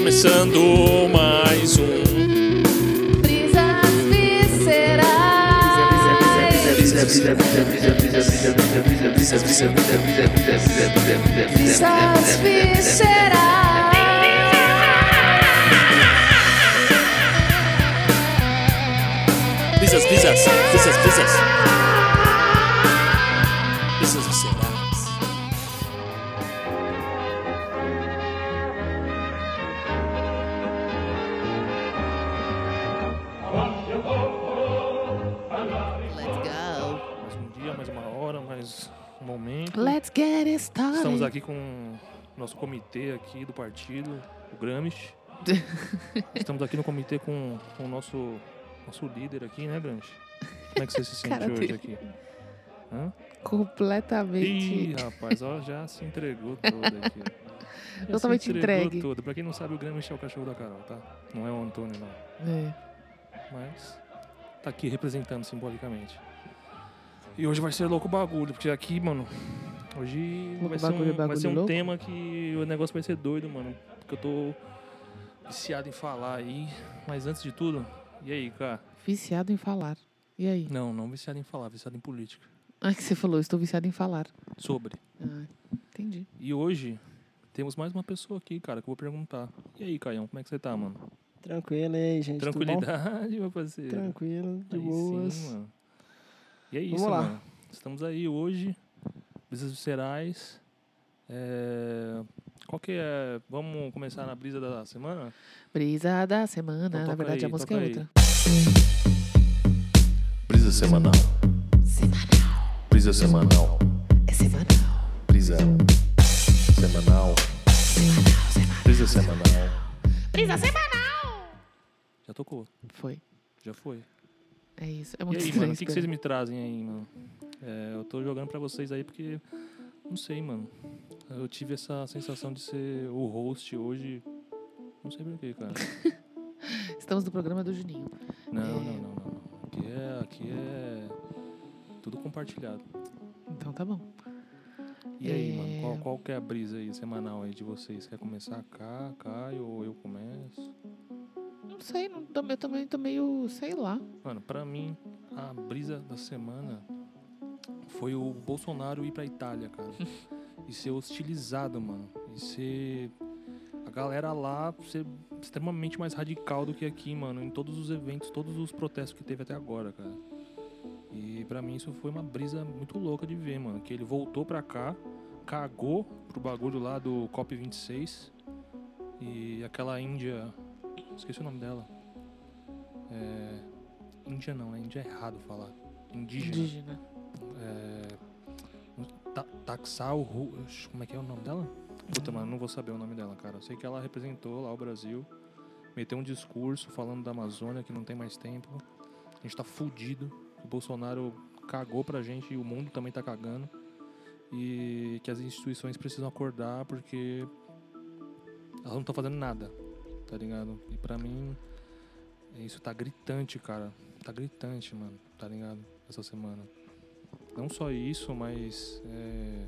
começando mais um. Brisas viscerais. Brisas viscerais. Brisas, brisas, brisas, brisas. Aqui com o nosso comitê aqui do partido, o Gramish. Estamos aqui no comitê com, com o nosso, nosso líder aqui, né, Gramish? Como é que você se sente Cara hoje dele. aqui? Hã? Completamente. Ih, rapaz, ó, já se entregou todo aqui. Já Totalmente entregue. Todo. Pra quem não sabe, o Gramish é o cachorro da Carol, tá? Não é o Antônio, não. É. Mas tá aqui representando simbolicamente. E hoje vai ser louco o bagulho, porque aqui, mano, hoje vai ser, um, vai ser um tema que o negócio vai ser doido, mano. Porque eu tô viciado em falar aí. Mas antes de tudo, e aí, cara? Viciado em falar. E aí? Não, não viciado em falar, viciado em política. Ah, que você falou, estou viciado em falar. Sobre. Ah, entendi. E hoje temos mais uma pessoa aqui, cara, que eu vou perguntar. E aí, Caião, como é que você tá, mano? Tranquilo aí, gente. Tranquilidade, meu parceiro. Tranquilo, de Aí boas. Sim, mano. E é Vamos isso, lá. mano. Estamos aí hoje, Brisas Viscerais. É... Qual que é... Vamos começar na brisa da semana? Brisa da semana. Então Na verdade, aí, a música é aí. outra. Brisa semanal. Semanal. Brisa semanal. É semanal. Brisa semanal. Semanal, semanal. Brisa semanal. Brisa semanal. Já tocou, Foi. já foi. É isso. É E muito aí, estranho. mano, o que, que vocês me trazem aí, mano? É, eu tô jogando pra vocês aí porque... Não sei, mano. Eu tive essa sensação de ser o host hoje... Não sei porquê, cara. Estamos no programa do Juninho. Não, É. não, não, não, não. Aqui é, aqui é tudo compartilhado. Então tá bom. E aí, É. mano, qual, qual que é a brisa aí semanal aí de vocês? Quer começar cá, Caio, ou eu começo? Não sei, não, eu também tô meio, sei lá. Mano, pra mim, a brisa da semana foi o Bolsonaro ir pra Itália, cara. e ser hostilizado, mano. E ser. A galera lá ser extremamente mais radical do que aqui, mano. Em todos os eventos, todos os protestos que teve até agora, cara. E pra mim isso foi uma brisa muito louca de ver, mano. Que ele voltou pra cá, cagou pro bagulho lá do COP26. E aquela Índia. Esqueci o nome dela. É. Índia não, né? Índia é errado falar. Indígena. Indígena. É, Ta- Taxal Como é que é o nome dela? Puta, mano, não vou saber o nome dela, cara. Eu sei que ela representou lá o Brasil, meteu um discurso falando da Amazônia que não tem mais tempo. A gente tá fudido. O Bolsonaro cagou pra gente e o mundo também tá cagando. E que as instituições precisam acordar porque elas não estão fazendo nada, tá ligado? E pra mim, isso tá gritante, cara. Tá gritante, mano, tá ligado? Essa semana. Não só isso, mas. É...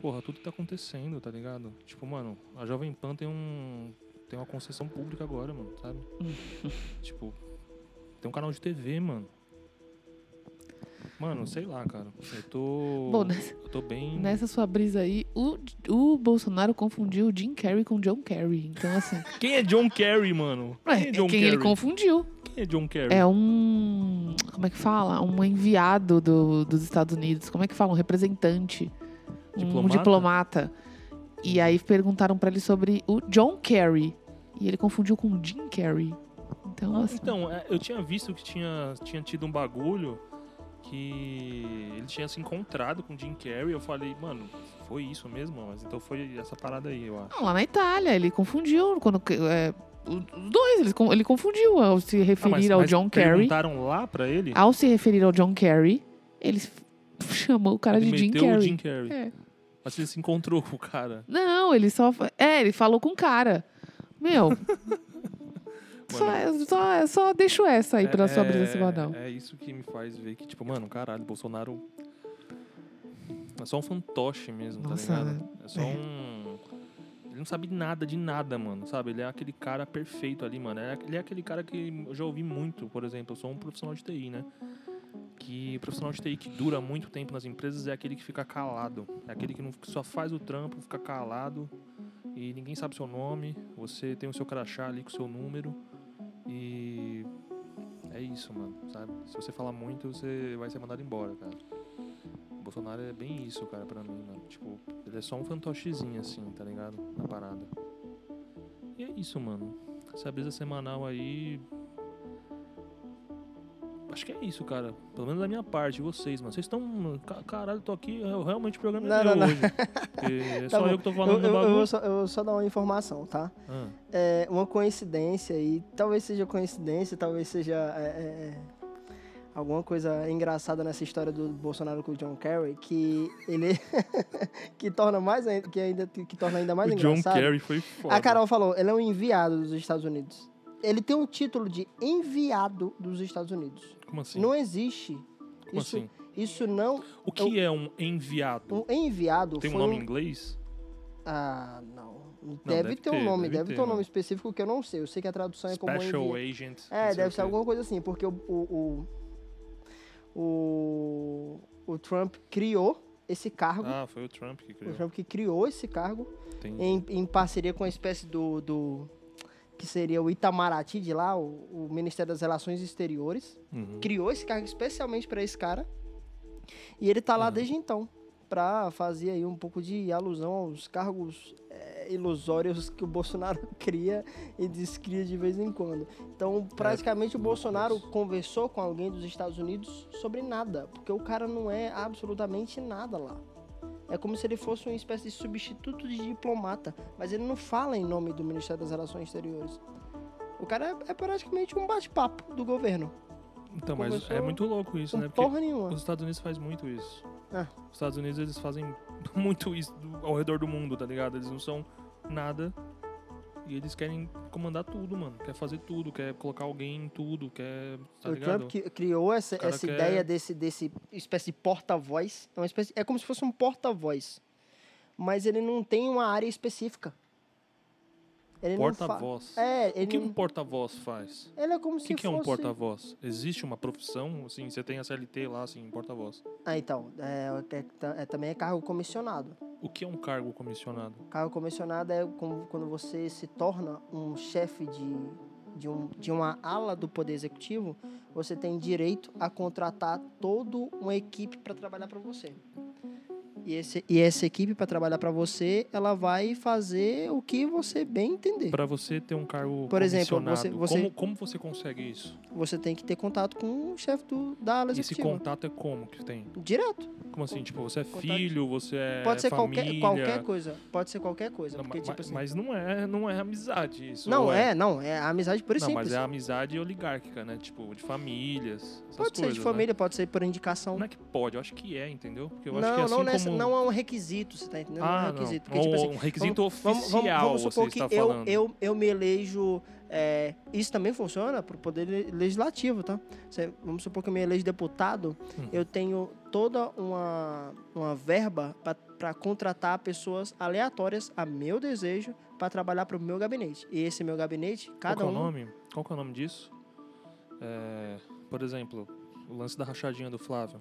Porra, tudo tá acontecendo, tá ligado? Tipo, mano, a Jovem Pan tem um. Tem uma concessão pública agora, mano, sabe? tipo, tem um canal de TV, mano. Mano, sei lá, cara. Eu tô. Bom, nessa- eu tô bem. Nessa sua brisa aí, o, o Bolsonaro confundiu o Jim Carrey com John Kerry. Então, assim. Quem é John Kerry, mano? Quem é é John quem Kerry? ele confundiu. Quem é John Kerry? É um. Como é que fala? Um enviado do- dos Estados Unidos. Como é que fala? Um representante. Um Diplomata? diplomata. E aí perguntaram pra ele sobre o John Kerry. E ele confundiu com o Jim Carrey. Então, Ah, assim. então, é, eu tinha visto que tinha, tinha tido um bagulho que ele tinha se encontrado com o Jim Carrey. Eu falei, mano, foi isso mesmo? Mas então foi essa parada aí, eu acho. Não, lá na Itália, ele confundiu. Quando, é, os dois, ele, ele confundiu ao se Ah, referir mas, ao mas John Kerry. perguntaram lá pra ele? Ao se referir ao John Kerry, ele chamou o cara ele de Jim Carrey. o Jim Carrey. É. Mas ele se encontrou com o cara. Não, ele só. É, ele falou com o cara. Meu. só, é- só, é- só deixo essa aí pra sua brisa semanal. É isso que me faz ver que, tipo, mano, caralho, Bolsonaro é só um fantoche mesmo, Nossa, tá ligado? É só é. um... Ele não sabe nada de nada, mano, sabe? Ele é aquele cara perfeito ali, mano. É ele é aquele cara que eu já ouvi muito, por exemplo, eu sou um profissional de TI, né? Que o profissional de TI que dura muito tempo nas empresas é aquele que fica calado. É aquele que, não, que só faz o trampo, fica calado e ninguém sabe o seu nome. Você tem o seu crachá ali com o seu número e é isso, mano, sabe? Se você falar muito, você vai ser mandado embora, cara. O Bolsonaro é bem isso, cara, pra mim, mano. Tipo, ele é só um fantochezinho, assim, tá ligado? Na parada. E é isso, mano. Essa brisa semanal aí. Acho que é isso, cara. Pelo menos da minha parte, vocês, mano. Vocês estão. Caralho, tô aqui. Eu realmente o programa é não, não, hoje. É tá só bom. eu que tô falando eu, eu, eu, vou só, eu vou só dar uma informação, tá? Ah. É uma coincidência, e talvez seja coincidência, talvez seja. É, é, é alguma coisa engraçada nessa história do Bolsonaro com o John Kerry que ele que torna mais que ainda que torna ainda mais o engraçado. John Kerry foi foda. A Carol falou, ele é um enviado dos Estados Unidos. Ele tem um título de enviado dos Estados Unidos. Como assim? Não existe. Como isso, assim? Isso não. O que é um enviado? Um enviado. Tem um nome em inglês? Ah, não. Não, deve, deve, ter um nome, deve, deve ter, um nome específico que eu não sei. Eu sei que a tradução Special é como envi... Agent. É, deve ser alguma coisa assim, porque o, o, o, o, o Trump criou esse cargo. Ah, foi o Trump que criou. O Trump que criou esse cargo em, em, parceria com a espécie do, do que seria o Itamaraty de lá, o, o Ministério das Relações Exteriores, uhum. criou esse cargo especialmente para esse cara. E ele tá lá uhum. desde então para fazer aí um pouco de alusão aos cargos é, ilusórios que o Bolsonaro cria e descria de vez em quando. Então, praticamente é, o Bolsonaro conversou com alguém dos Estados Unidos sobre nada, porque o cara não é absolutamente nada lá. É como se ele fosse uma espécie de substituto de diplomata, mas ele não fala em nome do Ministério das Relações Exteriores. O cara é, é praticamente um bate-papo do governo. Então, mas é muito louco isso, né? Porque porra nenhuma. os Estados Unidos faz muito isso. É. Os Estados Unidos, eles fazem muito isso ao redor do mundo, tá ligado? Eles não são nada e eles querem comandar tudo, mano. Quer fazer tudo, quer colocar alguém em tudo, quer. Tá o ligado? Trump criou essa, essa quer... ideia desse, desse espécie de porta-voz. É, espécie, é como se fosse um porta-voz. Mas ele não tem uma área específica. Porta-voz. É, o que um porta-voz faz? Ele é como o se que, que fosse... é um porta-voz? Existe uma profissão, assim, você tem a CLT lá, assim, porta-voz. Ah, então, é, é, é, também é cargo comissionado. O que é um cargo comissionado? Cargo comissionado é quando você se torna um chefe de, de, um, de uma ala do Poder Executivo, você tem direito a contratar toda uma equipe para trabalhar para você. E, esse, e essa equipe, para trabalhar para você, ela vai fazer o que você bem entender. Para você ter um cargo Por exemplo, você, você como, como você consegue isso? Você tem que ter contato com o chefe do, da ala executiva. Esse contato é como que tem? Direto. Como assim? Tipo, você é filho, você é Pode ser família. qualquer, qualquer coisa. Pode ser qualquer coisa. Não, porque, mas, tipo assim, mas não é, não é amizade isso. Não é? é? não. É amizade por Não, simples. mas é amizade oligárquica, né? Tipo, de famílias. Pode ser de família, né? pode ser por indicação. Não é que pode, eu acho que é, entendeu? Porque eu não, acho que assim não, como... não é um requisito, você tá entendendo? Ah, não é um requisito. Porque, tipo assim, um requisito vamos, oficial, vamos, vamos supor você que está eu, falando. eu, eu me elejo. É, isso também funciona para o poder legislativo, tá? Você, vamos supor que eu me elejo deputado, Hum. eu tenho toda uma, uma verba para contratar pessoas aleatórias a meu desejo para trabalhar para o meu gabinete. E esse meu gabinete, cada Qual que é um. o nome? Qual que é o nome disso? É, por exemplo, o lance da rachadinha do Flávio.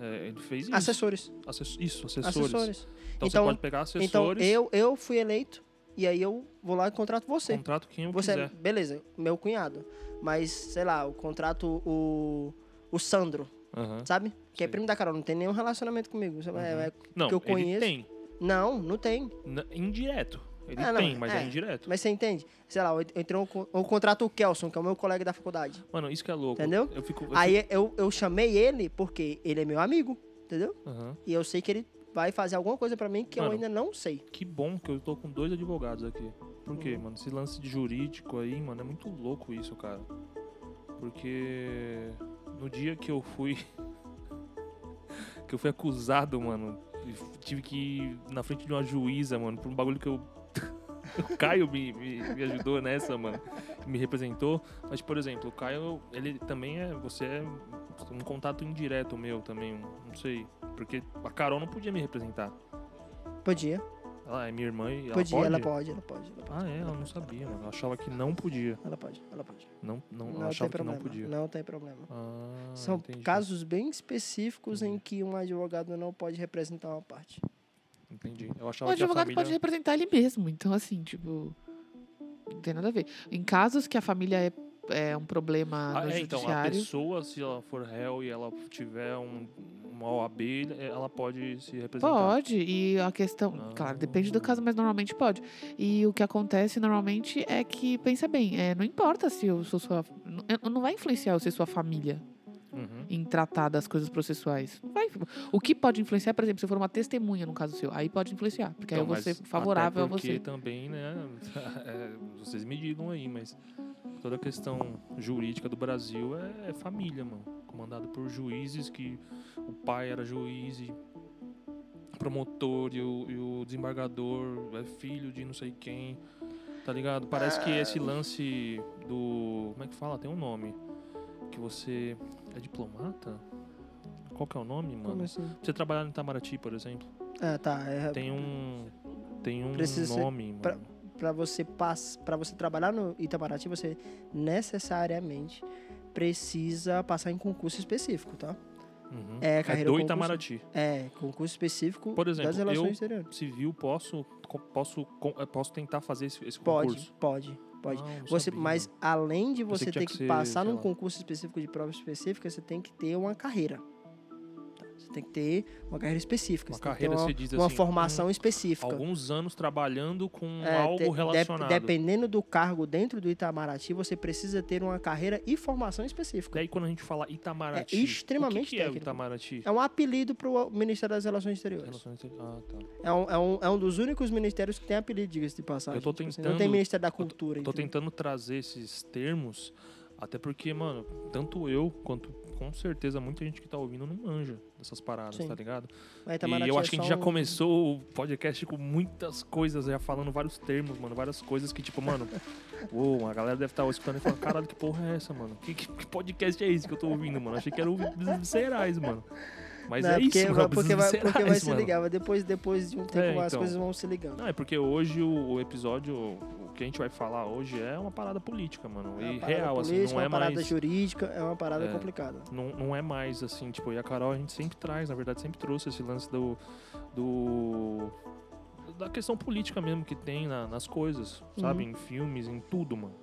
É, ele fez isso. Assessores. Assess- isso, assessores. Assessores. Então, você Então- pode pegar assessores, Então, eu, eu fui eleito e aí eu vou lá e contrato você. contrato quem eu Você, quiser. beleza, meu cunhado. Mas, sei lá, eu contrato o, o Sandro, Aham. sabe? Que é primo da Carol, não tem nenhum relacionamento comigo. É- Uhum. é- Não, que eu ele conheço. tem. não, não tem. N- indireto. Ele Ah, não, tem, mas é, é. indireto. Mas você entende? Sei lá, eu, eu, eu contrato o Kelson, que é o meu colega da faculdade. Mano, isso que é louco. Entendeu? Eu fico. Eu Aí eu, eu chamei ele porque ele é meu amigo, entendeu? Aham. E eu sei que ele vai fazer alguma coisa pra mim que eu Mano. ainda não sei. Que bom que eu tô com dois advogados aqui. Por quê, Uhum. mano? Esse lance de jurídico aí, mano, é muito louco isso, cara. Porque no dia que eu fui. que eu fui acusado, mano, tive que ir na frente de uma juíza, mano, por um bagulho que eu. O Caio me, me, me ajudou nessa, mano. Me representou. Mas, por exemplo, o Caio, ele também é. Você é um contato indireto meu também, não sei. Porque a Carol não podia me representar. Podia. Ela é minha irmã e ela Podia, pode? ela pode, ela pode, ela pode. Ah, é? Ela não sabia, mano. Eu achava que não podia. Ela pode, ela pode. Não, não, Não achava que problema. não podia. Não tem problema. Ah, São entendi. casos bem específicos em Entendi. que um advogado não pode representar uma parte. Entendi. Eu O achava que a advogado família... pode representar ele mesmo. Então, assim, tipo. Não tem nada a ver. Em casos que a família é, é um problema Ah, no é, então, a judiciário. pessoa, se ela for réu e ela tiver um, uma OAB, ela pode se representar. Pode, e a questão, Ah. claro, depende do caso, mas normalmente pode. E o que acontece normalmente é que, pensa bem, é, não importa se eu sou sua. Não, não vai influenciar eu ser sua família Uhum. em tratar das coisas processuais. Vai. O que pode influenciar, por exemplo, se eu for uma testemunha no caso seu, aí pode influenciar, porque aí eu Então, vou ser favorável a você. também, né, é, vocês me digam aí, mas toda a questão jurídica do Brasil é, é família, mano. Comandado por juízes que o pai era juiz e promotor e o, e o desembargador é filho de não sei quem, tá ligado? Parece que esse lance do... como é que fala? Tem um nome. Que você... é diplomata? Qual que é o nome, mano? Como assim? Você trabalhar no Itamaraty, por exemplo. Ah, tá. É, Tem um. Tem um Precisa ser nome, mano. pra- para você pass... para você trabalhar no Itamaraty, você necessariamente precisa passar em concurso específico, tá? Uhum. é carreira do concurso. Itamaraty. É, concurso específico Por exemplo, das relações eu- exteriores. Civil, posso, posso, posso tentar fazer esse, esse Pode, concurso? pode, pode. Ah, não Você, sabia. mas além de você ter que que, passar num concurso específico de prova específica, você tem que ter uma carreira. Tem que ter uma carreira específica. Uma carreira, uma, você diz uma assim, formação específica. Alguns anos trabalhando com É, algo te- de- relacionado. dependendo do cargo dentro do Itamaraty, você precisa ter uma carreira e formação específica. Daí quando a gente fala Itamaraty, É extremamente o que, que é o. Itamaraty? É um apelido para o Ministério das Relações Exteriores. Relações exter- Ah, tá. É um, é, um, é um dos únicos ministérios que tem apelido, diga-se de passagem. Eu tô Tipo assim, tentando- não tem Ministério da Cultura. Tô entendeu? tentando trazer esses termos, até porque, mano, tanto eu quanto com certeza muita gente que tá ouvindo não manja dessas paradas, Sim. tá ligado? Mas E eu acho que a gente já um- começou o podcast com muitas coisas, já falando vários termos, mano, várias coisas que, tipo, mano, uou, a galera deve estar escutando e falando, caralho, que porra é essa, mano? Que, que- que podcast é esse que eu tô ouvindo, mano? Achei que era o Viscerais, mano. Mas Não, é porque, isso, vai- porque, vai, porque vai se ligar. mas Depois, depois de um tempo, É, as então. coisas vão se ligando. Não, é porque hoje o, o episódio, o que a gente vai falar hoje é uma parada política, mano. É uma E real, assim, política, não é uma parada mais. jurídica, é uma parada É. complicada. Não, não é mais assim, tipo, e a Carol a gente sempre traz, na verdade, sempre trouxe esse lance do. do da questão política mesmo que tem na- nas coisas, sabe? Uhum. Em filmes, em tudo, mano.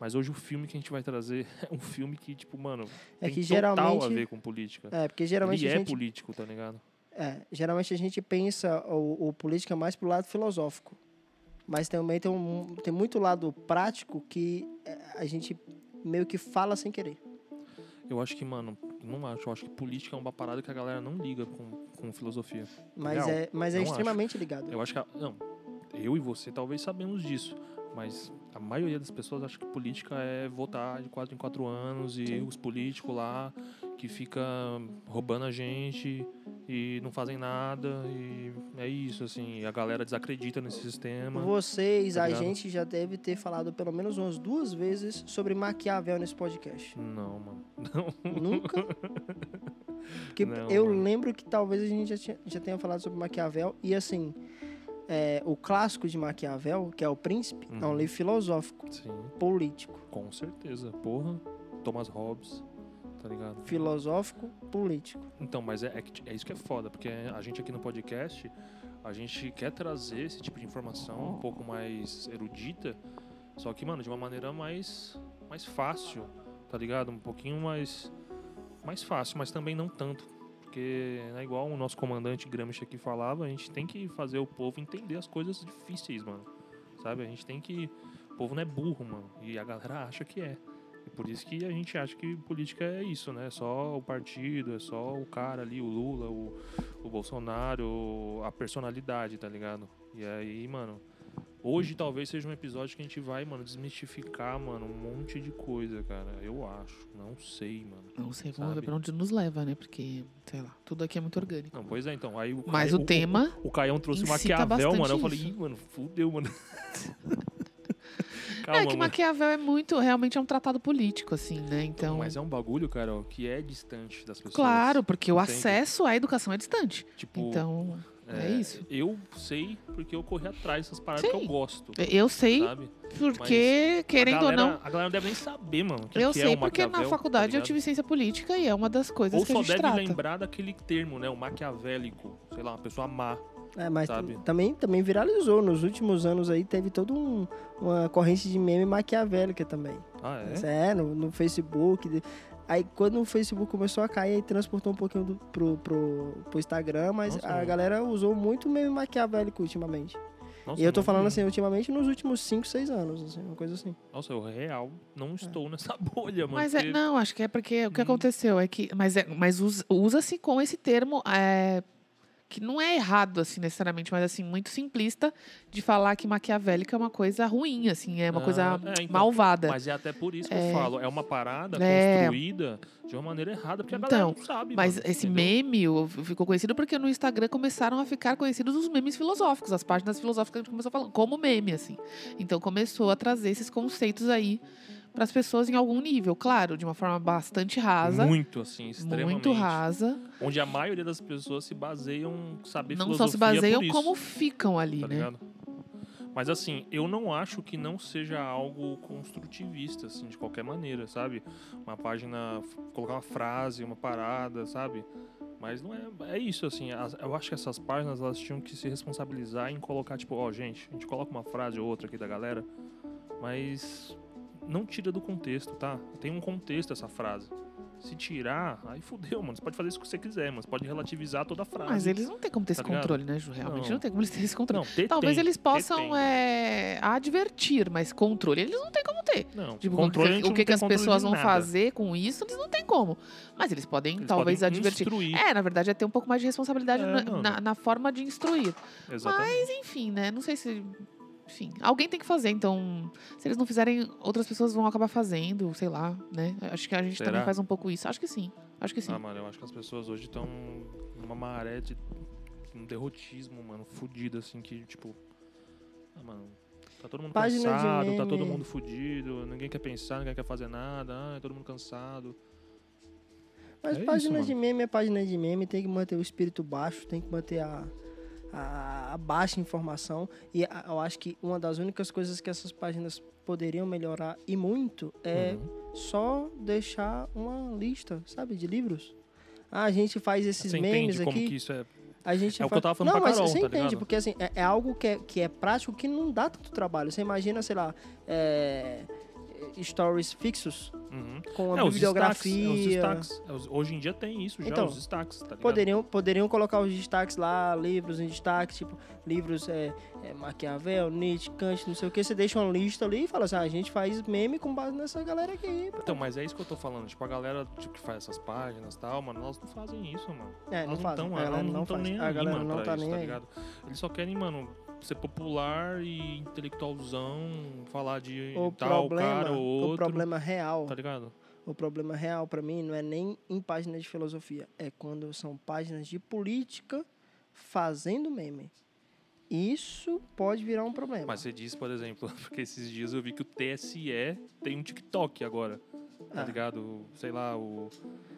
Mas hoje o filme que a gente vai trazer é um filme que, tipo, mano, É tem que total a geralmente. ver com política. É, porque geralmente Ele é gente. político, tá ligado? É, geralmente a gente pensa o, o política mais pro lado filosófico. Mas também tem, um, tem muito lado prático que é, a gente meio que fala sem querer. Eu acho que, mano, não acho. Eu acho que política é uma parada que a galera não liga com, com filosofia. Mas Real, é, mas é extremamente ligado. Eu acho que. a- não, eu e você talvez sabemos disso. Mas a maioria das pessoas acha que política é votar de quatro em quatro anos e Sim. os políticos lá que fica roubando a gente e não fazem nada. E é isso, assim. A galera desacredita nesse sistema. Vocês, Tá a gente já deve ter falado pelo menos umas duas vezes sobre Maquiavel nesse podcast. Não, mano. Nunca? Porque Não, eu mano. lembro que talvez a gente já, tinha- já tenha falado sobre Maquiavel. E assim, é, o clássico de Maquiavel, que é O Príncipe, é um Uhum. livro filosófico, Sim, político. com certeza. Porra. Thomas Hobbes, tá ligado? Filosófico, político. Então, mas é, é, é isso que é foda, porque a gente aqui no podcast, a gente quer trazer esse tipo de informação um pouco mais erudita, só que, mano, de uma maneira mais, mais fácil, tá ligado? Um pouquinho mais, mais fácil, mas também não tanto. Porque, é igual o nosso comandante Gramsci aqui falava, a gente tem que fazer o povo entender as coisas difíceis, mano. Sabe? A gente tem que... O povo não é burro, mano. E a galera acha que é. E por isso que a gente acha que política é isso, né? É só o partido, é só o cara ali, o Lula, o, o Bolsonaro, a personalidade, tá ligado? E aí, mano, hoje talvez seja um episódio que a gente vai, mano, desmistificar, mano, um monte de coisa, cara. Eu acho. Não sei, mano. Não sei, vamos ver pra onde nos leva, né? Porque, sei lá, tudo aqui é muito orgânico. Não, pois é, então. Aí o Mas Caio- o tema O, Caião trouxe Maquiavel, mano. Eu falei, ih, mano, fudeu, mano. é Calma, que mano. Maquiavel é muito, realmente é um tratado político, assim, né? Então, Mas é um bagulho, cara, ó, que é distante das pessoas. claro, porque o entende? acesso à educação é distante. Tipo, Então, é, é, isso. Eu sei porque eu corri atrás dessas paradas que Sim. eu gosto, Eu sei sabe? porque, A querendo galera, ou não, A galera não deve nem saber, mano. o que eu que sei é o porque na Maquiavel, faculdade tá eu tive ciência política e é uma das coisas Ou que a só gente deve trata. lembrar daquele termo, né? O maquiavélico. Sei lá, uma pessoa má. É, mas também, também viralizou. Nos últimos anos aí teve toda um, uma corrente de meme maquiavélica também. Ah, é? É, no, no Facebook. Aí quando o Facebook começou a cair, aí transportou um pouquinho do, pro, pro, pro Instagram, mas Nossa, a mano. galera usou muito meme maquiavélico ultimamente. Nossa, e eu tô falando assim, ultimamente nos últimos 5, 6 anos, assim, uma coisa assim. Nossa, eu real não estou nessa bolha, mano. Mas é, não, acho que é porque o que Hum. aconteceu é que. Mas, é, mas usa- usa-se com esse termo. é, que não é errado, assim, necessariamente, mas assim, muito simplista de falar que maquiavélica é uma coisa ruim, assim, é uma Ah, coisa é, então, malvada. Mas é até por isso que É. eu falo. É uma parada É. construída de uma maneira errada, porque a Então, galera não sabe. Mas mano, esse entendeu? meme ficou conhecido porque no Instagram começaram a ficar conhecidos os memes filosóficos, as páginas filosóficas que a gente começou falando, como meme, assim. Então começou a trazer esses conceitos aí para as pessoas em algum nível, claro, de uma forma bastante rasa. Muito, assim, extremamente. Muito rasa. Onde a maioria das pessoas se baseiam saber Não só se baseiam isso, como ficam ali, tá né? ligado? Mas assim, eu não acho que não seja algo construtivista, assim, de qualquer maneira, sabe? Uma página, colocar uma frase, uma parada, sabe? Mas não é. É isso, assim. as- eu acho que essas páginas elas tinham que se responsabilizar em colocar, tipo, ó, gente, a gente coloca uma frase ou outra aqui da galera, mas não tira do contexto, tá? Tem um contexto essa frase. Se tirar, aí fudeu, mano. Você pode fazer isso que você quiser, mas pode relativizar toda a frase. Mas eles não têm como ter esse Tá ligado? controle, né, Ju? Realmente Não. não, tem como eles ter esse controle. Não, ter Talvez tem, eles possam é, advertir, mas controle eles não têm como ter. Não, Tipo, controle, o que, o que, as pessoas vão fazer com isso, eles não têm como. Mas eles podem, Eles talvez, podem advertir. instruir. É, na verdade, é ter um pouco mais de responsabilidade É, na, na- na forma de instruir. Exatamente. Enfim, né? Não sei se. Enfim, alguém tem que fazer, então. Se eles não fizerem, outras pessoas vão acabar fazendo, sei lá, né? Acho que a gente Será? também faz um pouco isso. Acho que sim. Acho que sim. Ah, mano, eu acho que as pessoas hoje estão numa maré de um derrotismo, mano, fudido, assim, que, tipo. Ah, mano. Tá todo mundo Página cansado, tá todo mundo fudido, ninguém quer pensar, ninguém quer fazer nada, ah, todo mundo cansado. Mas É isso, página mano. de meme é página de meme, tem que manter o espírito baixo, tem que manter a, a, a baixa informação. E a- eu acho que uma das únicas coisas que essas páginas poderiam melhorar e muito é Uhum. só deixar uma lista, sabe, de livros. Ah, a gente faz esses Você memes entende como aqui. que isso é. A gente É o que eu tava falando Não, pra mas Carol, você tá entende, ligado? porque assim, é, é algo que é, que é prático que não dá tanto trabalho. Você imagina, sei lá, é, stories fixos Uhum. com É, a os bibliografia. destaques, é, os destaques. É, os- Hoje em dia tem isso já, Então, os destaques, tá? Poderiam, poderiam colocar os destaques lá, livros em destaque, tipo, livros é, é, Maquiavel, Nietzsche, Kant, não sei o que. Você deixa uma lista ali e fala assim, ah, a gente faz meme com base nessa galera aqui. pô. Então, mas é isso que eu tô falando. Tipo, a galera tipo, que faz essas páginas e tal, mano, elas não fazem isso, mano. É, não Elas fazem. tão- A galera elas não tão faz. nem A galera não tá isso, nem tá ligado? Eles só querem, mano, ser popular e intelectualzão, falar de O tal problema, cara ou outro. o problema real, Tá ligado? o problema real pra mim não é nem em páginas de filosofia, é quando são páginas de política fazendo meme. Isso pode virar um problema. Mas você disse, por exemplo, porque esses dias eu vi que o TSE tem um TikTok agora. Tá Ah. ligado? Sei lá, o.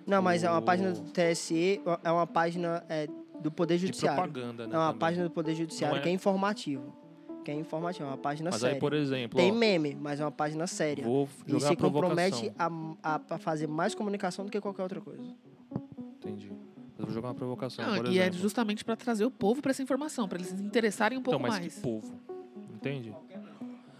não, mas é uma o- página do TSE, é uma página é, do Poder De Judiciário. propaganda, né? É uma também. página do Poder Judiciário é- que é informativo. Que é informativo, é uma página Mas séria. aí, por exemplo, Tem ó, meme, mas é uma página séria. vou E jogar se uma provocação. compromete a, a, a fazer mais comunicação do que qualquer outra coisa. Entendi. Mas eu vou jogar uma provocação, Não, por e é exemplo. justamente para trazer o povo para essa informação, para eles se interessarem um pouco Então, mas mais. que povo? Entende?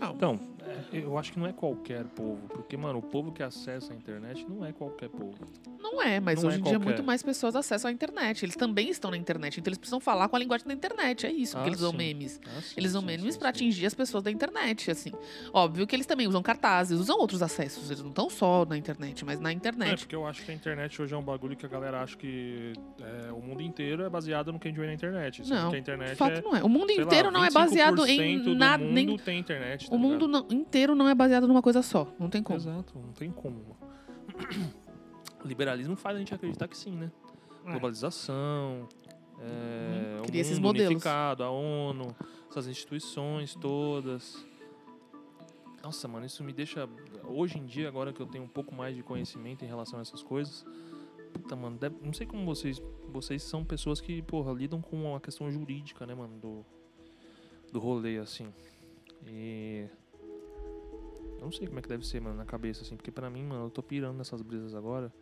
Não. Então, é, eu acho que não é qualquer povo. Porque, mano, o povo que acessa a internet não é qualquer povo. Não é, mas Não hoje é em dia qualquer. muito mais pessoas acessam a internet. Eles também estão na internet, então eles precisam falar com a linguagem da internet. É isso, Ah, que eles usam memes. Ah, sim, Eles usam sim, memes para atingir as pessoas da internet, assim. Óbvio que eles também usam cartazes, usam outros acessos. Eles não estão só na internet, mas na É, internet. porque eu acho que a internet hoje é um bagulho que a galera acha que é, o mundo inteiro é baseado no que a gente vê na internet. Não, a internet De fato, é, não é. O mundo sei lá, inteiro não é baseado 25% em nada. Nem... tem internet, tá O mundo ligado? não- inteiro não é baseado numa coisa só. Não tem como. Exato, não tem como. O liberalismo faz a gente acreditar que sim, né? É. Globalização, é, Uhum, o cria esses mundo modelos. unificado, a ONU, essas instituições todas. Nossa, mano, isso me deixa. Hoje em dia, agora que eu tenho um pouco mais de conhecimento em relação a essas coisas, Puta, mano, deve- não sei como vocês. Vocês são pessoas que, porra, lidam com a questão jurídica, né, mano? Do, do rolê, assim. E. Eu não sei como é que deve ser, mano, na cabeça, assim. Porque pra mim, mano, eu tô pirando nessas brisas agora.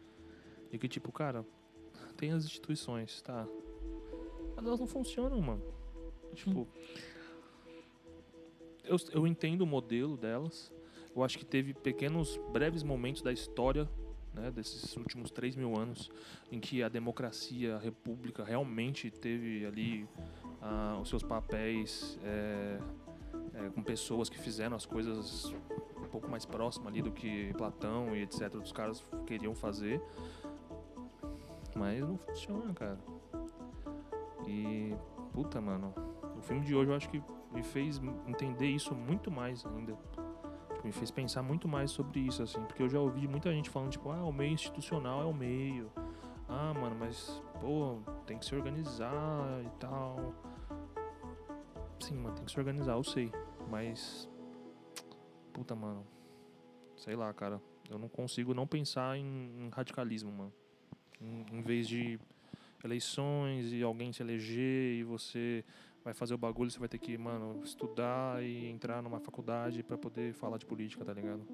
E que, tipo, cara, tem as instituições, tá? Mas elas não funcionam, mano. Tipo. Eu, eu entendo o modelo delas. Eu acho que teve pequenos, breves momentos da história né, desses últimos 3 mil anos em que a democracia, a república realmente teve ali ah, os seus papéis é, é, com pessoas que fizeram as coisas pouco mais próximas ali do que Platão e etc. Os caras queriam fazer. Mas não funciona, cara. E, puta, mano, o filme de hoje eu acho que me fez entender isso muito mais ainda. Me fez pensar muito mais sobre isso, assim, porque eu já ouvi muita gente falando, tipo, ah, o meio institucional é o meio. Ah, mano, mas, pô, tem que se organizar e tal. Sim, mano, tem que se organizar, eu sei. Mas, puta, mano, sei lá, cara. Eu não consigo não pensar em, em radicalismo, mano. Em, em vez de eleições e alguém se eleger e você vai fazer o bagulho, você vai ter que, mano, estudar e entrar numa faculdade pra poder falar de política, tá ligado?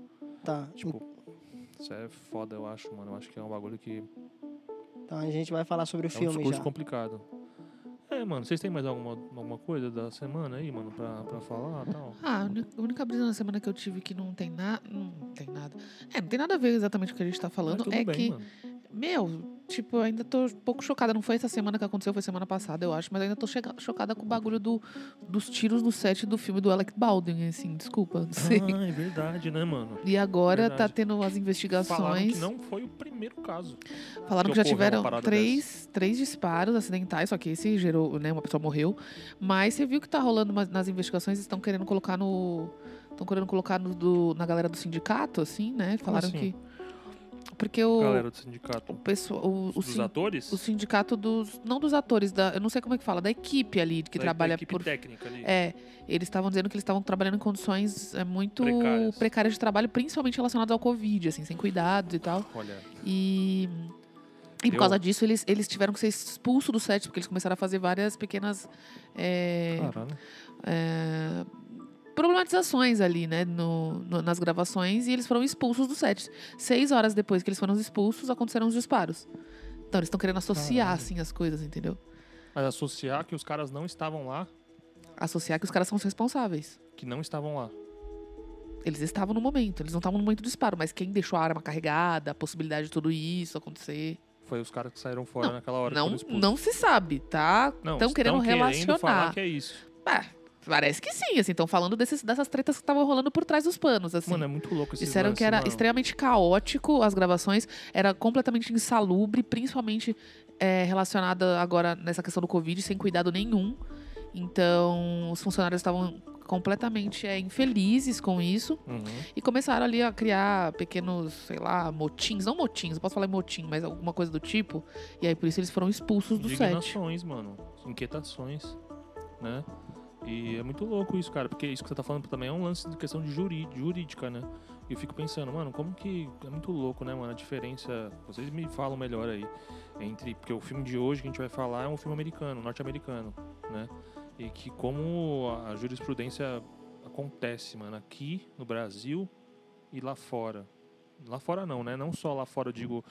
Tá. Tipo, isso é foda, eu acho, mano. Eu acho que é um bagulho que Então a gente vai falar sobre o é um filme discurso já. complicado. É, mano, vocês têm mais alguma, alguma coisa da semana aí, mano, pra, pra falar e tal? Ah, a única brisa na semana que eu tive que não tem nada. Não tem nada. É, não tem nada a ver exatamente com o que a gente tá falando. É bem, que, mano. meu, tipo, ainda tô um pouco chocada. Não foi essa semana que aconteceu, foi semana passada, eu acho. Mas ainda tô chocada com o bagulho do, dos tiros no set do filme do Alec Baldwin, assim, desculpa, não sei. Ah, é verdade, né, mano? E agora tá verdade. tendo as Falaram investigações. que não foi o primeiro caso. Falaram que que já tiveram três, três disparos acidentais, só que esse gerou, né? Uma pessoa morreu. Mas você viu que tá rolando nas investigações, estão querendo colocar no. Estão querendo colocar no, do- na galera do sindicato, assim, né? Falaram assim? que. Porque o. Galera do sindicato. o pessoal. O, o, Dos sin- atores? o sindicato dos. Não dos atores, da, eu não sei como é que fala, da equipe ali que Da- da trabalha equipe por. técnica ali. É, eles estavam dizendo que eles estavam trabalhando em condições é, muito Precárias. precárias de trabalho, principalmente relacionadas ao Covid, assim, sem cuidados e tal. Olha, E, e por Eu- causa disso, eles, eles tiveram que ser expulsos do set, porque eles começaram a fazer várias pequenas é, caralho. é, problematizações ali, né, no, no- nas gravações, e eles foram expulsos do set. Seis horas depois que eles foram expulsos, aconteceram os disparos. Então, eles estão querendo associar, assim, as coisas, entendeu? Mas associar que os caras não estavam lá, Associar que os caras são os responsáveis. que não estavam lá. Eles estavam no momento, eles não estavam no momento do disparo, mas quem deixou a arma carregada, a possibilidade de tudo isso acontecer. Foi os caras que saíram fora Não, naquela hora. Não, não se sabe, tá? Não, Estão querendo relacionar. falar que é isso. Ah, parece que sim, assim, estão falando desses, dessas tretas que estavam rolando por trás dos panos, assim. Mano, é muito louco esse Disseram que era extremamente caótico as gravações, era completamente insalubre, principalmente é, relacionada agora nessa questão do Covid, sem cuidado nenhum. Então, os funcionários estavam completamente é, infelizes com isso Uhum. e começaram ali a criar pequenos, sei lá, motins, não motins, não posso falar motim, mas alguma coisa do tipo. E aí por isso eles foram expulsos do set. Indignações, mano. Inquietações, né? E é muito louco isso, cara, porque isso que você tá falando também é um lance de questão de jurídica, né? E eu fico pensando, mano, como que é muito louco, né, mano? A diferença, vocês me falam melhor aí, entre. Porque o filme de hoje que a gente vai falar é um filme americano, norte-americano, né? E que como a jurisprudência acontece, mano, aqui no Brasil e lá fora. Lá fora não, né? Não só lá fora, eu digo.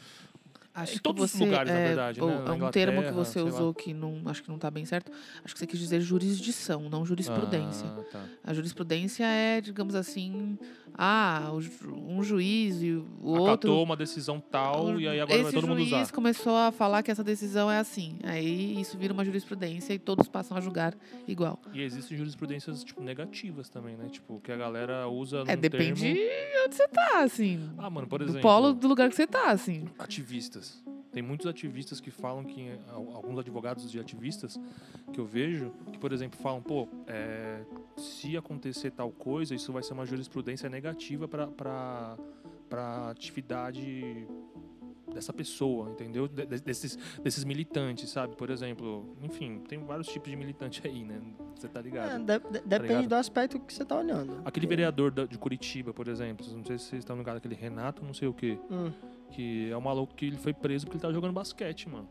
Acho Em que todos os você, lugares, na é, verdade, ou- né? Na é um termo que você sei lá. usou que não, acho que não está bem certo. Acho que você quis dizer jurisdição, não jurisprudência. Ah, tá. A jurisprudência é, digamos assim, ah, um juiz e o Acatou outro. uma decisão tal o- e aí agora vai esse todo mundo juiz usar. começou a falar que essa decisão é assim. Aí isso vira uma jurisprudência e todos passam a julgar igual. E existem jurisprudências tipo negativas também, né? Tipo, que a galera usa É, depende termo... de onde você tá, assim. Ah, mano, por do exemplo, polo do lugar que você tá, assim. ativistas. Tem muitos ativistas que falam que eh, al- alguns advogados de ativistas que eu vejo que, por exemplo, falam, pô, é, se acontecer tal coisa, isso vai ser uma jurisprudência negativa para para atividade dessa pessoa, entendeu? De- de- desses, desses militantes, sabe? Por exemplo, enfim, tem vários tipos de militante aí, né? Você tá ligado? É, de- de- depende ligado? do aspecto que você tá olhando. Aquele vereador da- de Curitiba, por exemplo, não sei se vocês estão ligados, aquele Renato, não sei o quê. Hum, Que é um maluco que ele foi preso porque ele tava jogando basquete, mano.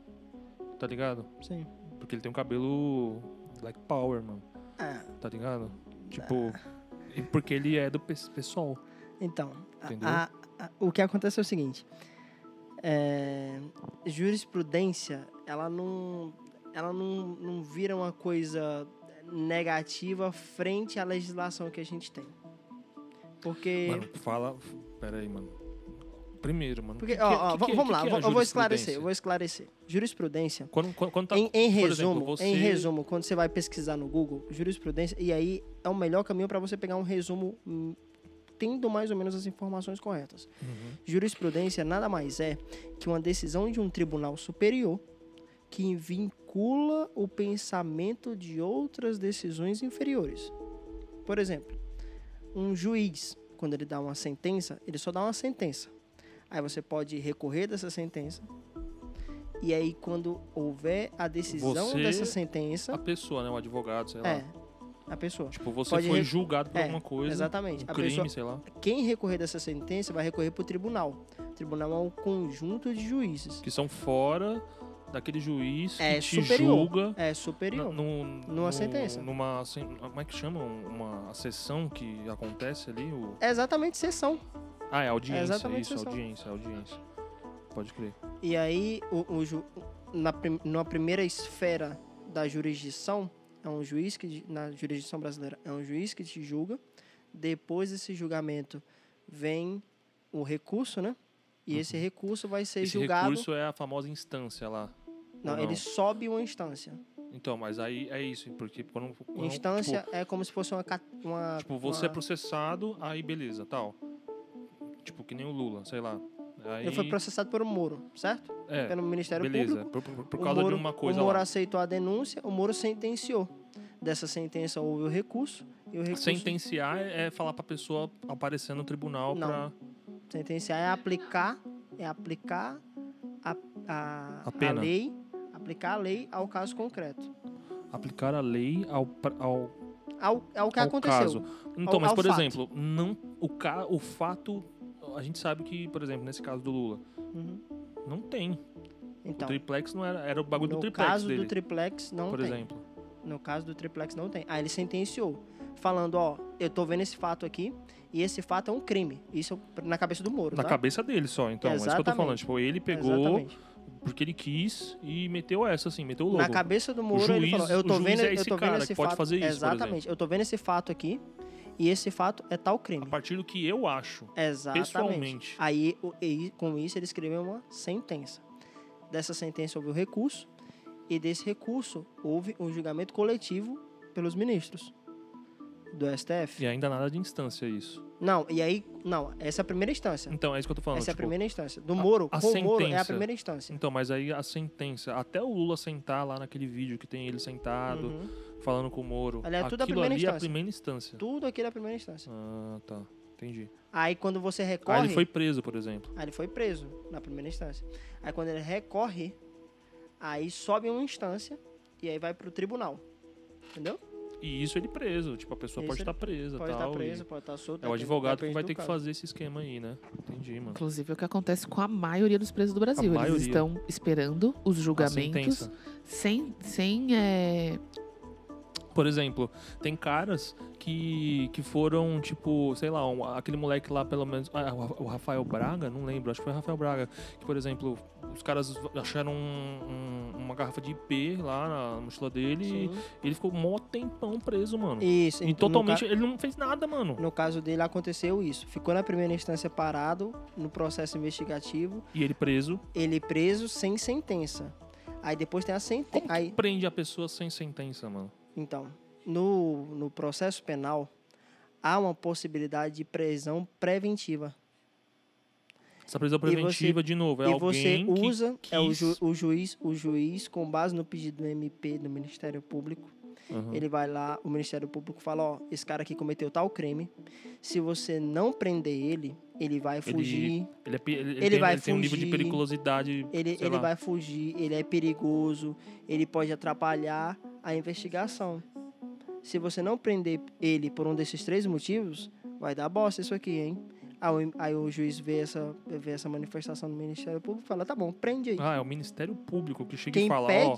Tá ligado? Sim. Porque ele tem um cabelo Black Power, mano. Ah, Tá ligado? Tipo. E porque ele é do pe- pessoal. então, a- a- o que acontece é o seguinte. é, jurisprudência, ela não, ela não, não vira uma coisa negativa frente à legislação que a gente tem. Porque... Mano, fala. Pera aí, mano. Primeiro, mano. porque que- ó, que- ó, que- vamos lá, é eu vou- esclarecer, eu vou esclarecer. Jurisprudência, Quando, quando, quando tá, em, em resumo, exemplo, você... em resumo, quando você vai pesquisar no Google, jurisprudência, e aí é o melhor caminho para você pegar um resumo hum, tendo mais ou menos as informações corretas. Uhum. Jurisprudência nada mais é que uma decisão de um tribunal superior que vincula o pensamento de outras decisões inferiores. Por exemplo, um juiz, quando ele dá uma sentença, ele só dá uma sentença. Aí você pode recorrer dessa sentença. E aí, quando houver a decisão Você- dessa sentença, A pessoa, né? O advogado, sei lá. é a pessoa. Tipo, você Pode foi julgado por É, alguma coisa. Exatamente. Um crime, pessoa, sei lá. quem recorrer dessa sentença vai recorrer para o tribunal. O tribunal é um conjunto de juízes. Que são fora daquele juiz É que te superior. julga É superior. no, Numa sentença. Numa, assim, como é que chama? Uma sessão que acontece ali? O... É exatamente sessão. Ah, é audiência. exatamente isso, sessão. audiência, audiência. Pode crer. E aí, o, o ju- na, numa primeira esfera da jurisdição, é um juiz que, na jurisdição brasileira, é um juiz que te julga. Depois desse julgamento, vem o recurso, né? E esse recurso vai ser Uhum. Esse julgado. recurso é a famosa instância lá. Não, ou ele sobe uma instância. Então, mas aí é isso, porque quando. quando Instância é como se fosse uma. uma Tipo, tipo, você é uma- processado, aí beleza, tal. Tipo, que nem o Lula, sei lá. Aí, Ele foi processado por um Moro, certo? é, Pelo Ministério beleza. Público. Por, por- por O causa Moro- de uma coisa O Moro lá. aceitou a denúncia, o Moro sentenciou. Dessa sentença houve o recurso e o recurso Sentenciar é falar pra pessoa aparecer no tribunal Não. pra. sentenciar é aplicar é aplicar a, a, A pena. lei, aplicar a lei ao caso concreto. Aplicar a lei ao, ao, Ao, ao que ao aconteceu. caso. Então, Ao- mas por fato. exemplo, não, o, ca, o fato. A gente sabe que, por exemplo, nesse caso do Lula, Uhum. não tem. Então, o triplex não era. Era o bagulho do no triplex caso dele. do triplex não por tem. exemplo. No caso do triplex não tem. Aí ele sentenciou, falando, ó, eu tô vendo esse fato aqui e esse fato é um crime. Isso na cabeça do Moro, Na tá? cabeça dele só, então. É isso que eu tô Exatamente. falando. Tipo, ele pegou Exatamente. porque ele quis e meteu essa, assim, meteu o logo. Na cabeça do Moro, ele juiz- falou, eu tô vendo, é eu esse tô vendo esse fato. isso, por Exatamente. Eu tô vendo esse fato aqui e esse fato é tal crime. A partir do que eu acho. Exatamente. pessoalmente. Aí, com isso, ele escreveu uma sentença. Dessa sentença houve o recurso e desse recurso houve um julgamento coletivo pelos ministros do STF. E ainda nada de instância isso. Não, e aí, não, essa é a primeira instância. Então, é isso que eu tô falando. essa é a tipo, primeira instância. Do Moro, a com o Moro, é a sentença. primeira instância. Então, mas aí a sentença, até o Lula sentar lá naquele vídeo que tem ele sentado, Uhum. Falando com o Moro. Aliás, tudo a aquilo primeira ali é a instância. primeira instância. Tudo aquilo é a primeira instância. Ah, tá. Entendi. Aí, quando você recorre... Aí ele foi preso, por exemplo. Aí ele foi preso na primeira instância. Aí quando ele recorre, aí sobe uma instância e aí vai pro tribunal. Entendeu? E isso ele preso. Tipo, a pessoa Isso pode estar presa Pode estar e preso, pode estar solto. É o advogado que vai ter que caso. fazer esse esquema aí, né? Entendi, mano. Inclusive é o que acontece com a maioria dos presos do Brasil. Eles maioria. estão esperando os A julgamentos sem, sem é, Por exemplo, tem caras que, que foram, tipo, sei lá, um- aquele moleque lá, pelo menos. ah, o Rafael Braga, não lembro, acho que foi o Rafael Braga. Que, por exemplo, os caras acharam um- um- uma garrafa de IP lá na mochila dele Sim. e ele ficou mó tempão preso, mano. Isso. E então, totalmente. Ele não fez nada, mano. No caso dele aconteceu isso. Ficou na primeira instância parado no processo investigativo, E ele preso. ele preso sem sentença. Aí depois tem a sentença. Aí, prende a pessoa sem sentença, mano? Então, no, no processo penal há uma possibilidade de prisão preventiva. Essa prisão preventiva, de novo, é e alguém você usa que é o, quis... ju- o juiz, o juiz com base no pedido do MP do Ministério Público, Aham. ele vai lá, o Ministério Público fala, ó, esse cara aqui cometeu tal crime. Se você não prender ele, ele vai fugir. Ele, é pe- ele- ele Ele tem, vai ele tem um nível de fugir, periculosidade. Ele, ele lá. vai fugir, ele é perigoso, ele pode atrapalhar a investigação. Se você não prender ele por um desses três motivos, vai dar bosta isso aqui, hein? Aí, o- juiz vê essa, vê essa manifestação do Ministério Público e fala, tá bom, prende aí. Ah, é o Ministério Público que chega quem e fala, ó...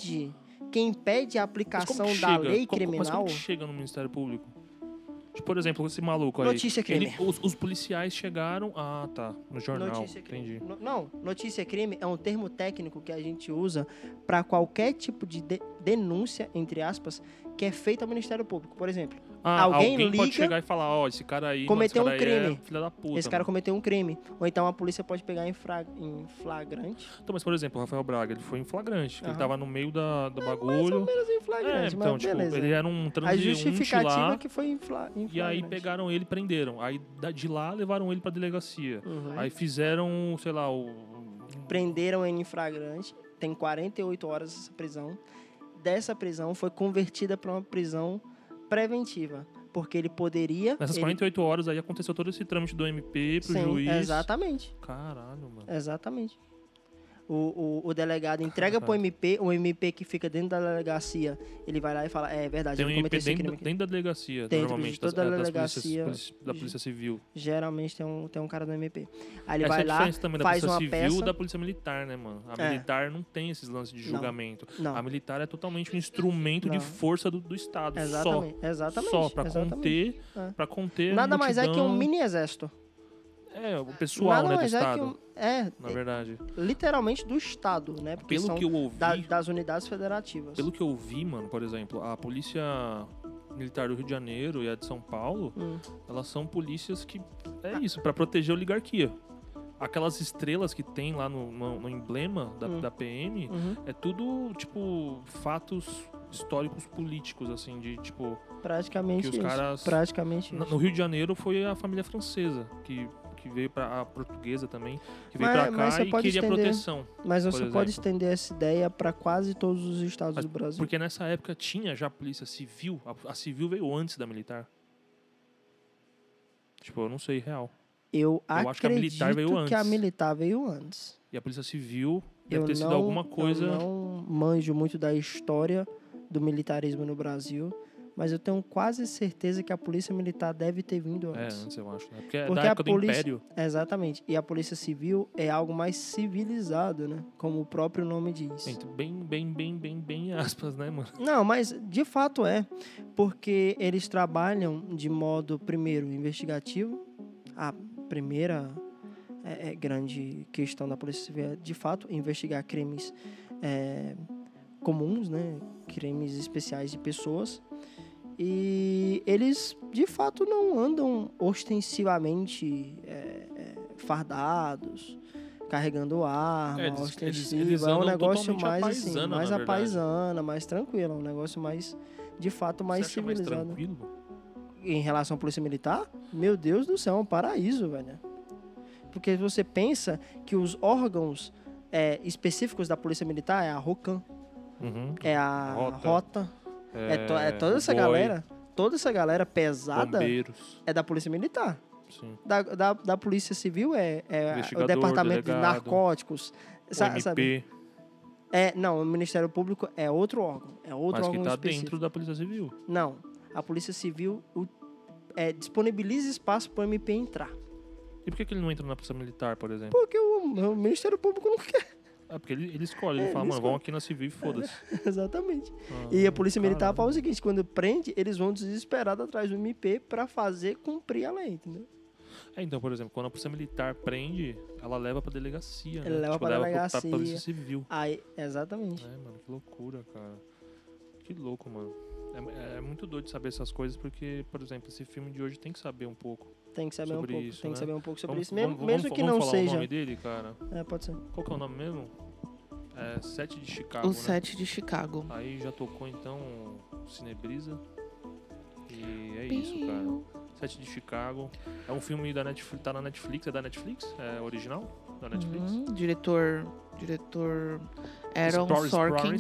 quem impede a aplicação da chega? lei Como- Mas criminal, como que chega no Ministério Público? Tipo, por exemplo, esse maluco aí. notícia crime. ele- os, os policiais chegaram. Ah, tá. No jornal. Notícia crime. Entendi. No- não, notícia crime é um termo técnico que a gente usa para qualquer tipo de, de- denúncia, entre aspas, que é feita ao Ministério Público. Por exemplo, Ah, Alguém alguém pode liga- chegar e falar, ó, esse cara aí. Cometeu mano, um crime. É filha da puta. esse cara mano. cometeu um crime. Ou então a polícia pode pegar em, fra- em flagrante. Então, mas por exemplo, o Rafael Braga, ele foi em flagrante. Ele Aham. tava no meio da, do Mais ou bagulho. menos em É, flagrante, então, mas tipo, beleza. ele era um a transeunte justificativa lá. é que foi em, fla, em E aí flagrante. pegaram ele e prenderam. Aí de lá levaram ele pra delegacia. Uhum. Aí fizeram, sei lá, o. Prenderam ele em flagrante. Tem 48 horas essa prisão. Dessa prisão foi convertida para uma prisão preventiva. Porque ele poderia. Nessas ele- 48 horas aí aconteceu todo esse trâmite do MP pro Sim, juiz. exatamente. Caralho, mano. Exatamente. O, o, o delegado entrega pro Caralho. MP, o MP que fica dentro da delegacia, ele vai lá e fala, é verdade, Tem eu um cometi MP dentro, dentro da delegacia, Dentro de normalmente. toda das, a é, das delegacia. polícias- polici- da Polícia Civil. Geralmente tem um, tem um cara do MP. Aí ele Essa é vai a lá, diferença também da faz Polícia uma Civil peça. da Polícia Militar, né, mano? A É. militar não tem esses lances de Não. julgamento. Não. A militar é totalmente um instrumento de Não. força do, do Estado. Exatamente, Só. exatamente. Só pra exatamente. conter, É. pra conter Nada mais é que um mini exército. É, o pessoal, né, do é que Estado, um. É, na verdade. literalmente do Estado, né? Porque Pelo são que eu ouvi, da- das unidades federativas. pelo que eu vi, mano, por exemplo, a Polícia Militar do Rio de Janeiro e a de São Paulo, Hum. elas são polícias que é isso, pra proteger a oligarquia. Aquelas estrelas que tem lá no, no- no emblema da, Hum. da PM, Uhum. é tudo, tipo, fatos históricos políticos, assim, de, tipo... Praticamente Que os isso. caras- Praticamente isso. No Rio de Janeiro foi a família francesa, que, que veio pra... A portuguesa também, que veio mas cá e queria estender- proteção. Mas você pode estender essa ideia para quase todos os estados Mas do Brasil. Porque nessa época tinha já a polícia civil, a, a civil veio antes da militar. Tipo, eu não sei real. Eu, acho acredito que a militar veio que a antes. militar veio antes. E a polícia civil deve eu ter sido não, alguma coisa... Eu não manjo muito da história do militarismo no Brasil, mas eu tenho quase certeza que a polícia militar deve ter vindo É, antes. antes eu acho, né? Porque é Porque a polícia- do Império. Exatamente. E a polícia civil é algo mais civilizado, né? Como o próprio nome diz. Bem, bem, bem, bem, bem aspas, né, mano? Não, mas de fato é, porque eles trabalham de modo, primeiro, investigativo. A primeira é, é, grande questão da Polícia Civil é, de fato, investigar crimes é, comuns, né? crimes especiais de pessoas. E eles, de fato, não andam ostensivamente é, é, fardados, carregando arma, É, eles- ostensiva. eles- eles é um negócio mais assim, paisana, mais na a verdade. paisana, mais tranquilo, um negócio mais, de fato, mais Você mais civilizado. tranquilo? em relação à polícia militar, meu Deus do céu, é um paraíso, velho. Porque você pensa que os órgãos é, específicos da polícia militar é a ROCAM, Uhum. é a Rota. Rota, é, to- é toda essa BOI, galera, toda essa galera pesada Bombeiros, é da polícia militar. sim. Da, da, da polícia civil é, é o departamento de delegado, narcóticos. O sa- sabe? É, não, o Ministério Público é outro órgão, é outro mas que órgão tá específico. dentro da Polícia Civil. Não, a polícia civil o- é, disponibiliza espaço para o MP entrar. E por que, que ele não entra na Polícia Militar, por exemplo? Porque o, o Ministério Público não quer. É porque ele, ele escolhe, É, ele fala, ele mano, escolhe. vamos aqui na Civil e foda-se. Exatamente. Ah, E a Polícia Militar fala o seguinte: quando prende, eles vão desesperados atrás do MP para fazer cumprir a lei, entendeu? É, então, por exemplo, quando a Polícia Militar prende, ela leva pra delegacia, Ela né? leva tipo, pra pro- delegacia. pra Polícia Civil. Aí, exatamente. É, mano, que loucura, cara. Que louco, mano. É, é muito doido saber essas coisas, porque, por exemplo, esse filme de hoje tem que saber um pouco. Tem que saber um pouco. isso, tem que né? saber um pouco sobre Vamos- isso. Mesmo, vamos- mesmo vamos- que vamos não falar seja. o nome dele, cara? É, pode ser. Qual que é o nome mesmo? É Sete de Chicago, O né? 7 de Chicago. Aí já tocou, então, Cinebrisa. E é isso, cara. Sete de Chicago. É um filme da Netflix, tá na Netflix, é da Netflix? É original? Da Netflix? Uhum, diretor. Diretor. Aaron Spores- Sorkin.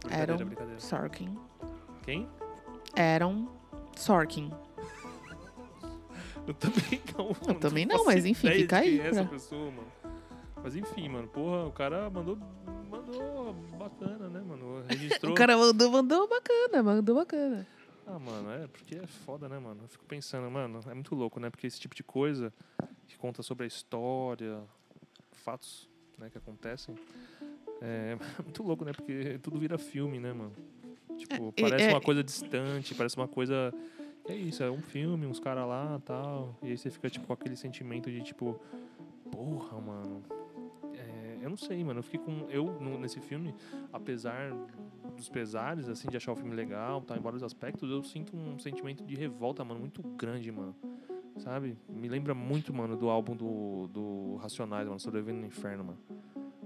Brincadeira, Aaron brincadeira. Sorkin. Quem? Aaron Sorkin. Eu também não. Eu também não, faço mas enfim, ideia fica aí quem é essa pra- pessoa, mano. Mas enfim, mano, porra, o cara mandou, mandou bacana, né, mano? Registrou. O cara mandou, mandou bacana, mandou bacana. Ah, mano, é porque é foda, né, mano? Eu fico pensando, mano, é muito louco, né? Porque esse tipo de coisa que conta sobre a história, fatos, né, que acontecem, é muito louco, né? Porque tudo vira filme, né, mano? Tipo, É, parece é- uma coisa distante, parece uma coisa. É isso, é um filme, uns caras lá tal. E aí você fica, tipo, com aquele sentimento de, tipo, porra, mano. É, eu não sei, mano. Eu fiquei com. Eu, no- nesse filme, apesar dos pesares, assim, de achar o filme legal, tá, em vários aspectos, eu sinto um sentimento de revolta, mano, muito grande, mano. Sabe? Me lembra muito, mano, do álbum do, do Racionais, mano, Sobrevivendo no Inferno, mano.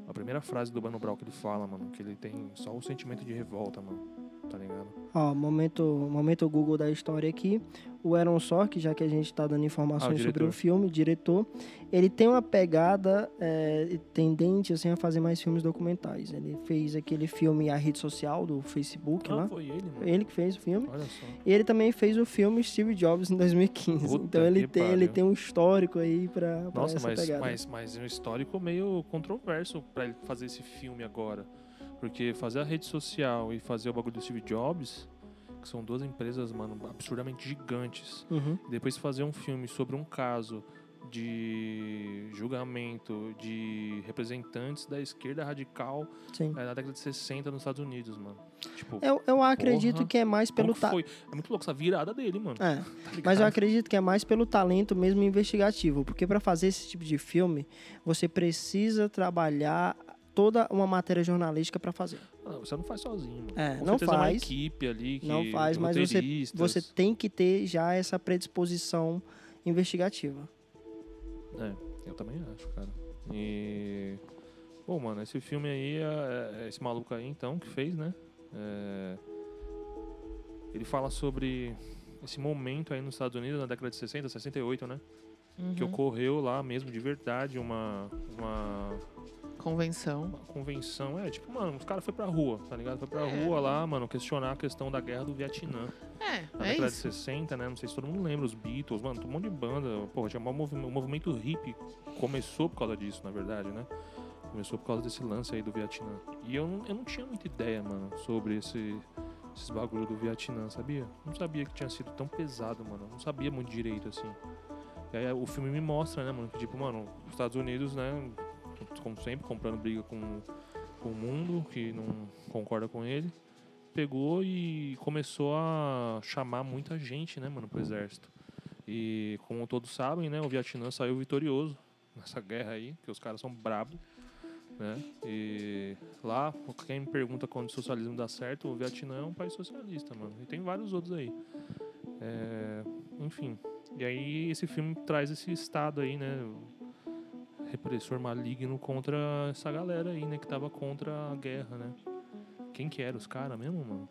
A primeira frase do Mano Brown que ele fala, mano, que ele tem só o sentimento de revolta, mano. Tá ligado? Ó, momento, momento Google da história aqui. O Aaron Sork, já que a gente tá dando informações sobre diretor. o filme, diretor, ele tem uma pegada é, tendente assim, a fazer mais filmes documentais. Ele fez aquele filme A Rede Social do Facebook Ah, lá. foi ele, mano. Ele que fez o filme. Olha só. E ele também fez o filme Steve Jobs em 2015. Puta então ele tem, ele tem um histórico aí Nossa, essa mas, pegada. mas, mas é um histórico meio controverso pra ele fazer esse filme agora. Porque fazer a rede social e fazer o bagulho do Steve Jobs, que são duas empresas, mano, absurdamente gigantes, Uhum. depois fazer um filme sobre um caso de julgamento de representantes da esquerda radical Sim. é, na década de 60 nos Estados Unidos, mano. Tipo, Eu, eu acredito Porra. que é mais pelo que ta... foi? É muito louco essa virada dele, mano. É, tá mas eu acredito que é mais pelo talento mesmo investigativo, porque para fazer esse tipo de filme, você precisa trabalhar toda uma matéria jornalística para fazer. Não, você não faz sozinho, mano. É, Com não é uma faz. equipe ali que Não faz, mas você, você tem que ter já essa predisposição investigativa. É, eu também acho, cara. E. Bom, mano, esse filme aí, é, é esse maluco aí, então, que fez, né? É, Ele fala sobre esse momento aí nos Estados Unidos, na década de 60, 68, né? Que Uhum. ocorreu lá mesmo, de verdade, uma, uma, Convenção. uma convenção. É, tipo, mano, os caras foram pra rua, tá ligado? Foi pra É. rua lá, mano, questionar a questão da guerra do Vietnã. É, Na é década isso. de 60, né? Não sei se todo mundo lembra, os Beatles, mano, um monte de banda. Porra, tinha um movimento, o movimento hippie começou por causa disso, na verdade, né? Começou por causa desse lance aí do Vietnã. E eu não, eu não tinha muita ideia, mano, sobre esse, esses bagulho do Vietnã, sabia? Não sabia que tinha sido tão pesado, mano. Não sabia muito direito, assim. E aí o filme me mostra, né, mano, que tipo, mano, os Estados Unidos, né, como sempre, comprando briga com, com o mundo, que não concorda com ele pegou e começou a chamar muita gente, né, mano, pro exército. E como todos sabem, né, o Vietnã saiu vitorioso nessa guerra aí, que os caras são brabos, né? E lá, quem me pergunta quando o socialismo dá certo, o Vietnã é um país socialista, mano. E tem vários outros aí. É, enfim. E aí esse filme traz esse estado aí, né? Repressor maligno contra essa galera aí, né? Que tava contra a guerra, né? Quem que era os caras mesmo, mano?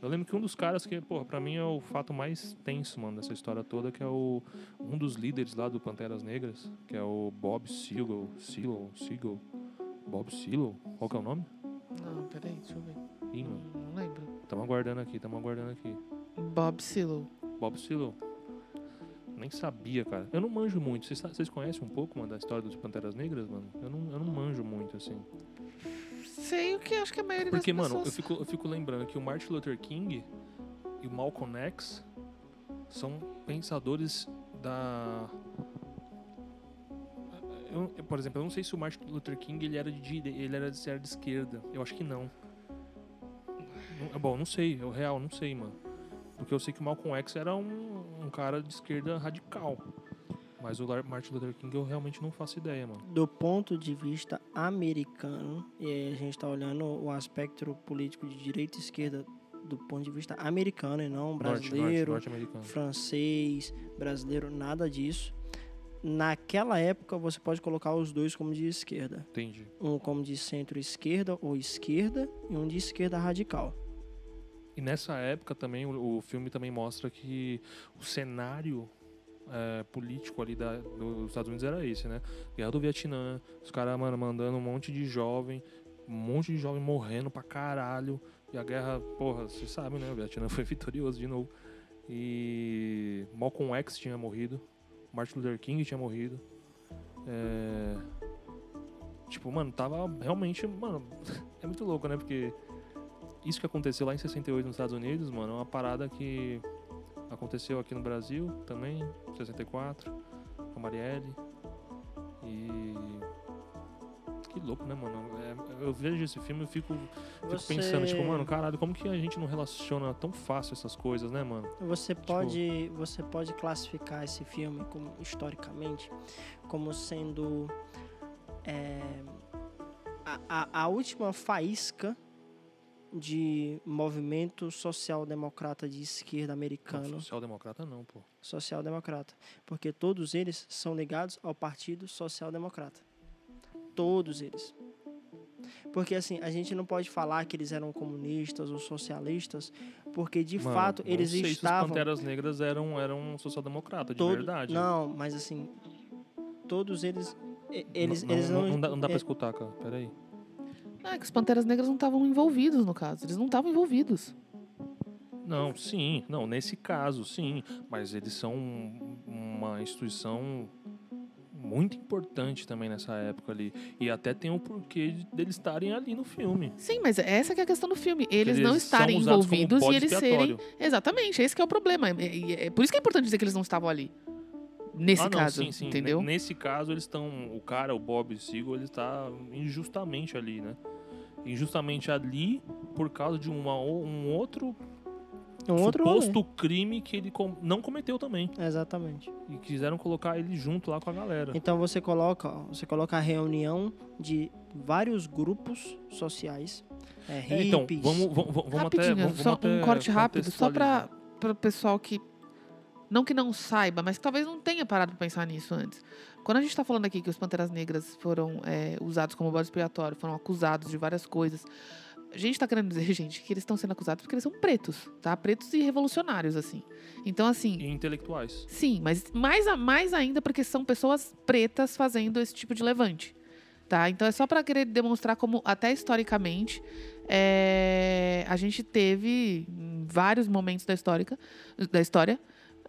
Eu lembro que um dos caras que, porra, pra mim é o fato mais tenso, mano, dessa história toda, que é o um dos líderes lá do Panteras Negras, que é o Bob Seagull, Seagull, Seagull, Bob Seagull, qual que é o nome? Não, peraí, deixa eu ver. Ih, mano, Não, lembro. tamo aguardando aqui, tamo aguardando aqui. Bob Silo. Bob Seagull. Nem sabia, cara. Eu não manjo muito. Vocês, conhecem um pouco, mano, da história dos Panteras Negras, mano? Eu não, eu não manjo muito, assim. Sei o que acho que a maioria Porque, das mano, eu pessoas... fico, eu fico lembrando que o Martin Luther King e o Malcolm X são pensadores da. Eu- eu, por exemplo, eu não sei se o Martin Luther King ele era de ele era de, era de esquerda. Eu acho que não. Não- Bom, não sei, eu real não sei, mano. Porque eu sei que o Malcolm X era um, um cara de esquerda radical. Mas o Martin Luther King eu realmente não faço ideia, mano. Do ponto de vista americano, e aí a gente está olhando o aspecto político de direita e esquerda do ponto de vista americano e não Norte, norte, brasileiro, norte-americano. francês, brasileiro, nada disso. Naquela época você pode colocar os dois como de esquerda. Entendi. Um como de centro-esquerda ou esquerda e um de esquerda radical. E nessa época também, o, o filme também mostra que o cenário é, político ali da, dos Estados Unidos era esse, né? Guerra do Vietnã, os caras, mandando um monte de jovem, um monte de jovem morrendo pra caralho. E a guerra, porra, vocês sabem, né? O Vietnã foi vitorioso de novo. E Malcolm X tinha morrido, Martin Luther King tinha morrido. É... Tipo, mano, tava realmente, mano, é muito louco, né? Porque isso que aconteceu lá em 68 nos Estados Unidos, mano, é uma parada que aconteceu aqui no Brasil também, 64, com a Marielle. E. Que louco, né, mano? É, eu vejo esse filme e fico, fico Você- pensando, tipo, mano, caralho, como que a gente não relaciona tão fácil essas coisas, né, mano? Você pode, você pode classificar esse filme como, historicamente como sendo é, a, a, a última faísca de movimento social-democrata de esquerda americano, Social-democrata não, pô. social-democrata, porque todos eles são ligados ao Partido Social-Democrata. Todos eles. Porque assim, a gente não pode falar que eles eram comunistas ou socialistas, porque de Mano, fato eles sei se os estavam Panteras Negras eram, eram social-democrata, de Todo- verdade. Não, mas assim, todos eles. Eles não, eles não, não. não dá, não dá pra é, escutar, cara. Peraí. É que os Panteras Negras não estavam envolvidos no caso. Eles não estavam envolvidos. Não, sim. Não, nesse caso, sim. Mas eles são um- uma instituição muito importante também nessa época ali. E até tem um porquê de- deles estarem ali no filme. Sim, mas essa que é a questão do filme. Eles, Eles não estarem envolvidos e eles serem. Exatamente, esse que é o problema. É, é- é por isso que é importante dizer que eles não estavam ali. Nesse ah, caso, sim, sim. entendeu? Ne- Nesse caso, eles estão. O cara, o Bob Seagull, ele está injustamente ali, né? Injustamente ali por causa de uma, um outro um outro suposto crime que ele com- não cometeu também. Exatamente. E quiseram colocar ele junto lá com a galera. Então você coloca, ó, você coloca a reunião de vários grupos sociais. É, É, então, hippies, vamos, vamos, vamos até. Vamos, só até um corte rápido, só para o pessoal que. Não que não saiba, mas que talvez não tenha parado para pensar nisso antes. Quando a gente está falando aqui que os Panteras Negras foram é, usados como bode expiatório, foram acusados de várias coisas, a gente está querendo dizer, gente, que eles estão sendo acusados porque eles são pretos, tá? Pretos e revolucionários, assim. Então, assim, E intelectuais. Sim, mas mais, a- mais ainda porque são pessoas pretas fazendo esse tipo de levante. Tá? Então é só para querer demonstrar como, até historicamente, é, a gente teve em vários momentos da, histórica, da história,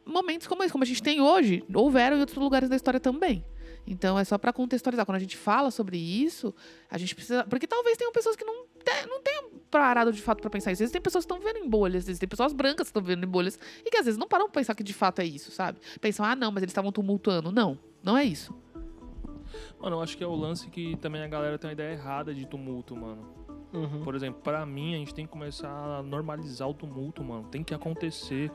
momentos como esse, como a gente tem hoje, houveram em outros lugares da história também. Então é só para contextualizar. Quando a gente fala sobre isso, a gente precisa. Porque talvez tenham pessoas que não, te- não tenham parado de fato para pensar isso. Existem pessoas que estão vivendo em bolhas, existem pessoas brancas que estão vivendo em bolhas e que às vezes não param pra pensar que de fato é isso, sabe? Pensam, ah, não, mas eles estavam tumultuando. Não, não é isso. Mano, eu acho que é o lance que também a galera tem uma ideia errada de tumulto, mano. Uhum. Por exemplo, pra mim, a gente tem que começar a normalizar o tumulto, mano. Tem que acontecer.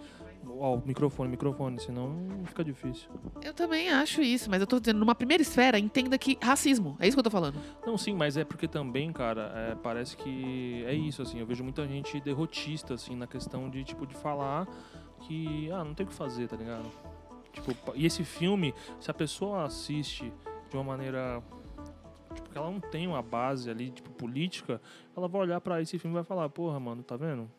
Ó, microfone, microfone, senão fica difícil. Eu também acho isso, mas eu tô dizendo, numa primeira esfera, entenda que racismo. É isso que eu tô falando. Não, sim, mas é porque também, cara, é, parece que é isso, assim. Eu vejo muita gente derrotista, assim, na questão de, tipo, de falar que, ah, não tem o que fazer, tá ligado? Tipo, e esse filme, se a pessoa assiste de uma maneira. Tipo, que ela não tem uma base ali, tipo, política, ela vai olhar pra esse filme e vai falar, porra, mano, tá vendo?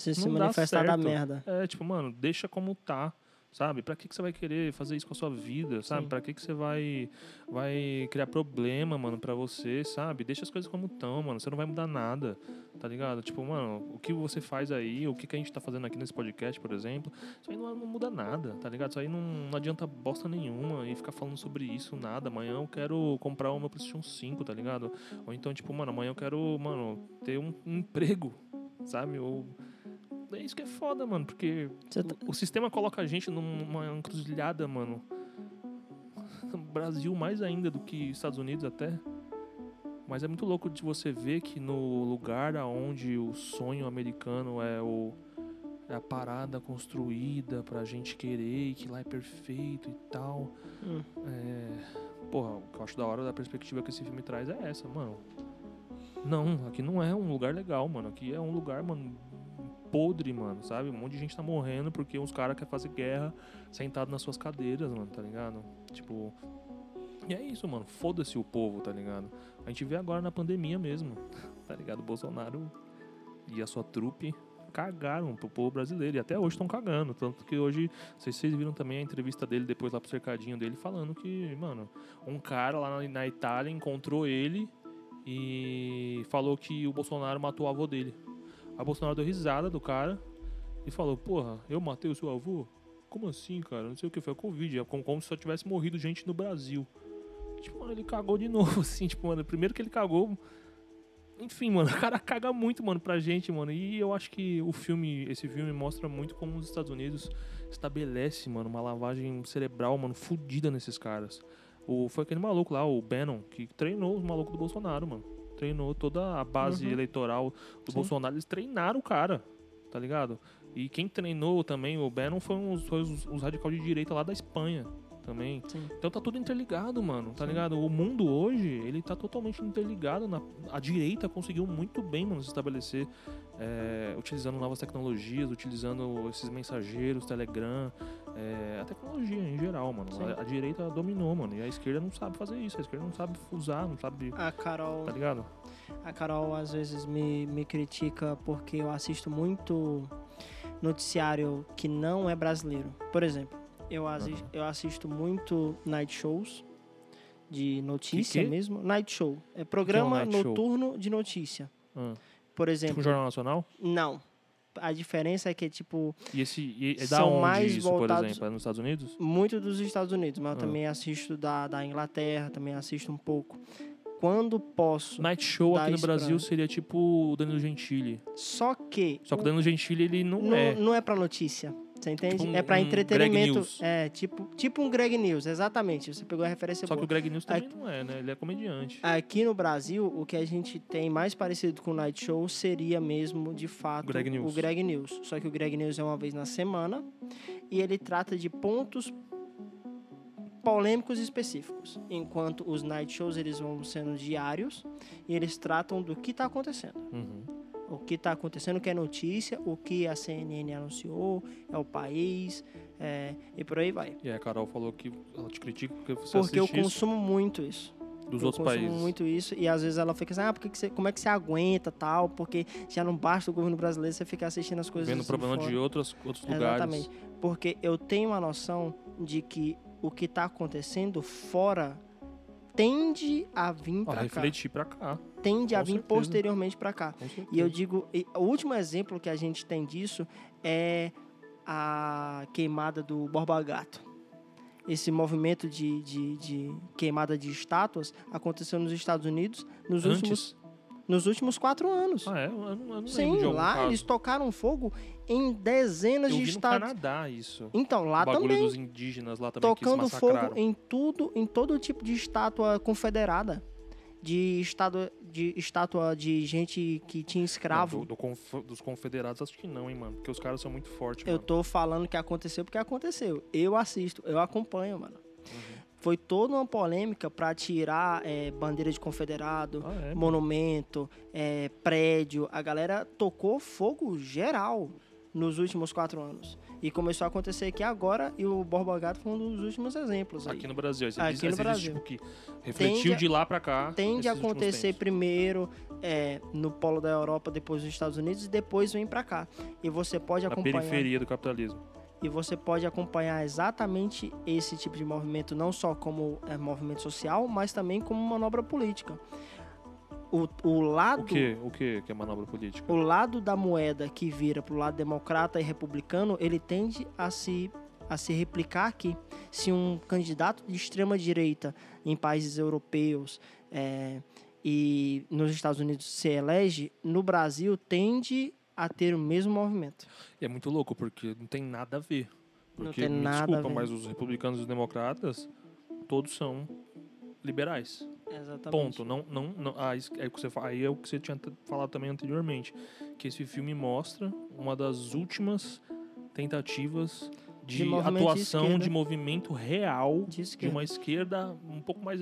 Se se manifestar da merda. É, tipo, mano, deixa como tá, sabe? Pra que, que você vai querer fazer isso com a sua vida, sabe? Pra que, que você vai, vai criar problema, mano, pra você, sabe? Deixa as coisas como estão, mano. Você não vai mudar nada, tá ligado? Tipo, mano, o que você faz aí, o que, que a gente tá fazendo aqui nesse podcast, por exemplo, isso aí não, não muda nada, tá ligado? Isso aí não, não adianta bosta nenhuma e ficar falando sobre isso, nada. Amanhã eu quero comprar o meu PlayStation 5, tá ligado? Ou então, tipo, mano, amanhã eu quero, mano, ter um, um emprego, sabe? Ou. É isso que é foda, mano, porque tá- o, o sistema coloca a gente numa encruzilhada, mano. Brasil mais ainda do que Estados Unidos até. Mas é muito louco de você ver que no lugar aonde o sonho americano é o é a parada construída pra gente querer e que lá é perfeito e tal. Hum. É, porra, o que eu acho da hora da perspectiva que esse filme traz é essa, mano. Não, aqui não é um lugar legal, mano. Aqui é um lugar, mano, podre, mano, sabe? Um monte de gente tá morrendo porque uns caras querem fazer guerra sentado nas suas cadeiras, mano, tá ligado? Tipo. E é isso, mano. Foda-se o povo, tá ligado? A gente vê agora na pandemia mesmo, tá ligado? O Bolsonaro e a sua trupe cagaram pro povo brasileiro. E até hoje estão cagando. Tanto que hoje, se vocês viram também a entrevista dele depois lá pro cercadinho dele, falando que, mano, um cara lá na, na Itália encontrou ele e falou que o Bolsonaro matou o avô dele. A Bolsonaro deu risada do cara e falou: Porra, eu matei o seu avô? Como assim, cara? Não sei o que foi a Covid. É como, como se só tivesse morrido gente no Brasil. Tipo, mano, ele cagou de novo, assim. Tipo, mano, primeiro que ele cagou. enfim, mano, o cara caga muito, mano, pra gente, mano. E eu acho que o filme, esse filme mostra muito como os Estados Unidos estabelece, mano, uma lavagem cerebral, mano, fudida nesses caras. O, foi aquele maluco lá, o Bannon, que treinou os malucos do Bolsonaro, mano. Treinou toda a base Uhum. eleitoral do Sim. Bolsonaro, eles treinaram o cara, tá ligado? E quem treinou também o Bannon foi uns, foi os, os radicais de direita lá da Espanha também. Sim. Então tá tudo interligado, mano, tá Sim. ligado? O mundo hoje, ele tá totalmente interligado. Na, a direita conseguiu muito bem, mano, se estabelecer, é, utilizando novas tecnologias, utilizando esses mensageiros, Telegram, é, a tecnologia em geral, mano. A, a direita dominou, mano, e a esquerda não sabe fazer isso, a esquerda não sabe usar, não sabe, A Carol, tá ligado? a Carol às vezes me, me critica porque eu assisto muito noticiário que não é brasileiro. Por exemplo, eu, assi- Aham. eu assisto muito night shows de notícia Que que? mesmo. Night show. É programa night show? noturno de notícia. Ah. Por Tipo exemplo, um Jornal Nacional? não. A diferença é que, tipo, E esse e é da onde mais isso, voltados- por exemplo? É nos Estados Unidos? muito dos Estados Unidos, mas eu Ah. também assisto da, da Inglaterra, também assisto um pouco. Quando posso. Night Show aqui no Brasil seria tipo o Danilo Gentili. Só que. Só que o o- Danilo Gentili, ele não, não, é. não é pra notícia. Você entende? Tipo um- é pra um entretenimento. É, tipo, tipo um Greg News, exatamente. Você pegou a referência Só que boa. o Greg News também não é, né? Ele é comediante. Aqui no Brasil, o que a gente tem mais parecido com o Night Show seria mesmo, de fato, Greg o Greg News. Só que o Greg News é uma vez na semana e ele trata de pontos polêmicos específicos. Enquanto os Night Shows, eles vão sendo diários e eles tratam do que está acontecendo. Uhum. O que está acontecendo, o que é notícia, o que a CNN anunciou, é o país, é, e por aí vai. E a Carol falou que ela te critica porque você Porque eu assiste isso consumo muito isso. dos eu outros consumo países. muito isso e às vezes ela fica assim, ah, por que que você, como é que você aguenta tal? Porque já não basta o governo brasileiro você ficar assistindo as coisas Vendo assim problema fora. de outros, outros Exatamente. lugares. Porque eu tenho a noção de que o que está acontecendo fora tende a vir para cá. refletir pra cá. Tende a com vir certeza. posteriormente para cá. E eu digo, e o último exemplo que a gente tem disso é a queimada do Borba Gato. Esse movimento de, de, de queimada de estátuas aconteceu nos Estados Unidos nos, Antes? últimos, nos últimos quatro anos. Ah, é? Eu não, eu não Sim, lá caso. eles tocaram fogo em dezenas Eu de vi no estados. Canadá isso. Então, lá o bagulho também, dos indígenas lá também tocando fogo em tudo, em todo tipo de estátua confederada. De, estátua, de estátua de gente que tinha escravo. Não, do- do conf- dos confederados acho que não, hein, mano. Porque os caras são muito fortes, Eu mano. tô falando que aconteceu porque aconteceu. Eu assisto, eu acompanho, mano. Uhum. Foi toda uma polêmica pra tirar é, bandeira de confederado, Ah, é? monumento, é, prédio. A galera tocou fogo geral nos últimos quatro anos. E começou a acontecer aqui agora e o Borba Gato foi um dos últimos exemplos. Aí. Aqui no Brasil. Você Aqui no diz, Brasil. tipo, que refletiu Tende a- de lá pra cá. Tende a acontecer primeiro é, no polo da Europa, depois nos Estados Unidos e depois vem pra cá. E você pode Na acompanhar. periferia do capitalismo. e você pode acompanhar exatamente esse tipo de movimento, não só como é, movimento social, mas também como manobra política. O, o lado O que? O que que é manobra política? o lado da moeda que vira para o lado democrata e republicano, ele tende a se a se replicar aqui. Se um candidato de extrema direita em países europeus é, e nos Estados Unidos se elege, no Brasil tende a ter o mesmo movimento. E é muito louco, porque não tem nada a ver. Não Porque, tem me nada a desculpa, ver. mas os republicanos e os democratas, todos são liberais. Exatamente. Ponto. Não, não, não, ah, isso- é o que você, aí é o que você tinha falado também anteriormente. Que esse filme mostra uma das últimas tentativas de, De de atuação esquerda. de movimento real De de uma esquerda um pouco mais.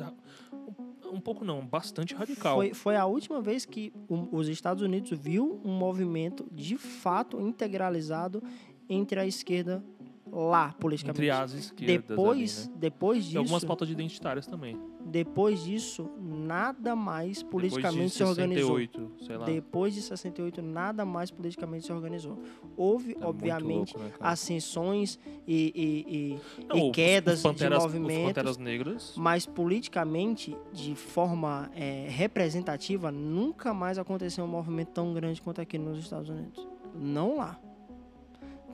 Um, pouco não, bastante radical. Foi, foi a última vez que o- os Estados Unidos viu um movimento de fato integralizado entre a esquerda lá, politicamente. entre as esquerdas. depois, ali, né? depois E algumas disso, pautas identitárias também. Depois disso, nada mais politicamente depois de se organizou. 68, sei lá. Depois de 68, nada mais politicamente se organizou. Houve, É obviamente, louco, né, ascensões e, e- e- Não, e quedas os panteras, de Os movimentos, Panteras Negras. mas politicamente, de forma é, representativa, nunca mais aconteceu um movimento tão grande quanto aqui nos Estados Unidos. Não lá.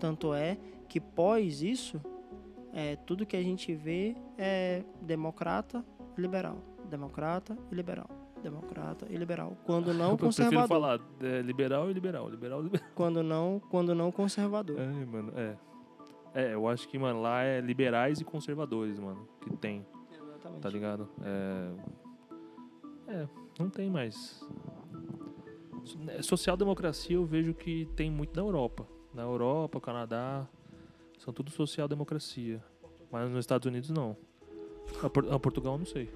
Tanto é que pós isso, é, tudo que a gente vê é democrata liberal. Democrata e liberal. democrata e liberal. Quando não, eu prefiro conservador. falar é, liberal e liberal, liberal e liberal. Quando não, quando não, conservador. É, mano, é. É, eu acho que, mano, lá é liberais e conservadores, mano, que tem, Exatamente. tá ligado? É, é não tem mais. So- Social-democracia eu vejo que tem muito na Europa. Na Europa, Canadá, são tudo social-democracia. Mas nos Estados Unidos não. A, Por- a Portugal não sei.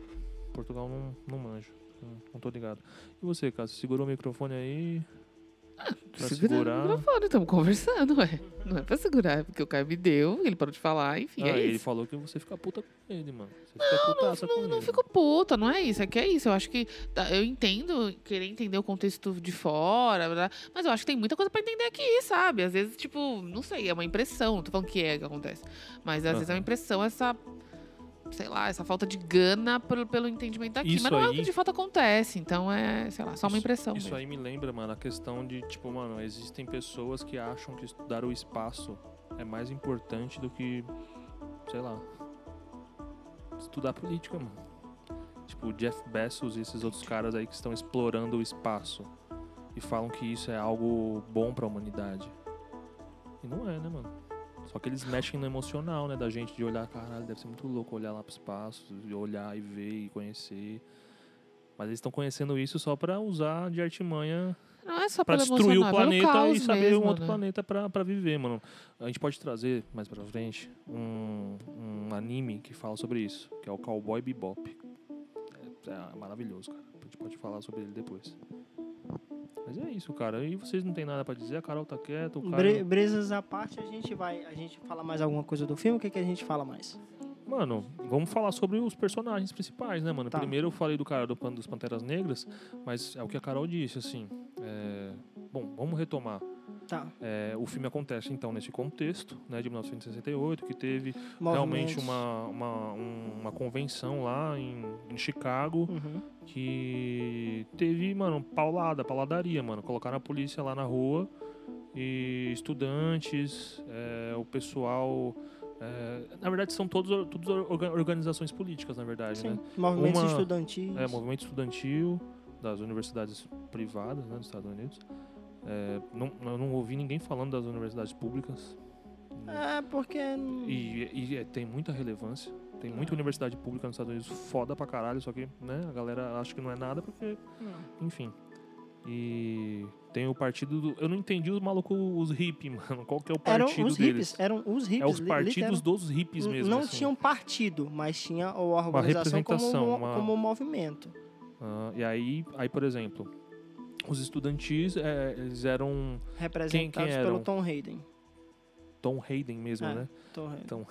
Portugal não, não manjo. Não, não tô ligado. E você, Cássio, segurou o microfone aí? Pra Segurando segurar. o microfone, estamos conversando, ué. Não é pra segurar, é porque o Caio me deu, ele parou de falar, enfim, Ah, é ele isso. falou que você fica puta com ele, mano. Você fica putaça com Não, ele. não fico puta, não é isso. É que é isso. Eu acho que. tá, Eu entendo querer entender o contexto de fora, mas eu acho que tem muita coisa pra entender aqui, sabe? Às vezes, tipo, não sei, é uma impressão. Não tô falando que é que acontece. Mas às vezes é uma impressão essa. Sei lá, essa falta de gana pelo, pelo entendimento daqui. Isso mas não é o aí- que de fato acontece. Então é, sei lá, só uma Isso- impressão. Isso mesmo. aí me lembra, mano, a questão de, tipo, mano, existem pessoas que acham que estudar o espaço é mais importante do que, sei lá, estudar política, mano. Tipo, Jeff Bezos e esses outros caras aí que estão explorando o espaço e falam que isso é algo bom pra humanidade. E não é, né, mano? Só que eles mexem no emocional, né, da gente de olhar, caralho, deve ser muito louco olhar lá pro espaço, olhar e ver e conhecer. Mas eles estão conhecendo isso só pra usar de artimanha Não é só pra destruir o planeta e saber mesmo, um outro né? planeta pra, pra viver, mano. A gente pode trazer mais pra frente um, um anime que fala sobre isso, que é o Cowboy Bebop. É, é maravilhoso, cara. A gente pode falar sobre ele depois. Mas é isso, cara. E vocês não tem nada pra dizer? A Carol tá quieta, o cara... Bre- Brisas à parte, a gente vai. A gente fala mais alguma coisa do filme? O que, que a gente fala mais? Mano, vamos falar sobre os personagens principais, né, mano? Tá. Primeiro eu falei do cara do Pan- dos Panteras Negras, mas é o que a Carol disse, assim. é, Bom, vamos retomar. Tá. É, o filme acontece, então, nesse contexto, né, de 1968, que teve realmente Movimentos. uma, uma, um- uma convenção lá em, em Chicago Uhum. que teve, mano, paulada, pauladaria, mano. Colocaram a polícia lá na rua e estudantes, é, o pessoal. é, na verdade, são todos, todas orga- organizações políticas, na verdade, Sim. né? Movimentos Uma- estudantis. É, movimento estudantil das universidades privadas né, dos Estados Unidos. É, não, eu não ouvi ninguém falando das universidades públicas. É, porque. E, e é, tem muita relevância. Tem muita universidade pública nos Estados Unidos foda pra caralho, só que né, a galera acha que não é nada porque, enfim. E tem o partido do. Eu não entendi os malucos, os hippies, mano. Qual que é o Eram partido os deles? hippies. Eram os hippies. é os partidos dos hippies mesmo. Não assim. tinha um partido, mas tinha a organização como, representação, um, uma- como um movimento. Ah, e aí, aí, por exemplo, os estudantis, é, eles eram Representados eram? pelo Tom Hayden. Tom Hayden mesmo, É. né? Tom Hayden. Então,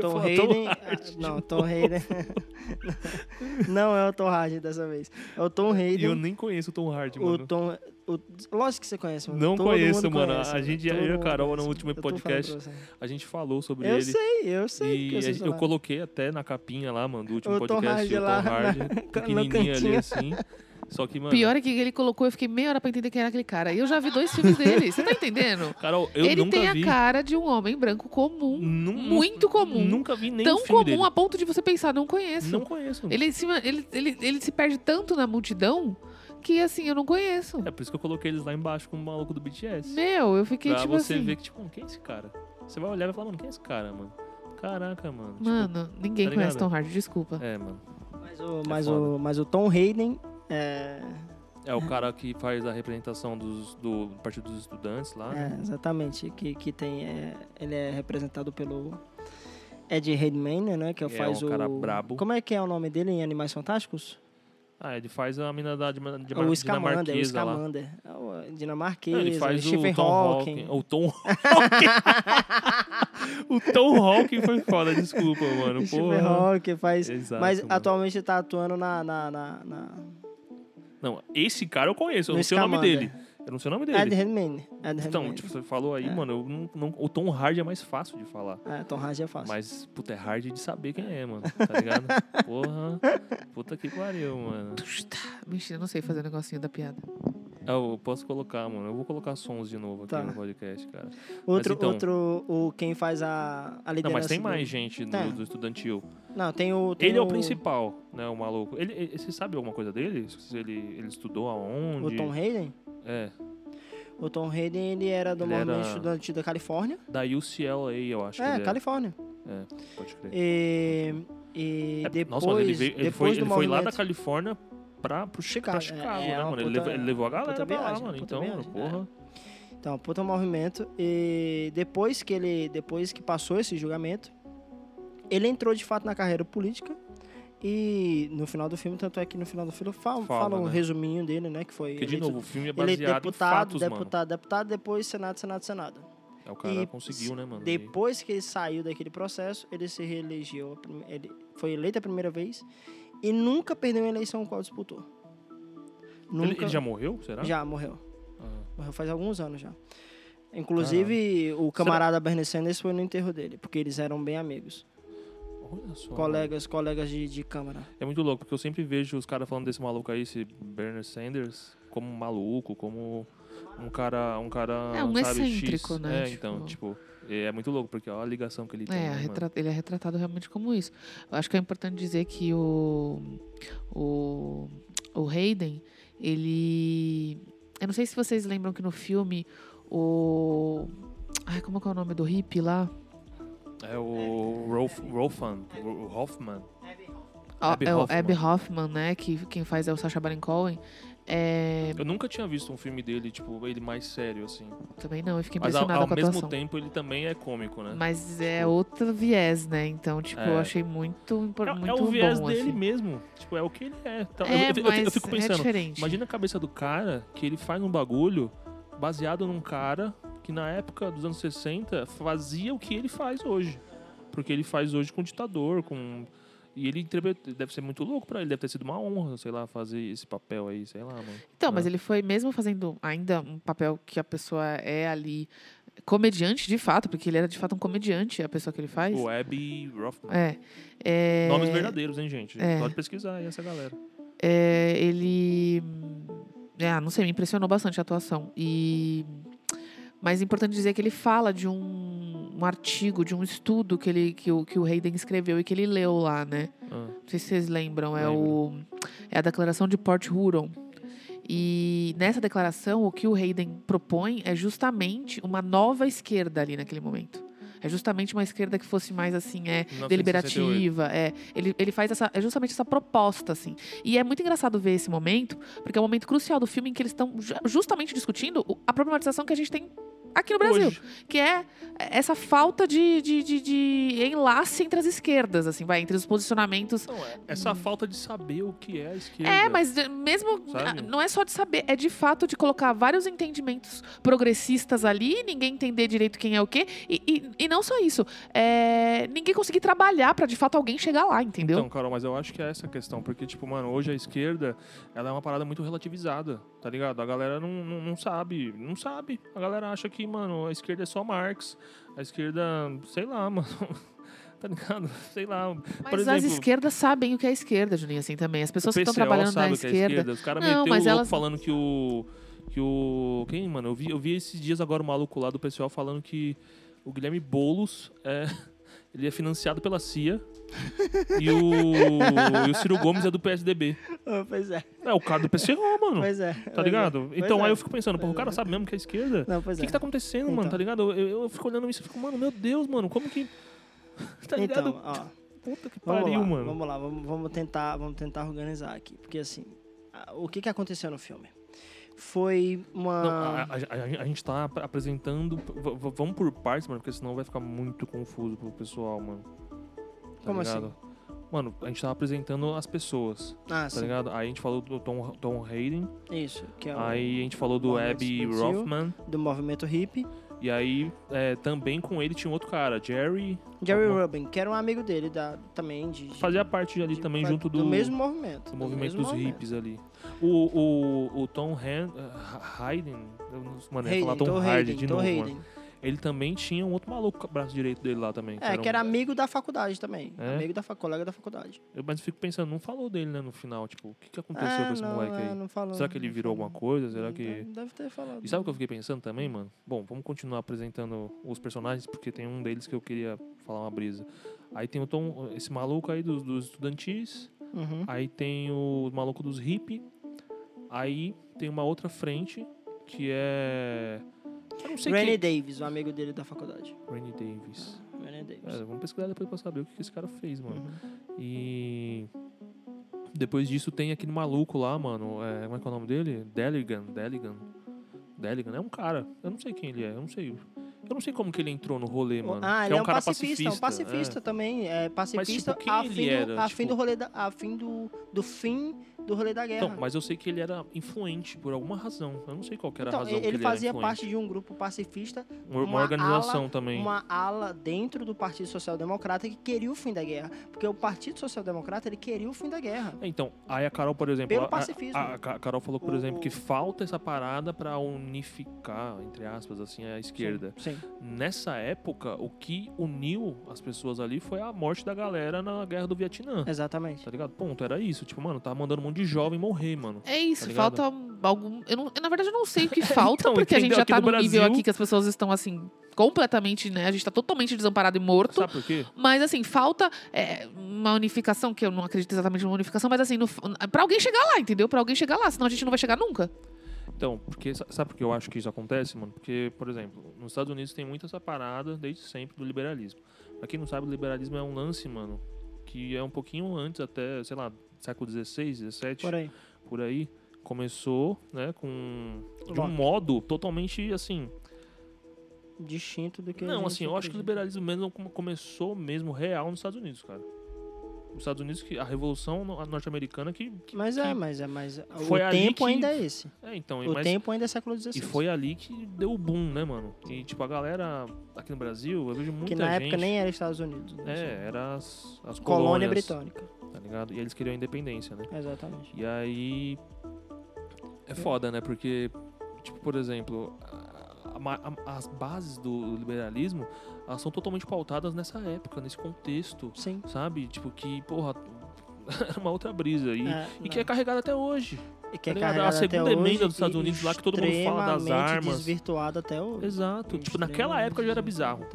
Tom Eu Hayden. Hard, ah, não, Tom Hayden. não é o Tom Hardy dessa vez. É o Tom E eu Hayden. nem conheço o Tom Hardy, O mano. Tom. O, lógico que você conhece, mano. Não Todo conheço, mano. conhece, A gente- eu e a Carol, no conhece. último Eu tô falando podcast. A gente falou sobre Eu ele. sei, eu sei. eu, a gente- eu coloquei até na capinha lá, mano, do último O Tom podcast, Hardy o Tom lá Hardy, no pequenininho ali assim. Só que, mano, Pior é que ele colocou, eu fiquei meia hora pra entender quem era aquele cara. E eu já vi dois filmes dele. Você tá entendendo? Carol, eu ele nunca tem vi. a cara de um homem branco comum. nu- muito comum. Nunca vi nem tão um filme comum dele. a ponto de você pensar, não conheço. Não conheço. Ele, se, ele, ele, ele se perde tanto na multidão que, assim, eu não conheço. É por isso que eu coloquei eles lá embaixo com o maluco do BTS. Meu, eu fiquei pra tipo você assim. ver que, tipo, quem é esse cara? Você vai olhar e vai falar, mano, quem é esse cara, mano? Caraca, mano. Tipo, Mano, ninguém tá conhece? Tom Hardy, desculpa. é, mano. Mas o, É mas, o, mas o Tom Hayden é, É o cara que faz a representação dos, do Partido dos Estudantes lá. é, né? exatamente que, que tem é, ele é representado pelo Ed Redmayne, né, que É faz um o cara brabo. Como é que é o nome dele em Animais Fantásticos? Ah, ele faz a mina da de, de, o Scamander, o lá. Scamander. É o Não, dinamarquesa, ele faz o Stephen Tom Hawking. Hawking. O Tom Hawking. o Tom Hawking foi foda, desculpa, mano. Stephen Porra. Hawking faz, Exato, mas mano. atualmente tá atuando na, na, na, na Não, esse cara eu conheço, eu não sei o nome dele. Eu não sei o nome Ed dele. Redmayne. Ed Então, tipo, você falou aí, É. mano, eu não, não- o Tom Hardy é mais fácil de falar. É, Tom Hardy é fácil. Mas, puta, é hard de saber quem é, mano. Tá ligado? Porra. Puta que pariu, mano. Mentira, não sei fazer o negocinho da piada. Eu posso colocar, mano. Eu vou colocar sons de novo aqui Tá. no podcast, cara. Outro, então- outro o, quem faz a, a liderança. Não, mas tem do- mais gente do, Tem. do estudantil. Não, tem o. tem Ele é o principal, né, o maluco. Ele, ele- você sabe alguma coisa dele? Se Ele, ele estudou aonde? O Tom Hayden. É, O Tom Hayden, ele era do Ele movimento era- estudantil da Califórnia. da UCLA, eu acho É, ele Califórnia. É, pode crer. E, e É, depois, Nossa, ele, veio- ele depois foi, do ele foi lá da movimento- Califórnia pra, pro Chicago, pra é, Chicago é né, mano? Ele puta- levou, ele levou a galera pra lá, mano. Então, viagem, porra. Então, puta movimento. E depois que ele, depois que passou esse julgamento, ele entrou de fato na carreira política. E no final do filme, tanto é que no final do filme fala, Fala, fala um né? resuminho dele, né? Que foi Porque, de eleito- novo, o filme é ele é baseado deputado, em fatos, mano. deputado, deputado, depois Senado, Senado, Senado. É, o cara e conseguiu, né, mano? Depois que ele saiu daquele processo, ele se reelegeu. Ele foi eleito a primeira vez e nunca perdeu uma eleição qual disputou. Ele, Nunca. ele já morreu, será? Já morreu. Ah. Morreu faz alguns anos já. Inclusive, o camarada Bernie Sanders foi no enterro dele, porque eles eram bem amigos. Olha só. Colegas, colegas de, de câmara. É muito louco, porque eu sempre vejo os caras falando desse maluco aí, esse Bernie Sanders, como um maluco, como um cara, um cara, É, um sabe, excêntrico, X. né, É, tipo- então, tipo, é muito louco, porque olha a ligação que ele tem, É, né, ele é retratado realmente como isso. Eu acho que é importante dizer que o, o, o Hayden, ele. Eu não sei se vocês lembram que no filme o. Ai, como que é o nome do hippie lá? É o Rolf, Rolfan, Hoffman. Abby é o Hoffman. Abby Hoffman, né? Que quem faz é o Sacha Baron Cohen. É, Eu nunca tinha visto um filme dele, tipo, ele mais sério, assim. também não, eu fiquei Mas ao, impressionada ao com a mesmo atuação. tempo ele também é cômico, né? Mas é Tipo- outro viés, né? Então, tipo, É. eu achei muito, impor- É, é o viés bom, dele assim. mesmo. Tipo, é o que ele é. Então, eu- É, eu, eu- mas eu fico é pensando, imagina a cabeça do cara que ele faz um bagulho baseado num cara que na época dos anos 60 fazia o que ele faz hoje. Porque ele faz hoje com ditador, com. E ele deve ser muito louco pra ele, deve ter sido uma honra, sei lá, fazer esse papel aí, sei lá, mano. Então, mas É. ele foi mesmo fazendo ainda um papel que a pessoa é ali comediante de fato, porque ele era de fato um comediante, a pessoa que ele faz. O Abby Rothman. É, é, Nomes verdadeiros, hein, gente? é. Pode pesquisar aí essa galera. é, ele é, não sei, me impressionou bastante a atuação. E mas é importante dizer que ele fala de um, um artigo, de um estudo que ele que o, que o Hayden escreveu e que ele leu lá, né? Ah, Não sei se vocês lembram, é, o, é a Declaração de Port Huron. E nessa declaração, o que o Hayden propõe é justamente uma nova esquerda ali naquele momento. É justamente uma esquerda que fosse mais assim, é 1968. deliberativa, é. Ele, ele faz essa, é justamente essa proposta, assim. E é muito engraçado ver esse momento, porque é um momento crucial do filme em que eles estão ju- justamente discutindo a problematização que a gente tem aqui no Brasil Hoje. que é essa falta de, de, de, de enlace entre as esquerdas, assim, vai, entre os posicionamentos. Não, é essa falta de saber o que é a esquerda. É, mas mesmo Sabe? ah, não é só de saber, é de fato de colocar vários entendimentos progressistas ali, ninguém entender direito quem é o quê, e, e, e não só isso, é, ninguém conseguir trabalhar pra de fato alguém chegar lá, entendeu? Então, Carol, mas eu acho que é essa a questão, porque, tipo, mano, hoje a esquerda, ela é uma parada muito relativizada, tá ligado? A galera não, não, não sabe, não sabe. A galera acha que, mano, a esquerda é só Marx, a esquerda, sei lá, mano, tá ligado? Sei lá. mas Por as exemplo, esquerdas sabem o que é esquerda, Juninho, assim também. As pessoas que estão trabalhando sabe na o que é esquerda. Os caras meteu mas o louco elas- falando que o. Que o. Quem, mano? Eu vi, eu vi esses dias agora o maluco lá do pessoal falando que o Guilherme Boulos é. Ele é financiado pela CIA. e, o, e o Ciro Gomes é do PSDB. Ah, pois é, É o cara do PCO, mano. pois é. Tá ligado? Pois Então é. aí eu fico pensando, pô, o cara é. sabe mesmo que é esquerda? Não, O pois que, é. que tá acontecendo, mano? Então. Tá ligado? Eu, eu fico olhando isso e fico, mano, meu Deus, mano, como que. Tá ligado? Então, ó, Puta que vamos pariu, lá, mano. vamos lá, vamos, vamos tentar, vamos tentar organizar aqui, porque assim, o que que aconteceu no filme? Foi uma Não, a, a- a- a gente tá ap- apresentando. vamos por partes, mano, porque senão vai ficar muito confuso pro pessoal, mano. Tá Como assim? ligado? Mano, a gente tava apresentando as pessoas, Ah, tá sim. ligado? Aí a gente falou do Tom, Tom Hayden, Isso, que é o aí a gente falou do Abby. Rothman, do movimento hippie. E aí é, também com ele tinha um outro cara, Jerry, Jerry Alguma- Rubin, que era um amigo dele da, também de, de- fazia parte ali de- também fa- junto do, mesmo movimento. do movimento mesmo dos movimento. hippies ali. O, o, o Tom Han, uh, Hayden, mano, ia Hayden, falar Tom, Tom Hayden, de Tom novo, Hayden. mano. Ele também tinha um outro maluco com o braço direito dele lá também. É, um- que era amigo da faculdade também. É? Amigo da fa- colega da faculdade. Eu- Mas eu fico pensando, não falou dele, né, no final. Tipo, o que, que aconteceu É, com esse não, moleque é, aí? não falou, Será que ele virou alguma coisa? Será que. Deve, deve ter falado. E sabe o que eu fiquei pensando também, mano? Bom, vamos continuar apresentando os personagens, porque tem um deles que eu queria falar uma brisa. Aí tem o Tom, esse maluco aí dos, dos estudantis, Uhum. aí tem o maluco dos hippie, aí tem uma outra frente que é. Randy quem. Davis, o amigo dele da faculdade. Rainy Davis. Randy Davis. É, vamos pesquisar depois pra saber o que que esse cara fez, mano. Uhum. E. Depois disso tem aquele maluco lá, mano. É, como é que é o nome dele? Deligan. Deligan. Deligan. É um cara. Eu não sei quem ele é. Eu não sei. Eu não sei como que ele entrou no rolê, mano. Ah, Que ele é um, cara pacifista, um pacifista também. É pacifista tipo, quem a, ele fim do, era? a fim Tipo- do rolê da, a fim do, do fim do rolê da É. guerra. Então, mas eu sei que ele era influente por alguma razão. Eu não sei qual que era Então, a razão que ele ele fazia era parte de um grupo pacifista, Uma, uma organização ala- também. uma ala dentro do Partido Social Democrata que queria o fim da guerra. Porque o Partido Social Democrata ele queria o fim da guerra. É, Então, aí a Carol, por exemplo, Pelo a- pacifismo. A, a Ca- Carol falou, por O- exemplo, que falta essa parada pra unificar, entre aspas, assim, a esquerda. Sim. Nessa época, o que uniu as pessoas ali foi a morte da galera na guerra do Vietnã. Exatamente. Tá ligado? Ponto, era isso. Tipo, mano, tava mandando um monte de jovem morrer, mano. É isso, Tá falta algum. Eu não, eu, na verdade, eu não sei o que falta, Então, porque a gente já tá no num nível Brasil- aqui que as pessoas estão assim, completamente, né? A gente tá totalmente desamparado e morto. Sabe por quê? Mas assim, falta é, uma unificação, que eu não acredito exatamente numa unificação, mas assim, no, pra alguém chegar lá, entendeu? Pra alguém chegar lá, senão a gente não vai chegar nunca. Então, porque sa- sabe por que eu acho que isso acontece, mano? Porque, por exemplo, nos Estados Unidos tem muito essa parada desde sempre do liberalismo. Pra quem não sabe, o liberalismo é um lance, mano, que é um pouquinho antes, até, sei lá, século XVI, XVII, Por aí. por aí. Começou, né, com. De um modo totalmente assim. Distinto do que Não, assim, eu acho que o liberalismo mesmo come- começou mesmo real nos Estados Unidos, cara. Os Estados Unidos, que a revolução no- norte-americana que, que- Mas que- é, mas é, mas Foi o tempo que- ainda é esse. É, então, O mas, tempo ainda é século XVI. e foi ali que deu o boom, né, mano? E tipo, a galera aqui no Brasil, eu vejo muita que na gente. época nem era Estados Unidos. né? É, era as, as Colônia colônias, britânica. Tá ligado? E eles queriam a independência, né? Exatamente. E aí. É foda, né? Porque, tipo, por exemplo, as bases do liberalismo elas são totalmente pautadas nessa época, nesse contexto, Sim. sabe? Tipo, que, porra, era uma outra brisa. E, É, e que é carregada até hoje. E que é tá ligado? A carregado até segunda emenda hoje dos Estados Unidos lá que todo mundo fala das armas. desvirtuado até hoje. Exato. Tipo, naquela época já era bizarro.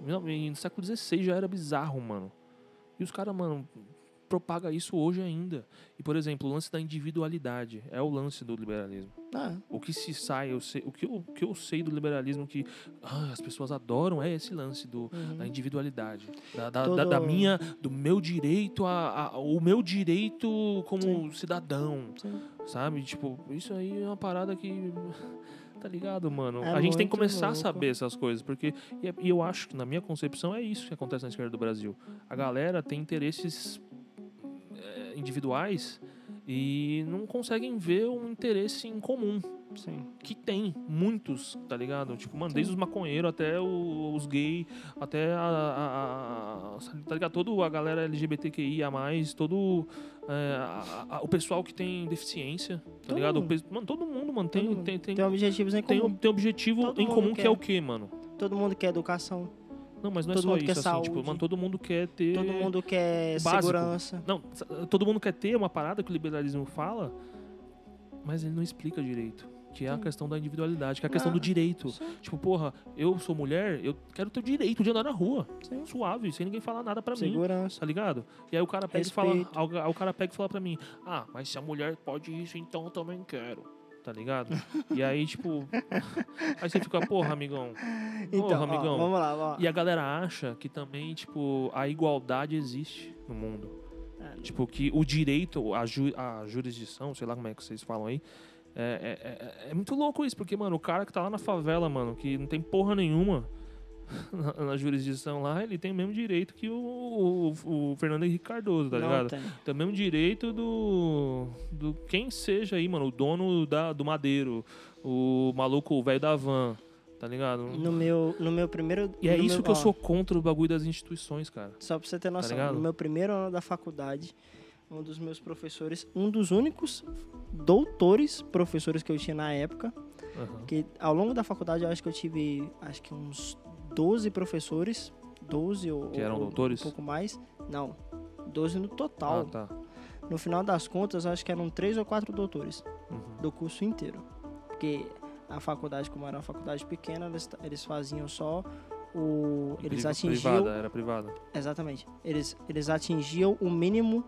No século XVI já era bizarro, mano. E os caras, mano, propaga isso hoje ainda. E, por exemplo, o lance da individualidade é o lance do liberalismo. Ah, O que se sai, eu sei, o, que eu, o que eu sei do liberalismo que ah, as pessoas adoram é esse lance do, uhum. da individualidade. Da, da, Todo- da- da minha, do meu direito, a, a- o meu direito como cidadão, Sim. sabe? Tipo, isso aí é uma parada que... Tá ligado, mano? É a gente tem que começar a louco. saber essas coisas, porque... E, eu acho que, na minha concepção, é isso que acontece na esquerda do Brasil. A galera tem interesses individuais e não conseguem ver um interesse em comum Sim. que tem muitos, tá ligado? Tipo, mano, desde os maconheiros até o- os gays, até a, a- a- tá ligado? Toda a galera LGBTQIA+, todo é, a- o pessoal que tem deficiência, tá Todo ligado? Mundo. Mano, todo mundo, mano, tem, mundo. tem, tem, Tem objetivos em tem, comum. um- tem objetivo Todo em comum que quer. é o quê, mano? Todo mundo quer educação. Não, mas não é Todo só mundo isso, quer assim, saúde. tipo, mano, todo mundo quer ter... Todo mundo quer básico. segurança. Não, todo mundo quer ter uma parada que o liberalismo fala, mas ele não explica direito. Que é a questão da individualidade, que é a questão Ah, do direito. sim. Tipo, porra, eu sou mulher, eu quero ter o direito de andar na rua. Sim. Suave, sem ninguém falar nada pra mim. Segurança. Tá ligado? E aí o cara pega e fala. Respeito. aí O cara pega e fala pra mim, ah, mas se a mulher pode isso, então eu também quero. Tá ligado? e aí, tipo. aí você fica, porra, amigão. Então, Porra, ó, amigão. vamos lá. Ó. E a galera acha que também, tipo, a igualdade existe no mundo. É, Tipo, que o direito, a, ju- a jurisdição, sei lá como é que vocês falam aí, é, é- é- é muito louco isso, porque, mano, o cara que tá lá na favela, mano, que não tem porra nenhuma na, na jurisdição lá, ele tem o mesmo direito que o, o- o Fernando Henrique Cardoso, tá não ligado? tem. Tem o mesmo direito do. do quem seja aí, mano, o dono da, do madeiro, o maluco, o velho da van, tá ligado? No meu, no meu primeiro. E é isso meu- que eu ó, sou contra o bagulho das instituições, cara. Só pra você ter noção, ligado? no meu primeiro ano da faculdade, um dos meus professores, um dos únicos doutores professores que eu tinha na época, Aham. Porque ao longo da faculdade eu acho que eu tive acho que uns 12 professores, 12 ou, Que eram ou doutores? um pouco mais. Não, 12 no total. Ah, tá. No final das contas, acho que eram três ou quatro doutores Uhum. do curso inteiro. Porque a faculdade, como era uma faculdade pequena, eles, eles faziam só o eles Priva- atingiam Privada, era privada. exatamente. Eles eles atingiam o mínimo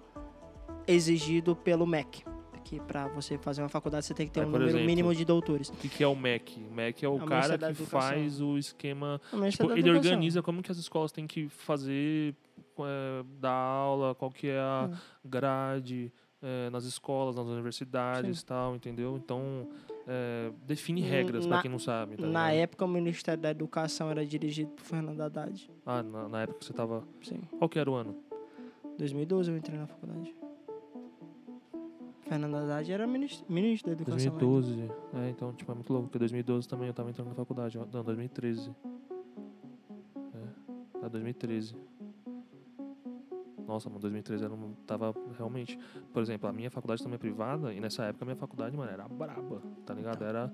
exigido pelo MEC. Que para você fazer uma faculdade você tem que ter Aí, um número exemplo, mínimo de doutores. O que, que é o MEC? O MEC é o o cara que faz o esquema. Tipo, ele organiza como que as escolas têm que fazer, é, dar aula, qual que é a Hum. grade é, nas escolas, nas universidades e tal, entendeu? Então, é, define Hum, regras, pra quem não sabe. Tá Na ligado? época, o Ministério da Educação era dirigido por Fernando Haddad. Ah, na, na época que você tava. Sim. Qual que era o ano? 2012 eu entrei na faculdade. Fernando Haddad era ministro, ministro da Educação. ainda. 2012. É, então, tipo, é muito louco, porque 2012 também eu tava entrando na faculdade. Não, 2013. É, tá, 2013. Nossa, mano, 2013 eu não tava realmente. Por exemplo, a minha faculdade também é privada, e nessa época a minha faculdade, mano, era braba, tá ligado? Era.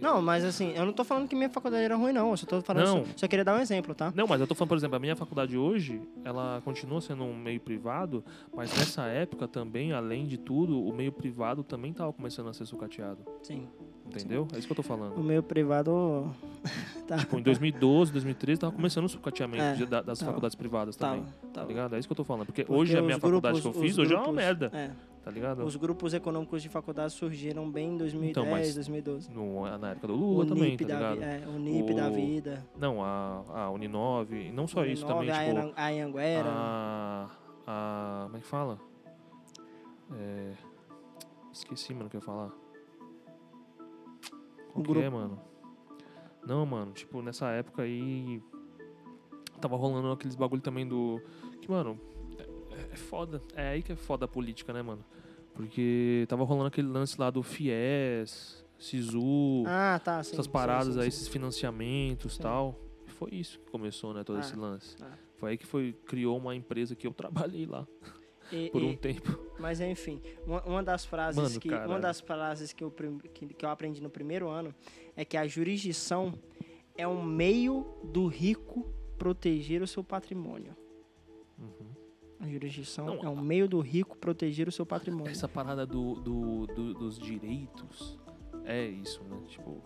Não, mas assim, eu não tô falando que minha faculdade era ruim, não. Eu só tô falando. Não. Só, só queria dar um exemplo, tá? Não, mas eu tô falando, por exemplo, a minha faculdade hoje, ela continua sendo um meio privado, mas nessa época também, além de tudo, o meio privado também tava começando a ser sucateado. Sim. Entendeu? É isso que eu tô O falando. meu privado. tá. Tipo, em 2012, 2013, tava começando o sucateamento É, da- das tava. faculdades privadas também. Tava, Tá tava. ligado? É isso que eu tô falando. Porque, Porque hoje a minha os faculdade grupos- que eu fiz, hoje é uma grupos- merda. É. Tá ligado? Os grupos econômicos de faculdade surgiram bem em 2010, Então, mas 2012. No- na época do O Lula também, NIP, tá da, ligado? vi- é, o NIP da O- vida. Não, a, a Uninove, não só isso Uninove, também, a tipo, a Anhanguera. a, a... Como é que fala? É, esqueci, mano, o que eu ia falar. O que grupo. é, mano? Não, mano, tipo, nessa época aí... Tava rolando aqueles bagulho também do... Que, mano, é, é foda. É aí que é foda a política, né, mano? Porque tava rolando aquele lance lá do FIES, SISU... Ah, tá. Sim, essas paradas sim, aí, sim. esses financiamentos e tal. Foi isso que começou, né, todo Ah, esse lance. ah. Foi aí que foi, criou uma empresa que eu trabalhei lá E- por e- um tempo. Mas enfim, uma, uma das frases Mano, que uma caralho. das frases que eu, que, que eu aprendi no primeiro ano é que a jurisdição é um meio do rico proteger o seu patrimônio. Uhum. A jurisdição Não, é um meio do rico proteger o seu patrimônio. Essa parada do, do- do- dos direitos é isso, né? Tipo,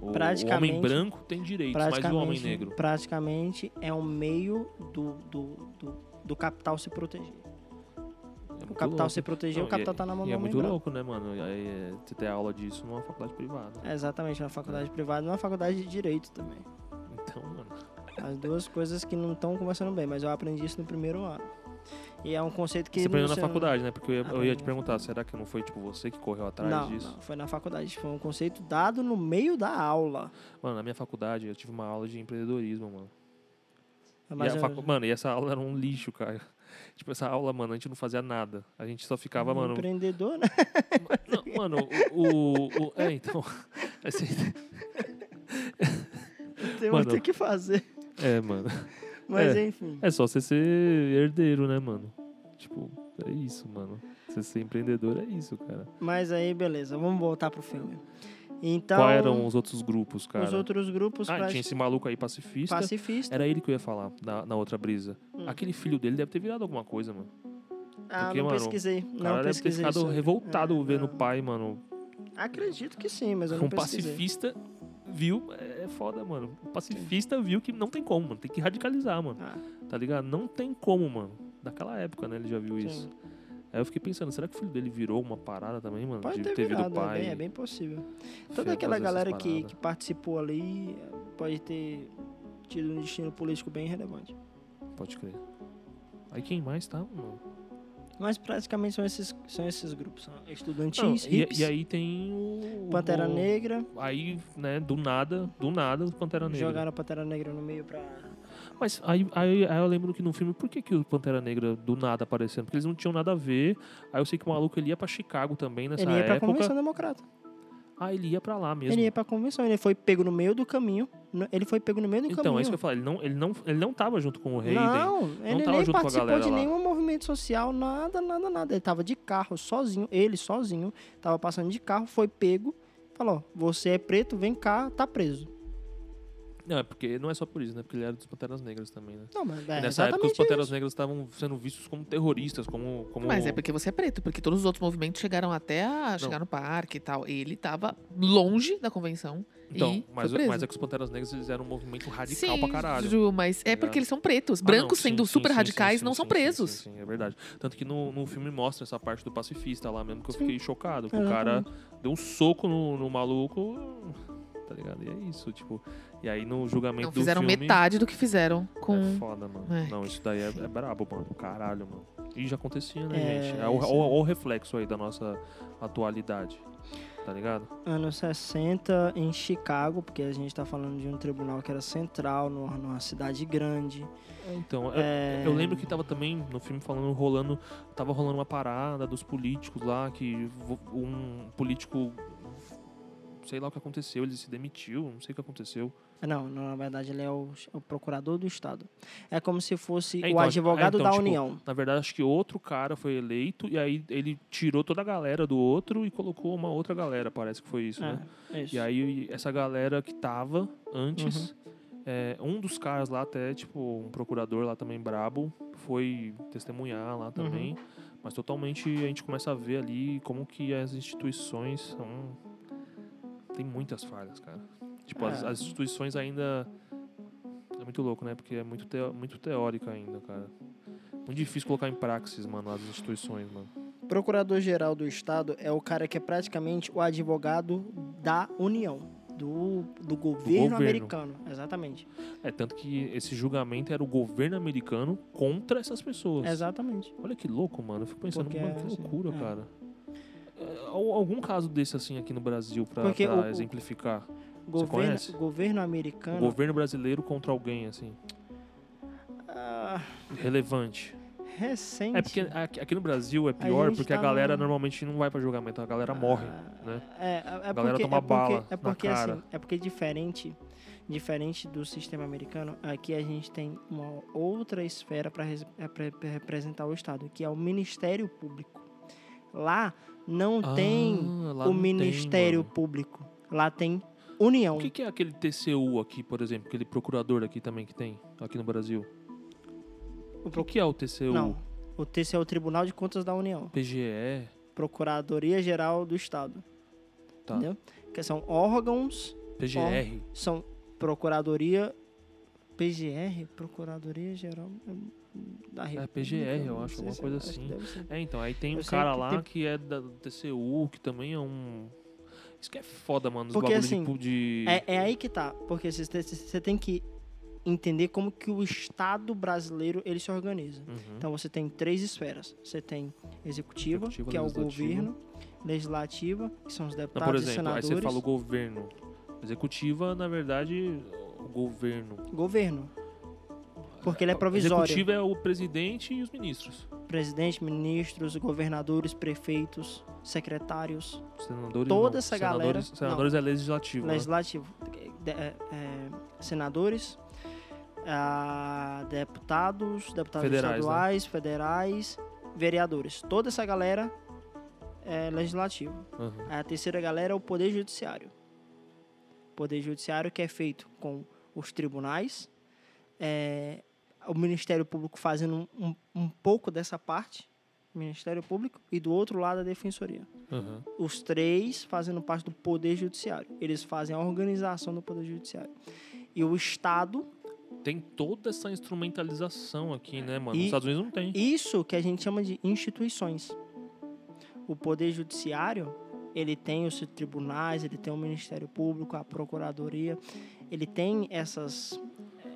o, o Praticamente- homem branco tem direitos, mas o homem negro. praticamente é um meio do, do, do, do capital se proteger. É O capital louco. se proteger, Não, o capital e, tá na mão do é muito branco. louco, né, mano? É, você ter aula disso numa faculdade privada. É exatamente, uma faculdade privada e uma faculdade de direito também. Então, mano. As duas coisas que não estão conversando bem, mas eu aprendi isso no primeiro ano. E é um conceito que. Você aprendeu não- na faculdade, né? Porque eu ia, eu ia te perguntar, será que não foi, tipo, você que correu atrás Não, disso? não, foi na faculdade. Foi um conceito dado no meio da aula. Mano, na minha faculdade eu tive uma aula de empreendedorismo, mano. Mas e eu- facu- Mano, e essa aula era um lixo, cara. Tipo, essa aula, mano, a gente não fazia nada. A gente só ficava, mano. Empreendedor, né? Não, mano, o, o, o- É, então. assim, Tem muito o que fazer. é, mano. Mas É. enfim. É só você ser herdeiro, né, mano? Tipo, é isso, mano. Você ser empreendedor é isso, cara. Mas aí, beleza. Vamos voltar pro filme. Então. Qual eram os outros grupos, cara? os outros grupos Ah, tinha esse maluco aí pacifista. pacifistas? Era ele que eu ia falar na, na outra brisa. Hum. Aquele filho dele deve ter virado alguma coisa, mano. Ah, porque, não mano, pesquisei. O Não cara deve ter pesquisei. ficado revoltado É, vendo o não. pai, mano. Acredito que sim, mas eu não Um pesquisei. pacifista viu. É foda, mano. O pacifista viu que não tem como, mano. Tem que radicalizar, mano. Ah, Tá ligado? Não tem como, mano. Daquela época, né? Ele já viu sim. isso. Aí eu fiquei pensando, será que o filho dele virou uma parada também, mano? Pode de ter ter virado, o pai. é, bem, é bem possível. Toda aquela galera que, que participou ali pode ter tido um destino político bem relevante. Pode crer. Aí quem mais tá, mano? Mas praticamente são esses, são esses grupos. São Não, estudantis, e, hips, e aí tem o. Pantera o- Negra. Aí, né, do nada, do nada, o Pantera Negra. Jogaram a Pantera Negra no meio pra... Mas aí, aí, aí eu lembro que no filme, por que, que o Pantera Negra do nada aparecendo? Porque eles não tinham nada a ver. Aí eu sei que o maluco ele ia pra Chicago também nessa ele ia pra época. Convenção Democrata. Ah, ele ia pra lá mesmo. Ele ia pra convenção. Ele foi pego no meio do caminho. Ele foi pego no meio do então, caminho. é isso que eu falo. Ele não, ele, não, ele não tava junto com o Hayden. Não, ele tava nem participou de lá. nenhum movimento social, nada, nada, nada. Ele tava de carro sozinho, ele sozinho, tava passando de carro, foi pego Falou, você é preto, vem cá, tá preso. Não, é porque não é só por isso, né? Porque ele era dos Panteras Negras também, né? Não, mas E é nessa época os Panteras isso. Negras estavam sendo vistos como terroristas, como. como... Mas é porque você é preto, porque todos os outros movimentos chegaram até a chegar no parque e tal. Ele tava longe da convenção. Então, e mas, foi preso. mas é que os Panteras Negras eles eram um movimento radical sim, pra caralho. Ju, mas é ligado? porque eles são pretos. Ah, Brancos não, sim, sendo sim, super radicais não são presos. Sim, é verdade. Tanto que no, no filme mostra essa parte do pacifista lá mesmo, que eu fiquei chocado. Que o cara deu um soco no, no maluco, tá ligado? E é isso, tipo. E aí no julgamento Não do fizeram filme... metade do que fizeram com. É foda, mano. É. Não, isso daí é, é brabo, mano. Caralho, mano. E já acontecia, né, É, gente? É o, o- é. o reflexo aí da nossa atualidade. Tá ligado? Anos 60 em Chicago, porque a gente tá falando de um tribunal que era central, numa, numa cidade grande. Então, É, Eu lembro que tava também no filme falando, rolando, tava rolando uma parada dos políticos lá, que um político, sei lá o que aconteceu, ele se demitiu, não sei o que aconteceu. Não, não, na verdade ele é o, o procurador do Estado. É como se fosse É, o então, advogado é, então, da tipo, União. Na verdade, acho que outro cara foi eleito e aí ele tirou toda a galera do outro e colocou uma outra galera, parece que foi isso, né? É, isso. E aí essa galera que tava antes, é, um dos caras lá até, tipo, um procurador lá também brabo, foi testemunhar lá também. Mas totalmente a gente começa a ver ali como que as instituições são. Tem muitas falhas, cara. Tipo, as, É. as instituições ainda. É muito louco, né? Porque é muito, teo- muito teórica ainda, cara. Muito difícil colocar em praxis, mano, as instituições, mano. Procurador-geral do Estado é o cara que é praticamente o advogado da União, do, do governo, governo. americano. Exatamente. É tanto que esse julgamento era o governo americano contra essas pessoas. Exatamente. Olha que louco, mano. Eu fico pensando, Porque mano, é que assim, loucura, é. cara. É, al- Algum caso desse assim aqui no Brasil Porque o- o- exemplificar? Governo, governo O americano. governo brasileiro contra alguém, assim, ah, relevante. recente. É porque aqui, no Brasil é pior gente porque a tá galera no- normalmente não vai pra julgamento, a galera morre, Ah, né? É, é, é galera porque, toma é porque, bala é na porque cara. assim, é porque diferente, diferente do sistema americano, aqui a gente tem uma outra esfera para representar o Estado, que é o Ministério Público. Lá não tem Ah, lá o não tem, Ministério mano. Público. Lá tem União. O que, que é aquele TCU aqui, por exemplo, aquele procurador aqui também que tem, aqui no Brasil? O O pro- que é o TCU? Não. O TCE é o Tribunal de Contas da União. PGE? Procuradoria Geral do Estado. Tá. Entendeu? Que são órgãos PGR? são Procuradoria PGR, Procuradoria Geral da República. PGR, eu acho, alguma coisa que assim. É, então, aí tem Eu um cara que lá tem- que é da TCU, que também é um. Isso que é foda, mano. Os Porque, assim, de. É, é aí que tá, porque você te- você tem que entender como que o Estado brasileiro ele se organiza. Uhum. Então você tem três esferas. Você tem executiva, Executiva, que é o governo, legislativa, que são os Não, deputados por e exemplo, aí senadores. você fala o governo. Executiva, na verdade, o governo. Governo. Porque ele é provisório. Executiva é o presidente e os ministros. Presidente, ministros, governadores, prefeitos, secretários, Senadores. Toda não. essa senadores, galera- Senadores é legislativo. né? legislativo, de- é, é, senadores, ah, deputados, deputados Federais, né? estaduais, federais, vereadores. Toda essa galera é legislativo. Uhum. A terceira galera é o Poder Judiciário. Poder Judiciário que é feito com os tribunais, é, o Ministério Público fazendo um, um, pouco dessa parte, Ministério Público, e do outro lado a Defensoria. Uhum. Os três fazendo parte do Poder Judiciário. Eles fazem a organização do Poder Judiciário. E o Estado, Tem toda essa instrumentalização aqui, né, mano? Nos Estados Unidos não tem. isso que a gente chama de instituições. O Poder Judiciário, ele tem os tribunais, ele tem o Ministério Público, a Procuradoria, ele tem essas...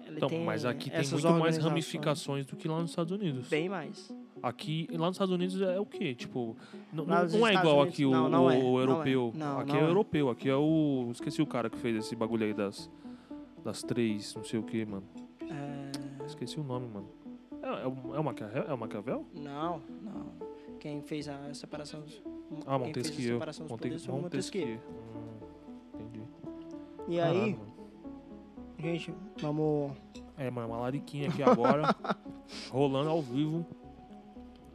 ele Então, mas aqui tem muito mais ramificações do que lá nos Estados Unidos. Bem mais. Aqui, lá nos Estados Unidos é o quê? Tipo, não, não é Estados igual Unidos- aqui o, não, não é, o é. europeu. Não, aqui é, é. europeu, aqui é o. Esqueci o cara que fez esse bagulho aí das. Das três, não sei o que, mano. É, Esqueci o nome, mano. É, é, o, é o Maquiavel? É o Maquiavel? Não, não. Quem fez a separação dos... Ah, quem fez a Montesquieu. separação dos Monte, poderes o Montesquieu. Montesquieu. Hum, entendi. E Caralho, aí, mano. Gente, vamos... É, mano, uma lariquinha aqui agora. rolando ao vivo.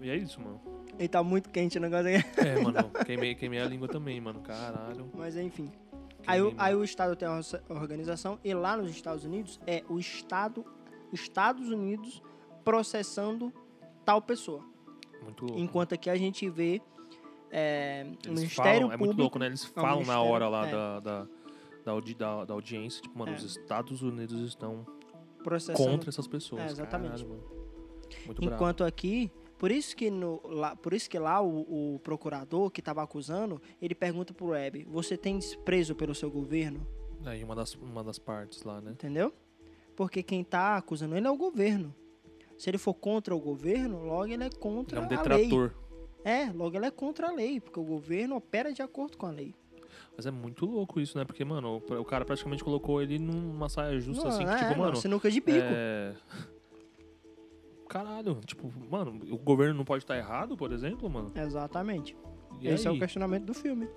E é isso, mano. Ele tá muito quente o negócio aqui. É, mano, queimei, queimei a língua também, mano. Caralho. Mas enfim. Aí, o- aí o Estado tem uma organização e lá nos Estados Unidos é o Estado, Estados Unidos processando tal pessoa. Muito louco. Enquanto aqui a gente vê é, Eles Ministério falam, é Público. muito louco, né? Eles falam na hora lá é. da, da, da, audi- da- da audiência, tipo, mano, É. os Estados Unidos estão processando. contra essas pessoas. É, exatamente. Caralho, mano. Muito bravo. Enquanto aqui, por isso que, no, lá, por isso que lá o, o procurador que estava acusando, ele pergunta pro Web, você tem desprezo pelo seu governo? Aí uma das, uma das partes lá, né? Entendeu? Porque quem tá acusando ele é o governo. Se ele for contra o governo, logo ele é Ele contra é um a lei. detrator. É, logo ele é contra a lei, porque o governo opera de acordo com a lei. Mas é muito louco isso, né? Porque, mano, o, o cara praticamente colocou ele numa saia justa, Não, assim, que, é, tipo, mano. sinuca de bico. É... Caralho, tipo, mano, o governo não pode estar errado, por exemplo, mano? Exatamente. E Esse é o aí? questionamento do filme.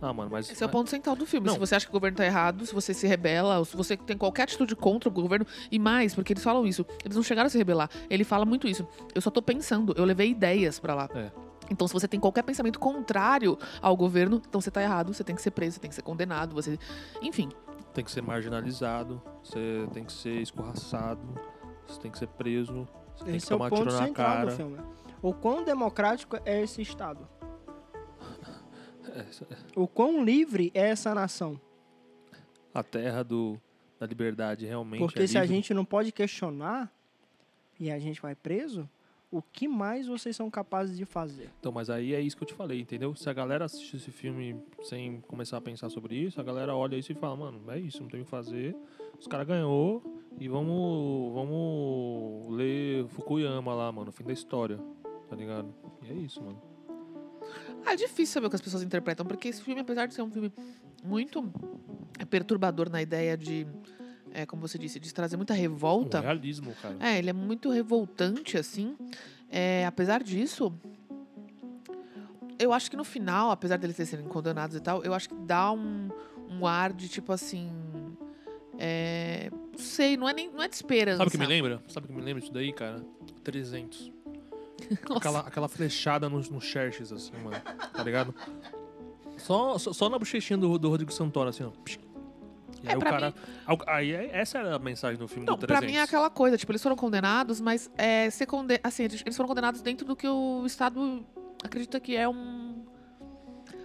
Ah, mano, mas. Esse é o ponto central do filme. Não. Se você acha que o governo tá errado, se você se rebela, ou se você tem qualquer atitude contra o governo, e mais, porque eles falam isso, eles não chegaram a se rebelar. Ele fala muito isso. Eu só tô pensando, eu levei ideias pra lá. É. Então, se você tem qualquer pensamento contrário ao governo, então você tá errado, você tem que ser preso, você tem que ser condenado, você. Enfim. Tem que ser marginalizado, você tem que ser escorraçado, você tem que ser preso, você tem que Esse é o tomar ponto tiro na central cara. do filme. O quão democrático é esse Estado? O quão livre é essa nação? a terra do, da liberdade realmente Porque é se a livre. gente não pode questionar e a gente vai preso, o que mais vocês são capazes de fazer? Então, mas aí é isso que eu te falei, entendeu? Se a galera assistir esse filme sem começar a pensar sobre isso, a galera olha isso e fala, mano, é isso, não tem o que fazer. Os caras ganhou e vamos, vamos ler Fukuyama lá, mano, fim da história, tá ligado? E é isso, mano. Ah, é difícil saber o que as pessoas interpretam, porque esse filme, apesar de ser um filme muito é, perturbador na ideia de, é, como você disse, de trazer muita Um revolta. realismo, cara. É, ele é muito revoltante, assim. É, apesar disso, eu acho que no final, apesar deles serem condenados e tal, eu acho que dá um, um ar de tipo assim. É, não sei, não é, nem, não é de esperança. Sabe o que me lembra? Sabe o que me lembra disso daí, cara? 300. Aquela, aquela flechada no, no Xerxes, assim, mano. Tá ligado? Só, só, só na bochechinha do, do Rodrigo Santoro, assim, ó. Psh. E É, aí o cara. Aí é- essa era a mensagem do filme Não, do 300. pra mim é aquela coisa, tipo, eles foram condenados, mas é, ser conde... assim, eles foram condenados dentro do que o Estado acredita que é um.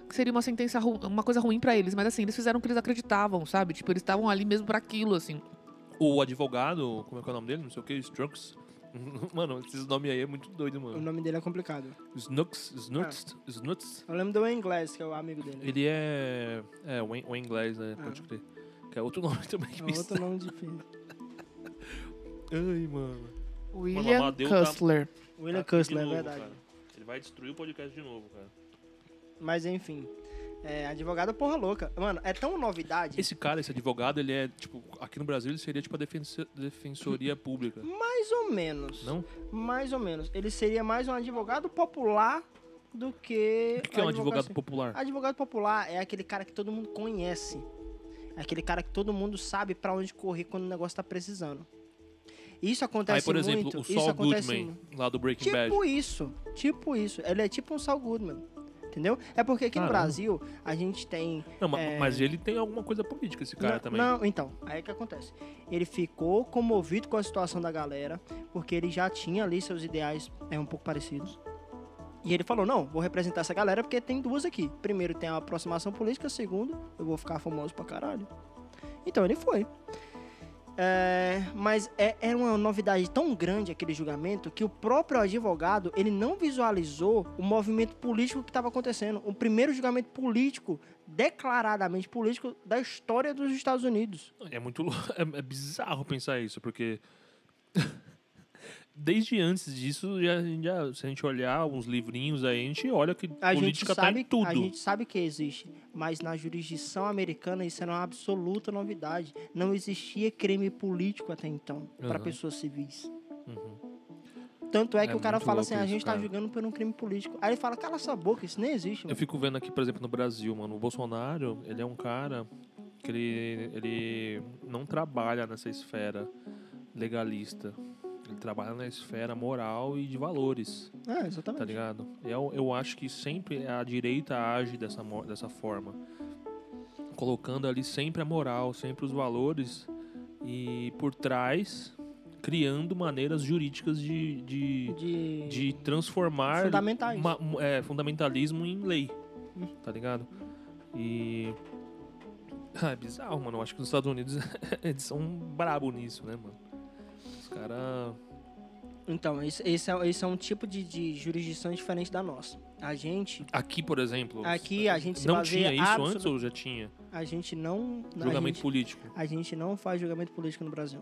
que seria uma sentença, ru... uma coisa ruim pra eles, mas assim, eles fizeram o que eles acreditavam, sabe? Tipo, eles estavam ali mesmo pra aquilo, assim. O advogado, como é que é o nome dele? Não sei o que, Strux. Mano, esses nomes aí é muito doido, O mano. nome dele é complicado. Snooks, Snuts, Snuts. Eu lembro do Wayne Glass, que é o amigo dele. Ele é. É, o o inglês, né? Ah. Pode crer. Que é outro nome também que É me outro nome difícil. Ai, mano. William Amadeu tá- Cussler. William Tá de Cussler, é novo, verdade. cara. Ele vai destruir o podcast de novo, cara. Mas enfim. É, advogado porra louca. Mano, é tão novidade. Esse cara, esse advogado, ele é, tipo, aqui no Brasil ele seria tipo a defenso- defensoria pública. Mais ou menos. Não? Mais ou menos. Ele seria mais um advogado popular do que. O que, que é um advogado popular? Advogado popular é aquele cara que todo mundo conhece. É aquele cara que todo mundo sabe pra onde correr quando o negócio tá precisando. Isso acontece Aí, por exemplo, muito. o isso Saul acontece Goodman, mu- lá do Breaking Bad. Tipo isso. Tipo isso. Ele é tipo um Saul Goodman. Entendeu? É porque aqui no Caramba. Brasil a gente tem. Não, é- mas ele tem alguma coisa política, esse cara não, também. Não, então, aí que acontece. Ele ficou comovido com a situação da galera, porque ele já tinha ali seus ideais é, um pouco parecidos. E ele falou: não, vou representar essa galera porque tem duas aqui. Primeiro tem a aproximação política, segundo, eu vou ficar famoso pra caralho. Então ele foi. É, mas é, era uma novidade tão grande aquele julgamento que o próprio advogado ele não visualizou o movimento político que estava acontecendo. O primeiro julgamento político, declaradamente político, da história dos Estados Unidos. É muito é, é bizarro pensar isso, porque desde antes disso, já, já- se a gente olhar uns livrinhos aí, a gente olha que A gente, política tá sabe, em tudo. a gente sabe que existe, mas na jurisdição americana isso era uma absoluta novidade. Não existia crime político até então para Aham. pessoas civis. Uhum. Tanto é É que o cara fala assim, a gente tá cara. julgando por um crime político. Aí ele fala, cala essa boca, isso nem existe. Eu mano." fico vendo aqui, por exemplo, no Brasil, mano, o Bolsonaro, ele é um cara que ele, ele não trabalha nessa esfera legalista. Ele trabalha na esfera moral e de valores, É, tá exatamente. ligado? Eu, eu acho que sempre a direita age dessa, dessa forma. Colocando ali sempre a moral, sempre os valores e por trás criando maneiras jurídicas de, de, de, de transformar fundamentais. ma- é, fundamentalismo em lei, tá ligado? E ah, é bizarro, mano. Eu acho que os Estados Unidos eles são brabo nisso, né, mano? Os caras Então, esse, esse, é, esse é um tipo de, de jurisdição diferente da nossa. A gente, aqui, por exemplo, aqui a gente não tinha isso absolut- antes ou já tinha A gente não, julgamento gente, político? a gente não faz julgamento político no Brasil.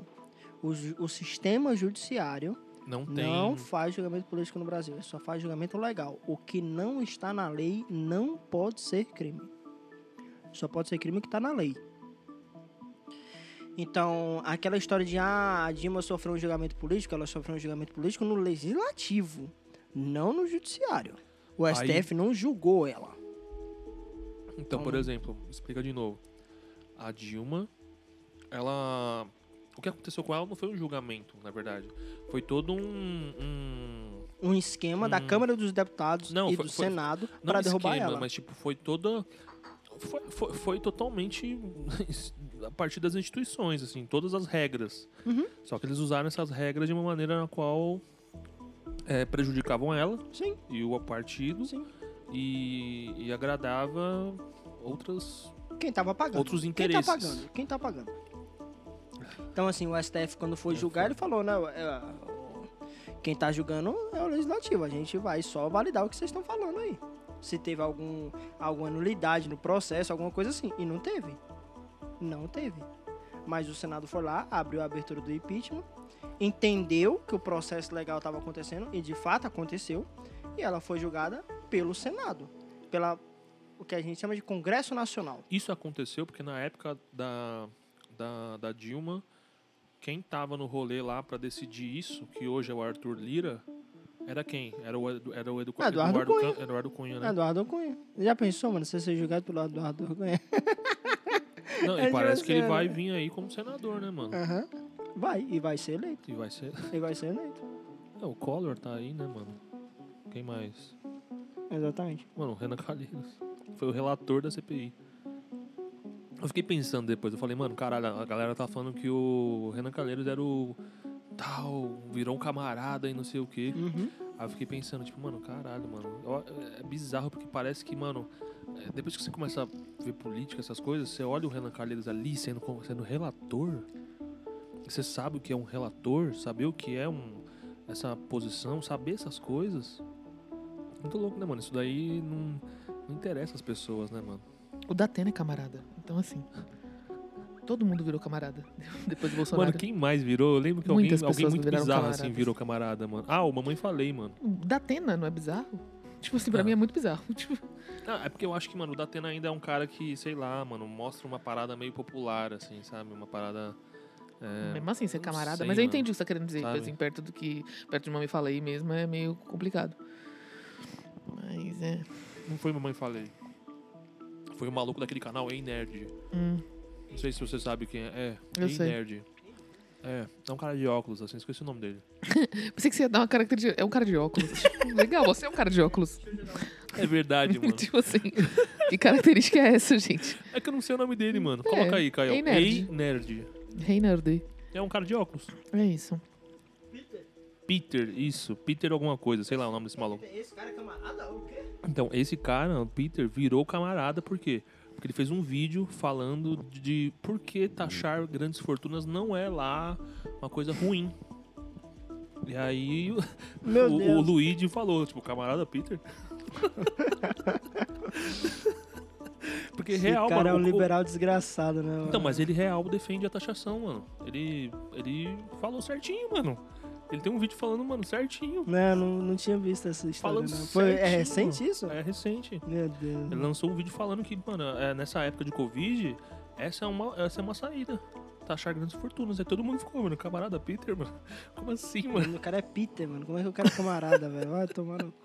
O, o sistema judiciário Não tem. não faz julgamento político no Brasil. Ele só faz julgamento legal. O que não está na lei não pode ser crime. Só pode ser crime que está na lei. Então, aquela história de ah, a Dilma sofreu um julgamento político, ela sofreu um julgamento político no legislativo, não no judiciário. O Aí- STF não julgou ela. Então, por exemplo, explica de novo. A Dilma, ela. O que aconteceu com ela não foi um julgamento, na verdade. Foi todo um. um- Um esquema da Hum. Câmara dos Deputados Não, e foi- do foi- Senado para derrubar esquema, ela. mas tipo, foi toda. Foi, foi, foi totalmente a partir das instituições, assim, todas as regras. Uhum. Só que eles usaram essas regras de uma maneira na qual é, prejudicavam ela Sim, e o partido sim. e, e agradava outras, Quem tava pagando? outros Quem interesses. tá pagando? Quem tá pagando? Então, assim, o STF, quando for julgar, ele falou, né? é, quem tá julgando é o legislativo. A gente vai só validar o que vocês estão falando aí. Se teve algum, alguma nulidade no processo, alguma coisa assim. E não teve. Não teve. Mas o Senado foi lá, abriu a abertura do impeachment, entendeu que o processo legal estava acontecendo, e de fato aconteceu, e ela foi julgada pelo Senado. Pela o que a gente chama de Congresso Nacional. Isso aconteceu porque na época da, da, da Dilma, quem tava no rolê lá pra decidir isso, que hoje é o Arthur Lira, era quem? Era o, era o Edu, Eduardo Cunha. Cam- Eduardo Cunha, né? Eduardo Cunha. Já pensou, mano, você ser julgado pelo Eduardo Cunha? Não, É e parece que ele você, vai né? vir aí como senador, né, mano? Aham. Vai, e vai ser eleito. E vai ser. E vai ser eleito. É, o Collor tá aí, né, mano? Quem mais? Exatamente. Mano, o Renan Calheiros. Foi o relator da CPI. Eu fiquei pensando depois, eu falei, mano, caralho, a galera tá falando que o Renan Calheiros era o tal, virou um camarada e não sei o quê. Uhum. Aí eu fiquei pensando, tipo, mano, caralho, mano. É bizarro porque parece que, mano, é, depois que você começa a ver política, essas coisas, você olha o Renan Calheiros ali sendo, sendo relator. Você sabe o que é um relator, saber o que é um, essa posição, saber essas coisas. Muito louco, né, mano? Isso daí não, não interessa as pessoas, né, mano? O Datena é camarada. Então, assim. Todo mundo virou camarada. Depois do Bolsonaro. Mano, quem mais virou? Eu lembro que alguém, Muitas alguém muito bizarro assim camaradas. virou camarada, mano. Ah, o Mamãe Falei, mano. Datena não é bizarro? Tipo assim, pra Ah. mim é muito bizarro. Tipo, Ah, é porque eu acho que, mano, o Datena ainda é um cara que, sei lá, mano, mostra uma parada meio popular, assim, sabe? Uma parada. é, mesmo assim, ser camarada. sei, mas eu mano, entendi o que você tá querendo dizer. sabe? Assim, perto do que. Perto de uma me falei mesmo é meio complicado. Mas é. Não foi Mamãe Falei. Foi o maluco daquele canal Ei Nerd. Hum, Não sei se você sabe quem é. É, Eu Ei sei. Nerd. É, é um cara de óculos, assim, esqueci o nome dele. pensei que você ia dar uma característica. É um cara de óculos. Legal, você é um cara de óculos. É verdade, mano. tipo assim. Que característica é essa, gente? É que eu não sei o nome dele, mano. É, Coloca aí, Caio. Ei Nerd. Ei Nerd. Reinaldo. É um cara de óculos. É isso. Peter, isso. Peter alguma coisa, sei lá o nome desse maluco. Esse cara é camarada? O quê? Então, esse cara, o Peter, virou camarada, por quê? Porque ele fez um vídeo falando de por que taxar grandes fortunas não é lá uma coisa ruim. E aí o, Meu o, Deus. o Luigi falou, tipo, camarada Peter. Porque Esse real, cara mano. é um o- liberal desgraçado, né? Então, mas ele real defende a taxação, mano. Ele, ele falou certinho, mano. Ele tem um vídeo falando, mano, certinho. Não, não, não tinha visto essa história, Falando não. Foi, é recente isso? É recente. Meu Deus. Ele lançou um vídeo falando que, mano, é, nessa época de Covid, essa é uma, essa é uma saída. Taxar grandes fortunas. Aí todo mundo ficou, mano, camarada Peter, mano. Como assim, mano? O cara é Peter, mano. Como é que o cara é camarada, velho? Vai tomar no cu.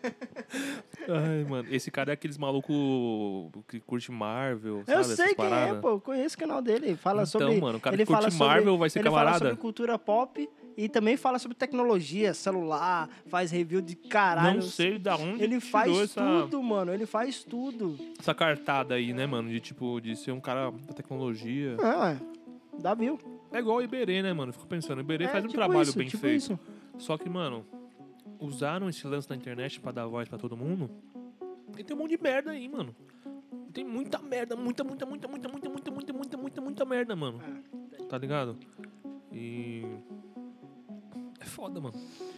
Ai, mano. Esse cara é aqueles maluco que curte Marvel, sabe? Eu sei quem é, pô. Conheço o canal dele. Fala então, sobre. mano, o cara ele que curte fala sobre- Marvel vai ser ele camarada. fala sobre cultura pop E também fala sobre tecnologia, celular, faz review de caralho. Não sei da onde Ele faz essa, tudo, mano. Ele faz tudo. essa cartada aí, né, mano? De tipo, de ser um cara da tecnologia. É, é. Dá view. É igual o Iberê, né, mano? Fico pensando, o Iberê É, faz um tipo trabalho isso, bem tipo feito. isso. Só que, mano, usaram esse lance da internet pra dar voz pra todo mundo. E tem um monte de merda aí, mano. Tem muita merda, muita, muita, muita, muita, muita, muita, muita, muita, muita, muita merda, mano. Tá ligado? E. É foda, mano.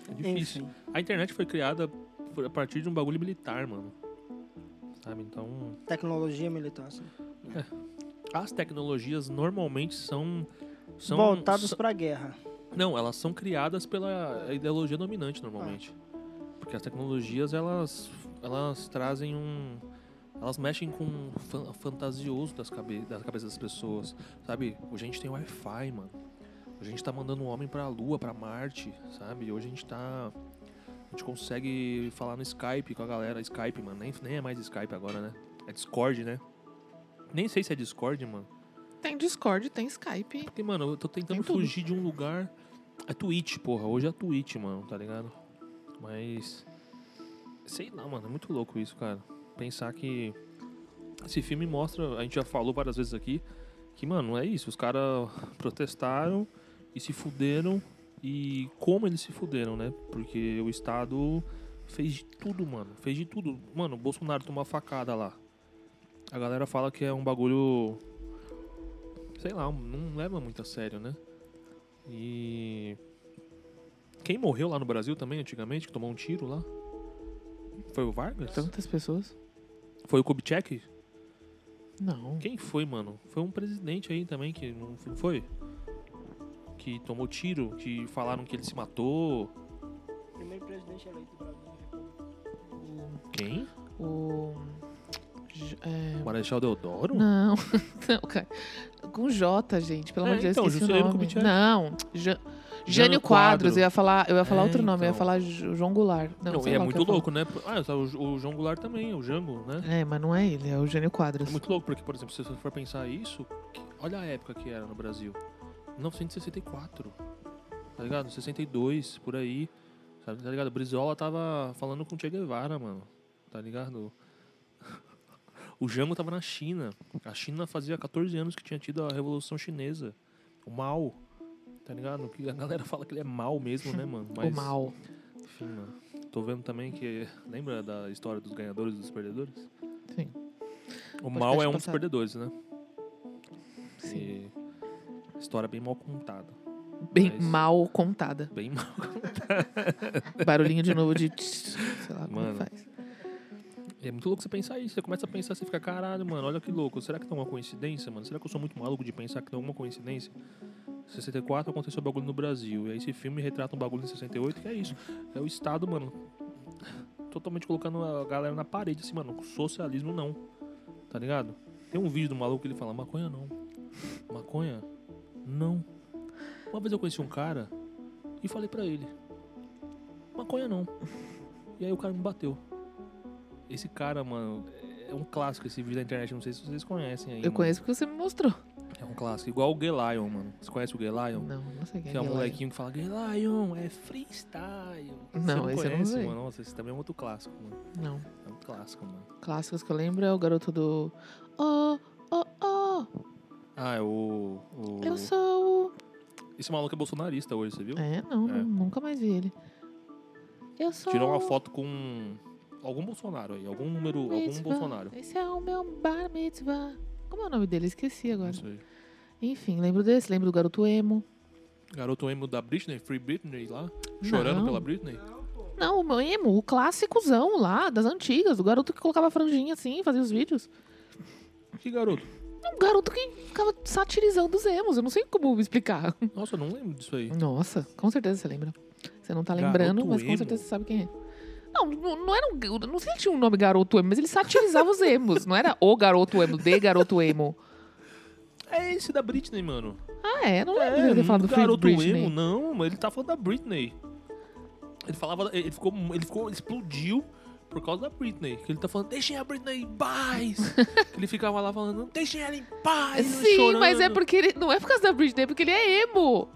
É difícil. Enfim. A internet foi criada por- a partir de um bagulho militar, mano. Sabe? Então. Tecnologia militar, assim. As tecnologias normalmente são. são Voltados são- pra guerra. Não, elas são criadas pela ideologia dominante normalmente. Porque as tecnologias elas elas trazem um elas mexem com o fan- fantasioso das, cabe das cabeças das pessoas, sabe? Hoje a gente tem Wi-Fi, mano. A gente tá mandando um homem pra Lua, pra Marte, sabe? Hoje a gente tá a gente consegue falar no Skype com a galera, Skype, mano, nem, nem é mais Skype agora, né? É Discord, né? Nem sei se é Discord, mano. Tem Discord, tem Skype. Porque, mano, eu tô tentando fugir de um lugar. É Twitch, porra. Hoje é Twitch, mano, tá ligado? Mas. Sei lá, mano. É muito louco isso, cara. Pensar que. Esse filme mostra. A gente já falou várias vezes aqui. Que, mano, é isso. Os caras protestaram e se fuderam. E como eles se fuderam, né? Porque o Estado fez de tudo, mano. Fez de tudo. Mano, o Bolsonaro tomou uma facada lá. A galera fala que é um bagulho sei lá, não leva muito a sério, né? E quem morreu lá no Brasil também antigamente, que tomou um tiro lá? Foi o Vargas? Tantas pessoas. Foi o Kubitschek? Não. Quem foi, mano? Foi um presidente aí também que não não foi? Que tomou tiro, que falaram que ele se matou. Primeiro presidente eleito do Brasil. Quem? O. É, Marechal Deodoro? Não, não, cara. Com J, gente, pelo É, amor de Deus, então, esqueci o nome. Kubitschek. Não, Jânio Quadro. Quadros, eu ia falar, eu ia falar É, outro nome, eu ia então. falar João Goulart. Não, Não, e é muito ia louco, né? Ah, o, o João Goulart também, o Jango, né? É, mas não é ele, é o Jânio Quadros. É muito louco, porque, por exemplo, se você for pensar isso, que- olha a época que era no Brasil. 1964. Tá ligado? 62, por aí. Sabe, tá ligado? Brizola tava falando com o Che Guevara, mano. Tá ligado? O Jango tava na China. A China fazia 14 anos que tinha tido a Revolução Chinesa. O Mao. Tá ligado? Que a galera fala que ele é mal mesmo, né, mano? O mal. Enfim, mano. Tô vendo também que. Lembra da história dos ganhadores e dos perdedores? Sim. O Podcast mal é um dos perdedores, né? Sim. E história bem mal contada. Bem mas- mal contada. Bem mal. Barulhinho de novo de. Sei lá como Mano. faz. E é muito louco você pensar isso. Você começa a pensar, você fica, caralho, mano, olha que louco. Será que tem uma coincidência, mano? Será que eu sou muito maluco de pensar que tem alguma coincidência? 64 aconteceu o bagulho no Brasil. E aí esse filme retrata um bagulho em 68, que é isso. É o Estado, mano, totalmente colocando a galera na parede, assim, mano. Socialismo não. Tá ligado? Tem um vídeo do maluco que ele fala, maconha não. Maconha? Não. Uma vez eu conheci um cara e falei pra ele, maconha não. E aí o cara me bateu. Esse cara, mano, é um clássico esse vídeo da internet, não sei se vocês conhecem aí. Eu mano. conheço porque você me mostrou. É um clássico, igual o Gay Lion, mano. Você conhece o Gay Lion? Não, não sei quem Que é um molequinho que fala Gay Lion, é freestyle. Não, Você não esse eu não conhece, sei. mano? Nossa, esse também é um outro clássico, mano. Não. É um clássico, mano. Clássicos que eu lembro é o garoto do. Oh, oh, oh, Ah, é o. o... eu sou o. Esse maluco é bolsonarista hoje, você viu? É, não, É. nunca mais vi ele. Eu sou. Tirou uma foto com algum Bolsonaro aí, algum número, algum mitzvah. Bolsonaro. Esse é o meu bar mitzvah. Como é o nome dele? Esqueci agora. Não sei. Enfim, lembro desse, lembro do garoto emo. Garoto emo da Britney, Free Britney lá, chorando Não. pela Britney. Não, o emo, o clássicozão lá, das antigas. O garoto que colocava franjinha assim, fazia os vídeos. Que garoto? Um garoto que ficava satirizando os emos. Eu não sei como explicar. Nossa, eu não lembro disso aí. Nossa, com certeza você lembra. Você não tá Garoto lembrando, mas com emo? certeza você sabe quem é. Não, não, não era um. Não sei se tinha um nome garoto emo, mas ele satirizava os emos. Não era o garoto emo, de garoto emo. É esse da Britney, mano. Ah, é? Não lembro de É, ele ter falado do garoto Britney. emo, não, mas ele tá falando da Britney. Ele falava, ele ficou, ele ficou, ele explodiu por causa da Britney. Que ele tá falando, deixem a Britney em paz. que ele ficava lá falando, deixem ela em paz. Sim, chorando. mas é porque ele. Não é por causa da Britney, é porque ele é emo.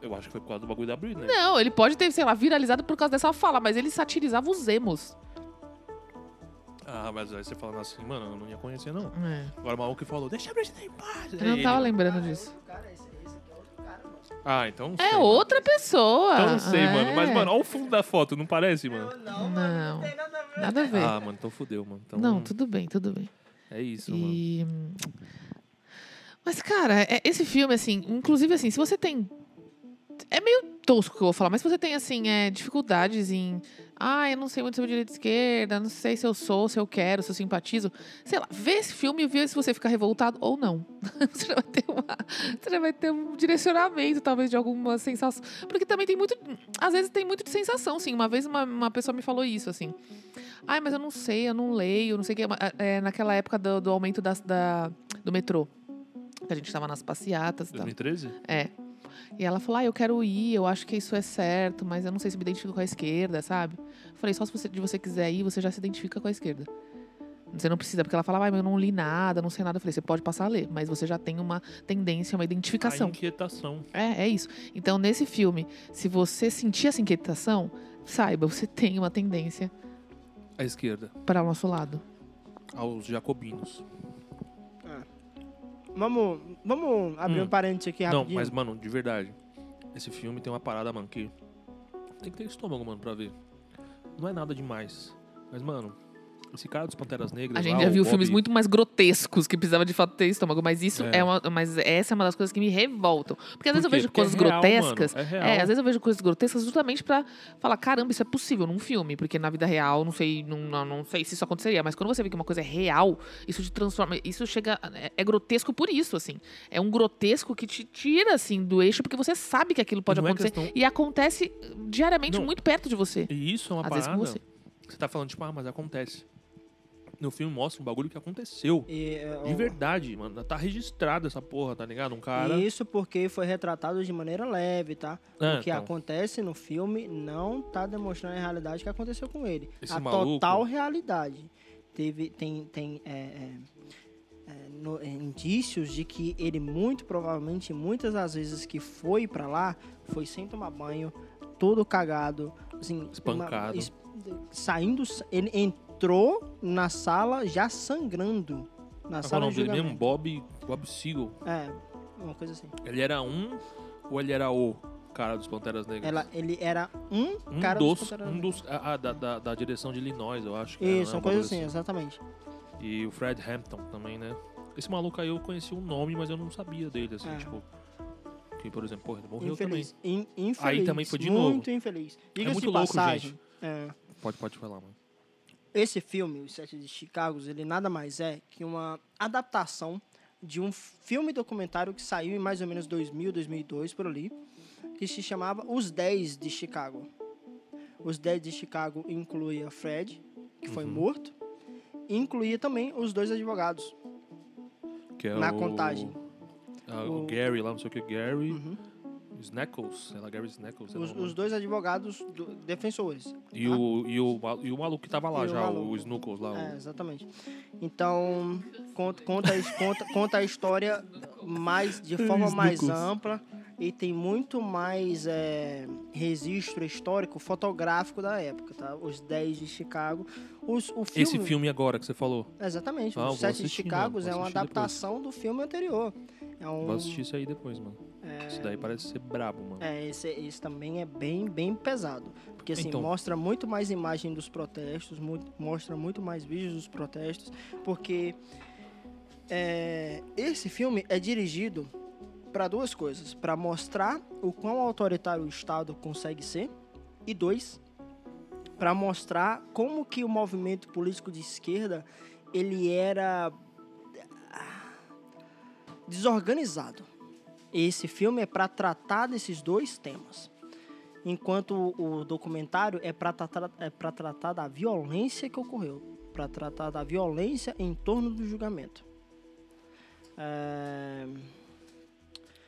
Eu acho que foi por causa do bagulho da Britney. Não, ele pode ter, sei lá, viralizado por causa dessa fala, mas ele satirizava os emos. Ah, mas aí você falando assim, mano, eu não ia conhecer, não. É. Agora o maluco que falou, deixa a Britney em paz. Eu não Aí tava ele- lembrando disso. É cara, mano. Ah, então não sei, É mano. outra pessoa. Então não sei, mano. Mas, É. mano, olha o fundo da foto, não parece, mano? Não, mano, não tem nada a ver. Nada a ver. Ah, mano, então fudeu, mano. Então, não, tudo bem, tudo bem. É isso, mano. E... Mas, cara, é- esse filme, assim, inclusive, assim, se você tem. É meio tosco o que eu vou falar, mas se você tem, assim, é, dificuldades em. Ah, eu não sei muito sobre direita e esquerda, não sei se eu sou, se eu quero, se eu simpatizo. Sei lá, vê esse filme e vê se você fica revoltado ou não. você, já vai ter uma, você já vai ter um direcionamento, talvez, de alguma sensação. Porque também tem muito. Às vezes tem muito de sensação, sim. Uma vez uma, uma pessoa me falou isso, assim. Ai, mas eu não sei, eu não leio, não sei o que. É, naquela época do, do aumento das- da, do metrô. Que a gente estava nas passeatas e tal. 2013? É. E ela falou, ah, eu quero ir, eu acho que isso é certo, mas eu não sei se me identifico com a esquerda, sabe? Eu falei, só se você, de você quiser ir, você já se identifica com a esquerda. Você não precisa, porque ela falava, ah, mas eu não li nada, não sei nada. Eu falei, você pode passar a ler, mas você já tem uma tendência, uma A identificação. inquietação. É, é isso. Então, nesse filme, se você sentir essa inquietação, saiba, você tem uma tendência À esquerda. para o nosso lado. Aos jacobinos. Vamos, vamos abrir Hum. um parênteses aqui Não, rapidinho. mas, mano, de verdade. Esse filme tem uma parada, mano, que. Tem que ter estômago, mano, pra ver. Não é nada demais. Mas, mano, esse cara dos Panteras Negras. A gente lá, já viu Bob- filmes muito mais grotescos que precisava de fato ter estômago, mas isso É. é, uma, mas essa é uma das coisas que me revoltam. Porque às vezes Por quê? eu vejo Porque é coisas real, grotescas. é. É, às vezes eu vejo coisas grotescas justamente pra falar, caramba, isso é possível num filme, porque na vida real, não sei, não, não, não sei se isso aconteceria, mas quando você vê que uma coisa é real, isso te transforma, isso chega, é, é grotesco por isso, assim. É um grotesco que te tira, assim, do eixo, porque você sabe que aquilo pode não é acontecer questão- e acontece diariamente muito perto de você. E isso é uma Às vezes com parada. você. Você tá falando, tipo, ah, mas acontece. No filme mostra um bagulho que aconteceu. E, é, De verdade, mano. Tá registrado essa porra, tá ligado? Um cara. Isso porque foi retratado de maneira leve, tá? É, o que então. acontece no filme não tá demonstrando a realidade que aconteceu com ele. Esse a maluco- total realidade. Teve, tem tem é, é, é, no- é, indícios de que ele muito provavelmente, muitas das vezes que foi pra lá, foi sem tomar banho, todo cagado, assim, Espancado. es- saindo, ele entrou na sala já sangrando. Na Qual é o sala nome de dele mesmo? Bob, Bob Seagull. É, uma coisa assim. Ele era um ou ele era o cara dos Panteras Negras? Ela, ele era um, um cara dos, Panteras um dos ah, da, da, da direção de Illinois, eu acho. que era, Isso, né? uma Um coisa bagulho assim, exatamente. E o Fred Hampton também, né? Esse maluco aí eu conheci o nome, mas eu não sabia dele, assim, É. tipo. Que, por exemplo, porra, ele morreu Infeliz. também. In- infeliz. também foi de Muito infeliz. Diga-se muito de louco, passagem, gente. é, Pode, pode falar, mano. Esse filme, Os Sete de Chicago, ele nada mais é que uma adaptação de um filme documentário que saiu em mais ou menos 2000, 2002, por ali, que se chamava Os Dez de Chicago. Os Dez de Chicago incluía Fred, que foi Uhum. morto, e incluía também os dois advogados. Que é Na o, contagem. ah, o O- Gary lá, não sei o que, Gary. Uhum. Snackles, lá, Gary Snackles. Os, o os dois advogados do- defensores. E, o, e, o, e o maluco que tava lá E o já, o, maluco. Snookles lá. o- É, exatamente. Então, conta, conta, conta, conta a história mais, de forma mais ampla e tem muito mais é, registro histórico, fotográfico da época, tá? Os 10 de Chicago. Os, o filme, Esse filme agora que você falou. Exatamente. Ah, Os 7 de Chicago é uma assistir depois. adaptação do filme anterior. É um, Vou assistir isso aí depois, mano. Isso daí parece ser brabo, mano. É, esse, esse também é bem, bem pesado. Porque assim, Então. mostra muito mais imagem dos protestos, mostra muito mais vídeos dos protestos, porque é, esse filme é dirigido para duas coisas. para mostrar o quão autoritário o Estado consegue ser, e dois, para mostrar como que o movimento político de esquerda ele era desorganizado. Esse filme é para tratar desses dois temas. Enquanto o documentário é para tratar, é pra tratar da violência que ocorreu, para tratar da violência em torno do julgamento. É,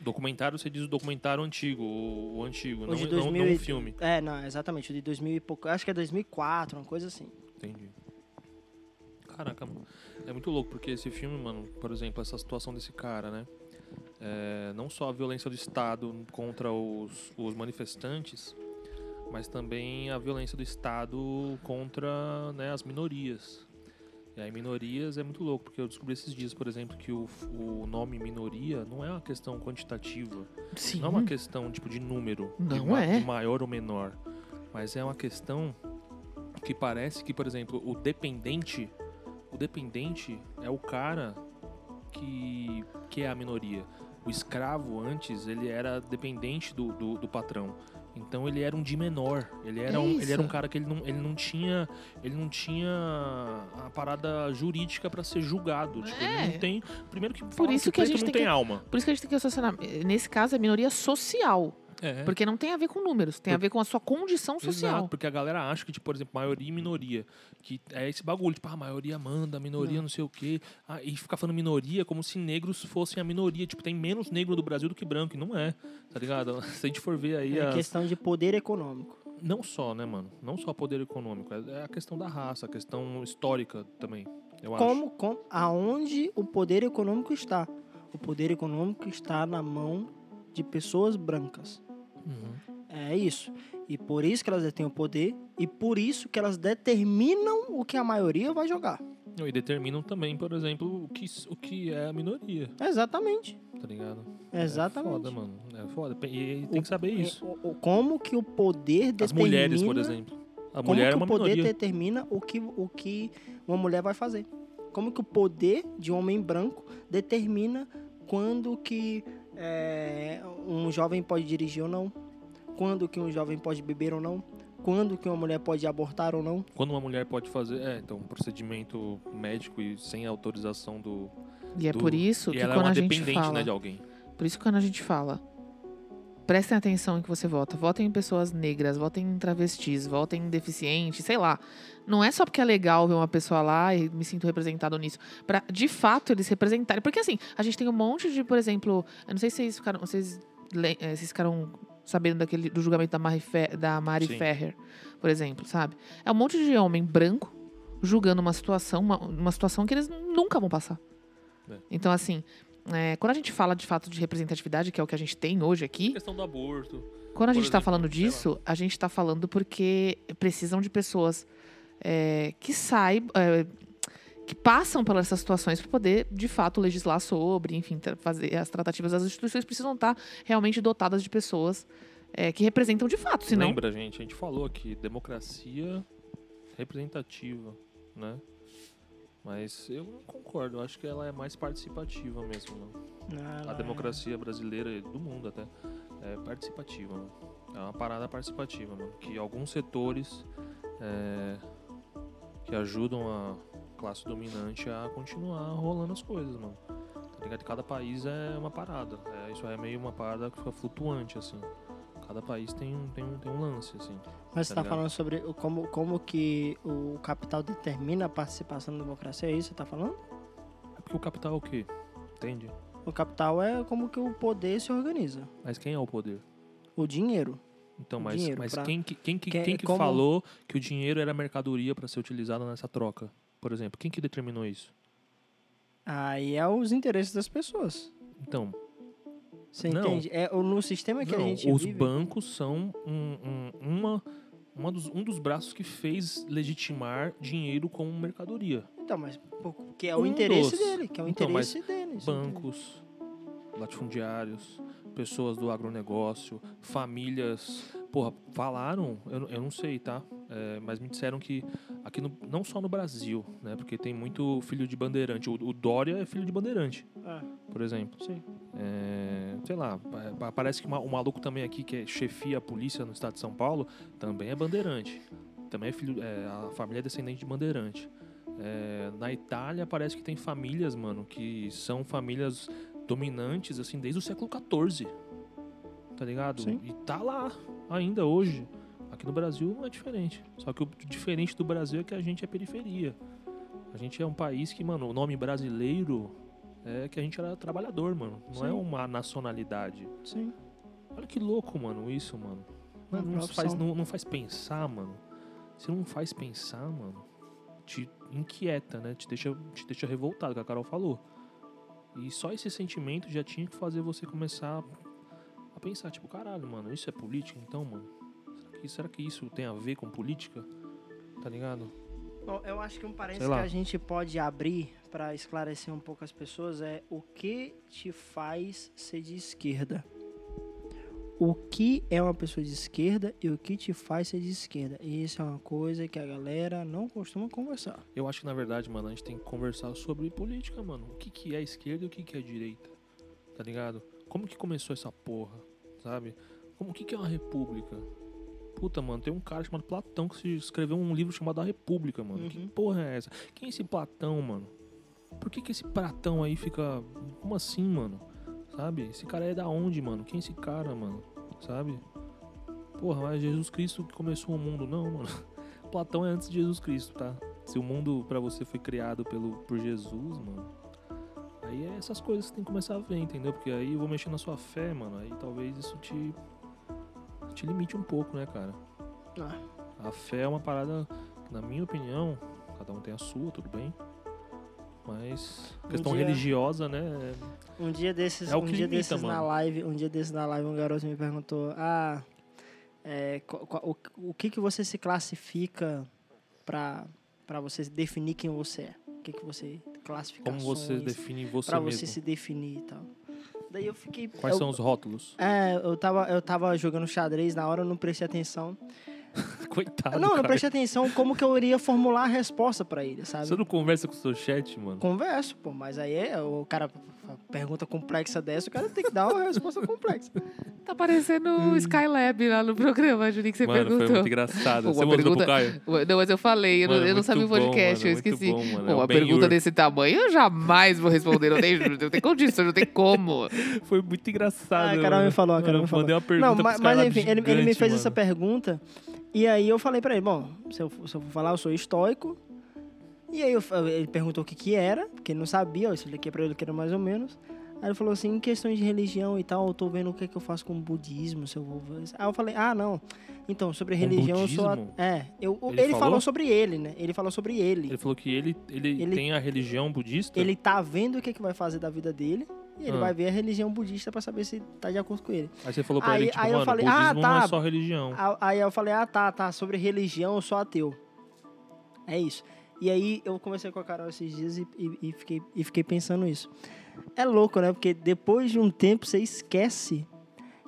Documentário, você diz o documentário antigo, o, o antigo, o não, de não, 2000 não e- o filme. É, não, exatamente, o de 2000 e pouco, acho que é 2004, uma coisa assim. Entendi. Caraca, mano. É muito louco, porque esse filme, mano, por exemplo, essa situação desse cara, né? é, não só a violência do Estado contra os, os manifestantes, mas também a violência do Estado contra né, as minorias. E aí, minorias é muito louco, porque eu descobri esses dias, por exemplo, que o, o nome minoria não é uma questão quantitativa. Sim. Não é uma questão tipo de número, de, Não ma- é. de maior ou menor, mas é uma questão que parece que, por exemplo, o dependente, o dependente é o cara que que é a minoria. O escravo antes ele era dependente do, do, do patrão. Então ele era um de menor. Ele era, É um, ele era um cara que ele não, ele não tinha ele não tinha a parada jurídica para ser julgado. Tipo, ele É. não tem. Primeiro que fala isso que a preto gente não tem tem que- alma. Por isso que a gente tem que associar. Nesse caso, é minoria social. É. Porque não tem a ver com números, tem a ver com a sua condição social. Exato, porque a galera acha que, tipo, por exemplo, maioria e minoria. Que é esse bagulho, tipo, ah, a maioria manda, a minoria não, sei o quê. Ah, e ficar falando minoria como se negros fossem a minoria. Tipo, tem menos negro do Brasil do que branco. E não é, tá ligado? Se a gente for ver aí. É as- questão de poder econômico. Não só, né, mano? Não só poder econômico. É é a questão da raça, a questão histórica também. Eu acho. Como, com, aonde o poder econômico está? O poder econômico está na mão de pessoas brancas. Uhum. É isso. E por isso que elas detêm o poder e por isso que elas determinam o que a maioria vai jogar. E determinam também, por exemplo, o que, o que é a minoria, Exatamente. tá ligado? Exatamente. É foda, mano. É foda. E, e tem que saber isso. O- o- como que o poder determina... As mulheres, por exemplo. A Como mulher que é o poder minoria. determina o que, o que uma mulher vai fazer? Como que o poder de um homem branco determina quando que é, um jovem pode dirigir ou não? Quando que um jovem pode beber ou não? Quando que uma mulher pode abortar ou não? Quando uma mulher pode fazer, é, então, um procedimento médico e sem autorização do. E é do- por isso que ela é quando uma a gente dependente, fala. né, de alguém. Por isso que quando a gente fala, prestem atenção em que você vota. Votem em pessoas negras, votem em travestis, votem em deficientes, sei lá. Não é só porque é legal ver uma pessoa lá e me sinto representado nisso. Pra, de fato, eles representarem. Porque assim, a gente tem um monte de, por exemplo, eu não sei se vocês ficaram, vocês, eh, vocês ficaram sabendo daquele, do julgamento da Mari, da Mari Sim. Ferrer, por exemplo, sabe? É um monte de homem branco julgando uma situação, uma, uma situação que eles nunca vão passar. É. Então, assim, é, quando a gente fala de fato de representatividade, que é o que a gente tem hoje A aqui, questão do aborto. quando a gente está falando disso, a gente está falando porque precisam de pessoas é, que saibam, é, que passam pelas essas situações para poder, de fato, legislar sobre, enfim, fazer as tratativas. As instituições precisam estar realmente dotadas de pessoas é, que representam de fato, senão... Lembra, gente, a gente falou aqui, democracia representativa, né? Mas eu não concordo, eu acho que ela é mais participativa mesmo, né? Ela A é- democracia brasileira e do mundo até é participativa, mano. É uma parada participativa, mano. Que alguns setores é, que ajudam a classe dominante a continuar rolando as coisas, mano. Tá ligado? Cada país é uma parada. É, isso é meio uma parada que fica flutuante, assim. Cada país tem um, tem um, tem um lance, assim. Mas você tá está ligado? falando sobre o- como, como que o capital determina a participação da democracia, é isso que você está falando? É porque o capital é o quê? Entende? O capital é como que o poder se organiza. Mas quem é o poder? O dinheiro. Então, mas, Dinheiro mas pra- quem, que- quem, que- que- quem que como- falou que o dinheiro era mercadoria para ser utilizada nessa troca? Por exemplo, quem que determinou isso? Aí é os interesses das pessoas. Então, Você Não. entende? É no sistema que não, a gente os vive. bancos são um, um- uma, uma dos, um dos braços que fez legitimar dinheiro como mercadoria. Então, mas que é o Um interesse dos. dele, que é o Então, interesse dele. você Bancos, latifundiários, pessoas do agronegócio, famílias. Porra, falaram, eu, não- eu não sei, tá? É, mas me disseram que aqui, no- não só no Brasil, né? Porque tem muito filho de bandeirante. O, o Dória é filho de bandeirante? Ah, por exemplo. sim. É, sei lá, pa- parece que o maluco também aqui, que é chefia a polícia no estado de São Paulo, também é bandeirante. Também é filho. é, a família é descendente de bandeirante. É, na Itália parece que tem famílias, mano, que são famílias dominantes, assim, desde o século XIV. Tá ligado? Sim. E tá lá, ainda hoje. Aqui no Brasil não é diferente. Só que o diferente do Brasil é que a gente é periferia. A gente é um país que, mano, o nome brasileiro é que a gente era trabalhador, mano. Não é Sim. uma nacionalidade. Sim. Olha que louco, mano, isso, mano. Não, não profissão. faz, não, não faz pensar, mano. Se não faz pensar, mano, te inquieta, né? Te deixa, te deixa revoltado, que a Carol falou. E só esse sentimento já tinha que fazer você começar a pensar, tipo, caralho, mano, isso é política então, mano? Será que, será que isso tem a ver com política? Tá ligado? Bom, eu acho que um parênteses que a gente pode abrir para esclarecer um pouco as pessoas é o que te faz ser de esquerda. O que é uma pessoa de esquerda e o que te faz ser de esquerda. E isso é uma coisa que a galera não costuma conversar. Eu acho que na verdade, mano, a gente tem que conversar sobre política, mano. O que, que é esquerda e o que, que é direita? Tá ligado? Como que começou essa porra? Sabe? Como o que, que é uma república? Puta, mano, tem um cara chamado Platão que escreveu um livro chamado A República, mano. Que Uhum. porra é essa? Quem é esse Platão, mano? Por que, que esse Platão aí fica. Como assim, mano? Sabe? Esse cara é da onde, mano? Quem é esse cara, mano? Sabe? Porra, mas Jesus Cristo que começou o mundo. Não, mano. Platão é antes de Jesus Cristo, tá? Se o mundo pra você foi criado pelo, por Jesus, mano. Aí é essas coisas que tem que começar a ver, entendeu? Porque aí eu vou mexer na sua fé, mano. Aí talvez isso te. te limite um pouco, né, cara? Ah, A fé é uma parada, na minha opinião, cada um tem a sua, tudo bem. Mas Um questão dia- religiosa, né? é- Um dia desses, É um dia limita, desses na mano. live, um dia desses na live, um garoto me perguntou: "Ah, é, o, o que que você se classifica para para você definir quem você é? O que que você classifica? Como você define você para mesmo? você se definir e tal. Daí eu fiquei Quais eu, são os rótulos? É, eu tava eu tava jogando xadrez na hora, eu não prestei atenção. Coitado, não, eu não cara. prestei atenção como que eu iria formular a resposta para ele, sabe? Você não conversa com o seu chat, mano? Converso, pô, mas aí é, o cara pergunta complexa dessa, o cara tem que dar uma resposta complexa. Tá parecendo o Skylab lá no programa, Juninho, que você Hum. mano, perguntou. foi muito engraçado. Pô, Você mandou pro pergunta- Caio? Não, mas eu falei, eu, não- Mano, eu não sabia o bom, podcast, mano, eu esqueci. bom, mano. Pô, É uma pergunta desse tamanho eu jamais vou responder. Não tem, não tem condição, não tem como. Foi muito engraçado. Ah, a Carol me falou, a Carol me falou. Mandei uma pergunta Não, mas, mas enfim, ele, ele me gigante, fez essa pergunta e aí eu falei pra ele, bom, se eu, se eu for falar, eu sou estoico. E aí eu ele perguntou o que que era, porque ele não sabia, eu expliquei pra ele que era mais ou menos. Aí ele falou assim, em questões de religião e tal, eu tô vendo o que, que eu faço com o budismo, se eu vou... Aí eu falei, ah, não, então, sobre Com religião eu sou... a-? É, eu, Ele ele, falou? falou sobre ele, né? Ele falou sobre ele. Ele falou que ele, ele, Ele- tem a religião budista. Ele tá vendo o que, que vai fazer da vida dele e ele Ah. vai ver a religião budista pra saber se tá de acordo com ele. Aí você falou pra Aí- ele, tipo, aí eu mano, falei, budismo ah, não tá. é só religião. Aí eu falei, ah, tá, tá, sobre religião eu sou ateu. É isso. E aí eu conversei com a Carol esses dias e, e- e fiquei, e fiquei pensando isso. É louco, né? Porque depois de um tempo você esquece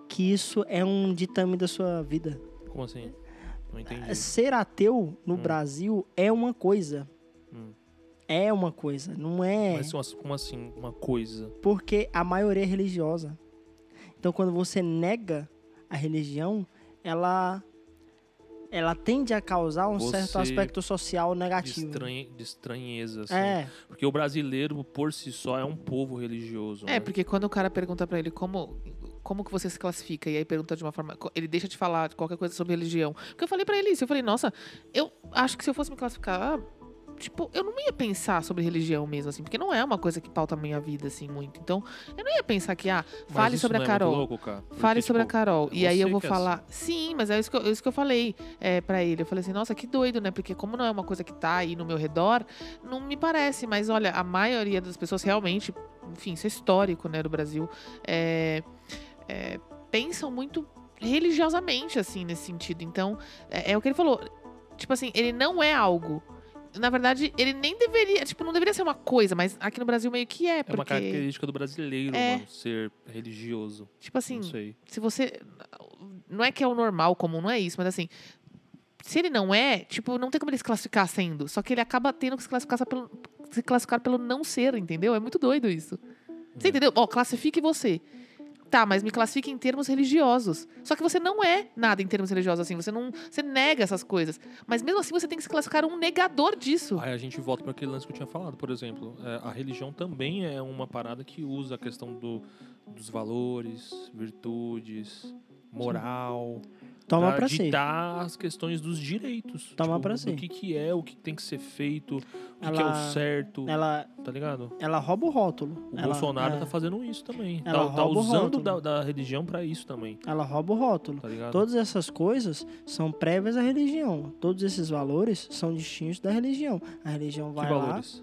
que isso é um ditame da sua vida. Como assim? Não entendi. Ser ateu no Hum. Brasil é uma coisa. Hum. É uma coisa, não é. Mas como assim- como assim, uma coisa? Porque a maioria é religiosa. Então, quando você nega a religião, ela ela tende a causar um Você certo aspecto social De, negativo. estranhe, de estranheza, assim. É, Porque o brasileiro, por si só, é um povo religioso. É, né? porque quando o cara pergunta pra ele como, como que você se classifica, e aí pergunta de uma forma. Ele deixa de falar qualquer coisa sobre religião. Porque eu falei pra ele isso, eu falei, nossa, eu acho que se eu fosse me classificar. Tipo, eu não ia pensar sobre religião mesmo, assim, porque não é uma coisa que pauta a minha vida, assim, muito. Então, eu não ia pensar que, ah, Mas fale sobre a é Carol. louco, cara? Porque, Fale sobre a Carol. E aí eu vou é falar. Sim, mas é isso que eu, isso que eu falei é, para ele. Eu falei assim, nossa, que doido, né? Porque como não é uma coisa que tá aí no meu redor, não me parece. Mas olha, a maioria das pessoas realmente, enfim, isso é histórico, né, do Brasil, é, é, pensam muito religiosamente, assim, nesse sentido. Então, é, é o que ele falou. Tipo assim, ele não é algo. Na verdade, ele nem deveria, tipo, não deveria ser uma coisa, mas aqui no Brasil meio que é, É porque, uma característica do brasileiro, É. mano, ser religioso. tipo assim, se você. Não é que é o normal, comum, não é isso, mas assim. Se ele não é, tipo, não tem como ele se classificar sendo. Só que ele acaba tendo que se classificar pelo, se classificar pelo não ser, entendeu? É muito doido isso. Você É. entendeu? Ó, classifique você. Tá, mas me classifique em termos religiosos. Só que você não é nada em termos religiosos assim. Você não. Você nega essas coisas. Mas mesmo assim você tem que se classificar um negador disso. Aí a gente volta para aquele lance que eu tinha falado, por exemplo. É, a religião também é uma parada que usa a questão do, dos valores, virtudes, moral. Toma pra si. ditar as questões dos direitos. Toma tipo, pra do si. que, que é, o que tem que ser feito, o que, que é Ela- o certo, Ela, tá ligado? ela rouba o rótulo. O ela, Bolsonaro é, tá fazendo isso também. Tá, Ela tá o usando da, da religião pra isso também, ela rouba o rótulo. tá ligado? Todas essas coisas são prévias à religião. Todos esses valores são distintos da religião. A religião que vai lá. valores?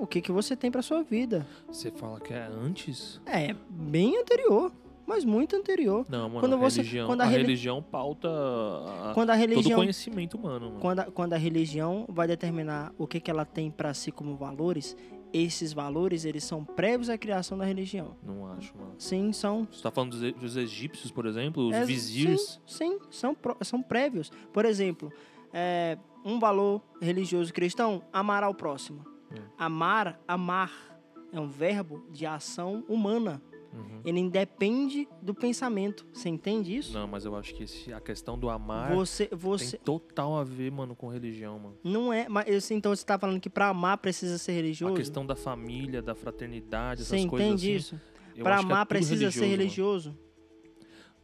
o que, que você tem pra sua vida. Você fala que é antes? É bem anterior, mas muito anterior. Não, mano, Quando a você- religião, quando a a reli- religião pauta a- Quando a todo o religião conhecimento humano, mano. quando a, quando a religião vai determinar o que, que ela tem pra si como valores, esses valores eles são prévios à criação da religião. Não acho, mano. Sim, são. Você tá falando dos, dos egípcios, por exemplo, os É, vizirs. Sim, sim são, são prévios. Por exemplo, é, um valor religioso cristão, amar ao próximo. Hum. Amar, amar, é um verbo de ação humana. Uhum. Ele independe do pensamento. Você entende isso? Não, mas eu acho que esse- a questão do amar Você, você tem total a ver, mano, com religião, mano. não é, mas então você está falando que para amar precisa ser A religioso? questão da família, da fraternidade, Você essas coisas entende assim. isso? eu Para acho que é amar tudo precisa ser mano. religioso?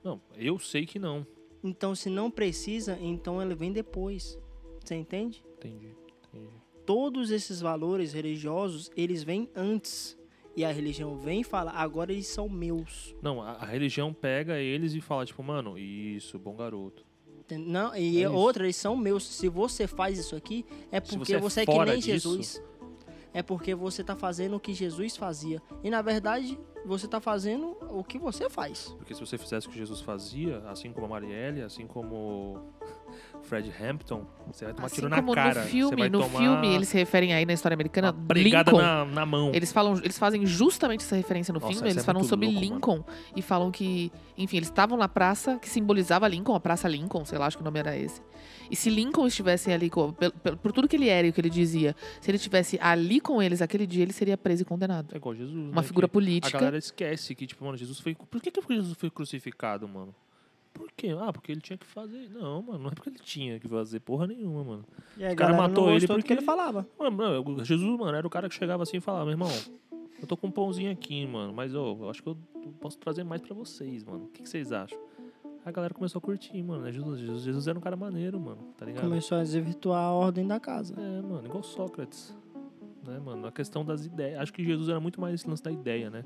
Não, eu sei que não. Então, se não precisa, então ele vem depois. Você entende? Entendi, entendi. Todos esses valores religiosos, eles vêm antes. E a religião vem e fala, agora eles são meus. Não, a, a religião pega eles e fala, tipo, mano, isso, bom garoto. Não, e É outra, eles são meus. Se você faz isso aqui, é porque você é você é que nem disso- Jesus. É porque você está fazendo o que Jesus fazia. E na verdade, você está fazendo o que você faz. Porque se você fizesse o que Jesus fazia, assim como a Marielle, assim como Fred Hampton, você vai tomar Assim tiro na como cara. no filme, no filme eles se referem aí na história americana, Lincoln. na, na mão. Eles falam, eles fazem justamente essa referência no Nossa, filme. Eles é falam sobre louco, Lincoln e falam que, enfim, eles estavam na praça que simbolizava Lincoln, a Praça Lincoln, sei lá, acho que o nome era esse. E se Lincoln estivesse ali, pel- por, tudo que ele era e o que ele dizia, se ele estivesse ali com eles aquele dia, ele seria preso e condenado. É igual Jesus, Uma né, figura que A política. galera esquece que, tipo, mano, Jesus foi. Por que, que Jesus foi crucificado, mano? Por quê? Ah, porque ele tinha que fazer. Não, mano, não é porque ele tinha que fazer porra nenhuma, mano. E a cara galera matou ele porque- que ele falava. Mano, Jesus, mano, era o cara que chegava assim e falava, meu irmão, eu tô com um pãozinho aqui, mano, mas ô, eu acho que eu posso trazer mais pra vocês, mano. O que, que vocês acham? A galera começou a curtir, mano. né? Jesus, Jesus, Jesus era um cara maneiro, mano, tá ligado? Começou a desvirtuar a ordem da casa. É, mano, igual Sócrates. Né, mano? A questão das ideias. Acho que Jesus era muito mais esse lance da ideia, né?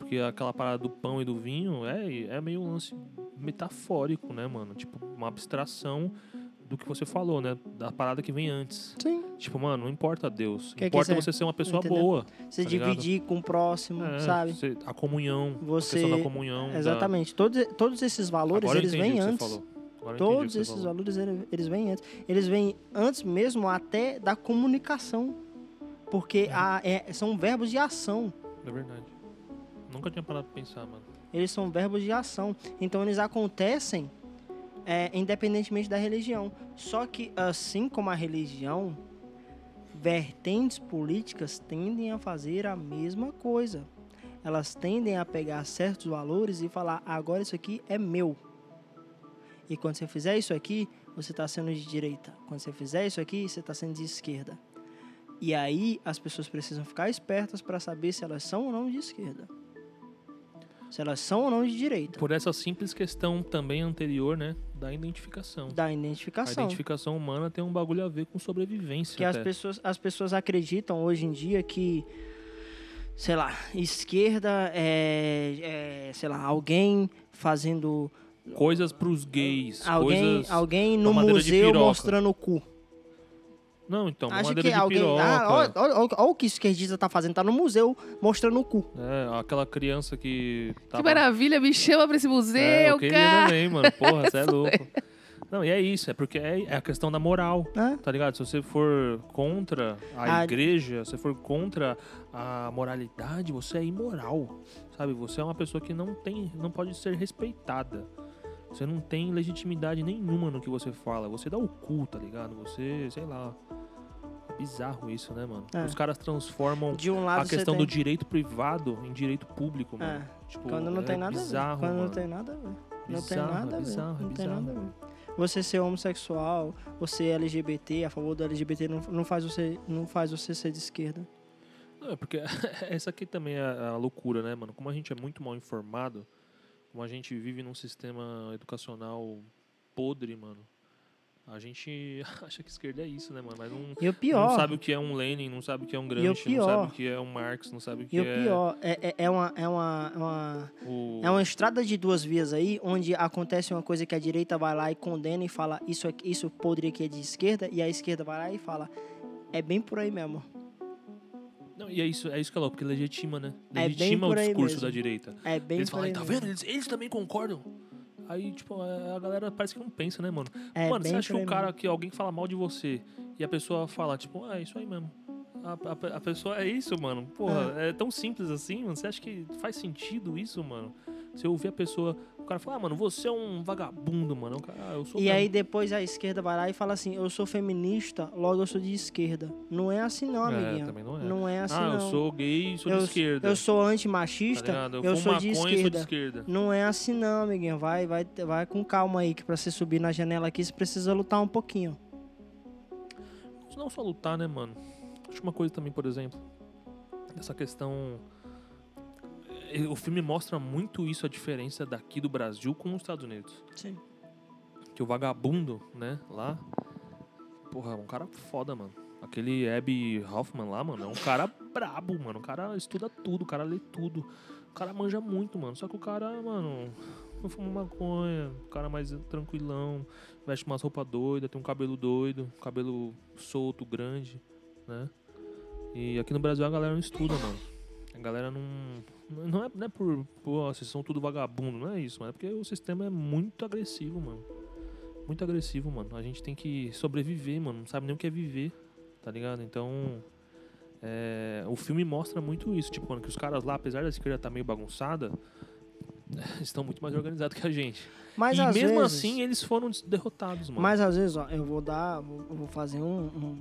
Porque aquela parada do pão e do vinho é, é meio um lance metafórico, né, mano? Tipo, uma abstração do que você falou, né? Da parada que vem antes. Sim. Tipo, mano, não importa Deus. Que que importa você- você ser uma pessoa Entendeu? boa. Você Tá ligado? dividir com o próximo, É, sabe? você- a comunhão. A Você. questão da comunhão. da- Exatamente. Todos, todos esses valores, Agora eles vêm que antes. Que Todos esses falou. valores, ele- eles vêm antes. Eles vêm antes mesmo até da comunicação. Porque a- é- são verbos de ação. É verdade. Nunca tinha parado pra pensar, mano. Eles são verbos de ação. Então eles acontecem é, independentemente da religião. Só que, assim como a religião, vertentes políticas tendem a fazer a mesma coisa. Elas tendem a pegar certos valores e falar: agora isso aqui é meu. E quando você fizer isso aqui, você está sendo de direita. Quando você fizer isso aqui, você está sendo de esquerda. E aí as pessoas precisam ficar espertas para saber se elas são ou não de esquerda. Se elas são ou não de direita. Por essa simples questão também anterior, né? Da identificação. Da A identificação. identificação humana tem um bagulho a ver com sobrevivência. Que as pessoas, as pessoas acreditam hoje em dia que, sei lá, esquerda é, é, sei lá, alguém fazendo. Coisas pros gays. Alguém, coisas... alguém no museu mostrando o cu. Não, então, mamadeira que de alguém. piroca. Ah, olha, olha- olha- olha o que o esquerdista tá fazendo, tá no museu mostrando o cu. É, aquela criança que. Que tava- maravilha, me chama pra esse É, museu, eu queria cara. também, mano. Porra, você é louco. Não, e é isso, é porque é, é a questão da moral, Né? tá ligado? Se você for contra a A- igreja, se você for contra a moralidade, você é imoral, sabe? Você é uma pessoa que não tem, não pode ser respeitada. Você não tem legitimidade nenhuma no que você fala. Você dá o cu, tá ligado? Você, sei lá. É bizarro isso, né, mano? É. Os caras transformam De um lado a questão você do tem... direito privado em direito público, mano. É, Tipo, quando não é tem nada bizarro, a ver. Quando mano. não tem nada a ver. Não tem nada a ver. bizarro, não tem nada a ver. Você ser homossexual, você é LGBT, a favor do LGBT, não, não, faz você, não faz você ser de esquerda. Não, é porque essa aqui também é a loucura, né, mano? Como a gente é muito mal informado, como a gente vive num sistema educacional podre, mano, a gente acha que esquerda é isso, né, mano? Mas não, E o pior, não sabe o que é um Lenin, não sabe o que é um Gramsci, não pior- sabe o que é um Marx, não sabe o que e o é pior é, é, é uma, é, uma, é, uma, o... é uma estrada de duas vias aí, onde acontece uma coisa que a direita vai lá e condena e fala isso, isso podre aqui é de esquerda, e a esquerda vai lá e fala é bem por aí mesmo. Não, e é isso, é isso que é louco, porque legitima, né? É Legitima por o discurso mesmo. da direita. É bem eles falam, tá vendo? Eles, eles também concordam. Aí, tipo, a galera parece que não pensa, né, mano? É mano, você acha que o cara, que alguém fala mal de você e a pessoa fala, tipo, ah, é isso aí mesmo. A, a- a pessoa é isso, mano. Porra, é. tão simples assim, mano. Você acha que faz sentido isso, mano? Você ouvir a pessoa, cara fala, ah, mano, você é um vagabundo, mano. O cara, ah, eu sou E mesmo." aí depois a esquerda vai lá e fala assim, eu sou feminista, logo eu sou de esquerda. Não é assim não, É, amiguinha. também não é. Não é assim ah, não. eu sou gay sou eu, de esquerda. eu sou tá antimachista, ligado? eu, eu, sou de maconha e sou de esquerda. Não é assim não, amiguinho. Vai, vai, vai com calma aí, que pra você subir na janela aqui, você precisa lutar um pouquinho. Não só lutar, né, mano? Acho uma coisa também, por exemplo, essa questão. O filme mostra muito isso, a diferença daqui do Brasil com os Estados Unidos. Sim. Que o vagabundo, né, lá. Porra, é um cara foda, mano. Aquele Abby Hoffman lá, mano, é um cara brabo, mano. O cara estuda tudo, o cara lê tudo. O cara manja muito, mano. Só que o cara, mano, não fuma maconha. O cara mais tranquilão. Veste umas roupas doidas, tem um cabelo doido, cabelo solto, grande, né? E aqui no Brasil a galera não estuda, mano. A galera não. Não é, não é por. Pô, vocês são tudo vagabundo, não é isso, mano. É porque o sistema é muito agressivo, mano. Muito agressivo, mano. A gente tem que sobreviver, mano. Não sabe nem o que é viver, tá ligado? Então. é, o filme mostra muito isso. Tipo, mano, que os caras lá, apesar da esquerda estar meio bagunçada, estão muito mais organizados que a gente. Mas e mesmo vezes, assim, eles foram derrotados, mano. Mas às vezes, ó, eu vou dar, vou, eu vou fazer um, um,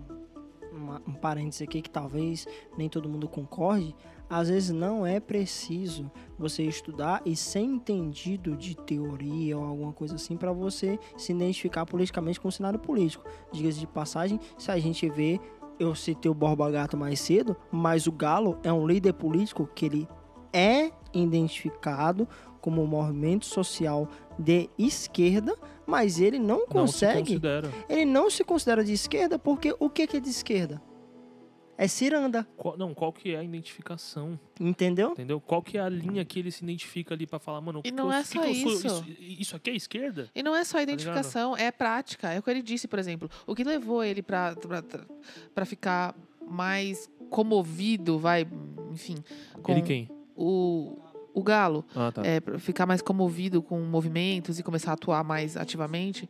uma- um parênteses aqui que talvez nem todo mundo concorde. Às vezes não é preciso você estudar e ser entendido de teoria ou alguma coisa assim para você se identificar politicamente com o cenário político. Diga-se de passagem, se a gente vê, eu citei o Borba Gato mais cedo, mas o Galo é um líder político que ele é identificado como um movimento social de esquerda, mas ele não Não se consegue, considera. ele não se considera de esquerda porque o que é de esquerda? É ciranda, Qual- não, qual que é a identificação, entendeu? entendeu? Qual que é a linha que ele se identifica ali pra falar, mano, E que não que eu- é só que eu sou? isso. isso. Isso aqui é esquerda? E não é só Tá identificação, é prática. É o que ele disse, por exemplo. O que levou ele pra, pra ficar mais comovido, vai, enfim, com Ele quem? o, o Galo, Ah, tá. é, pra ficar mais comovido com movimentos e começar a atuar mais ativamente.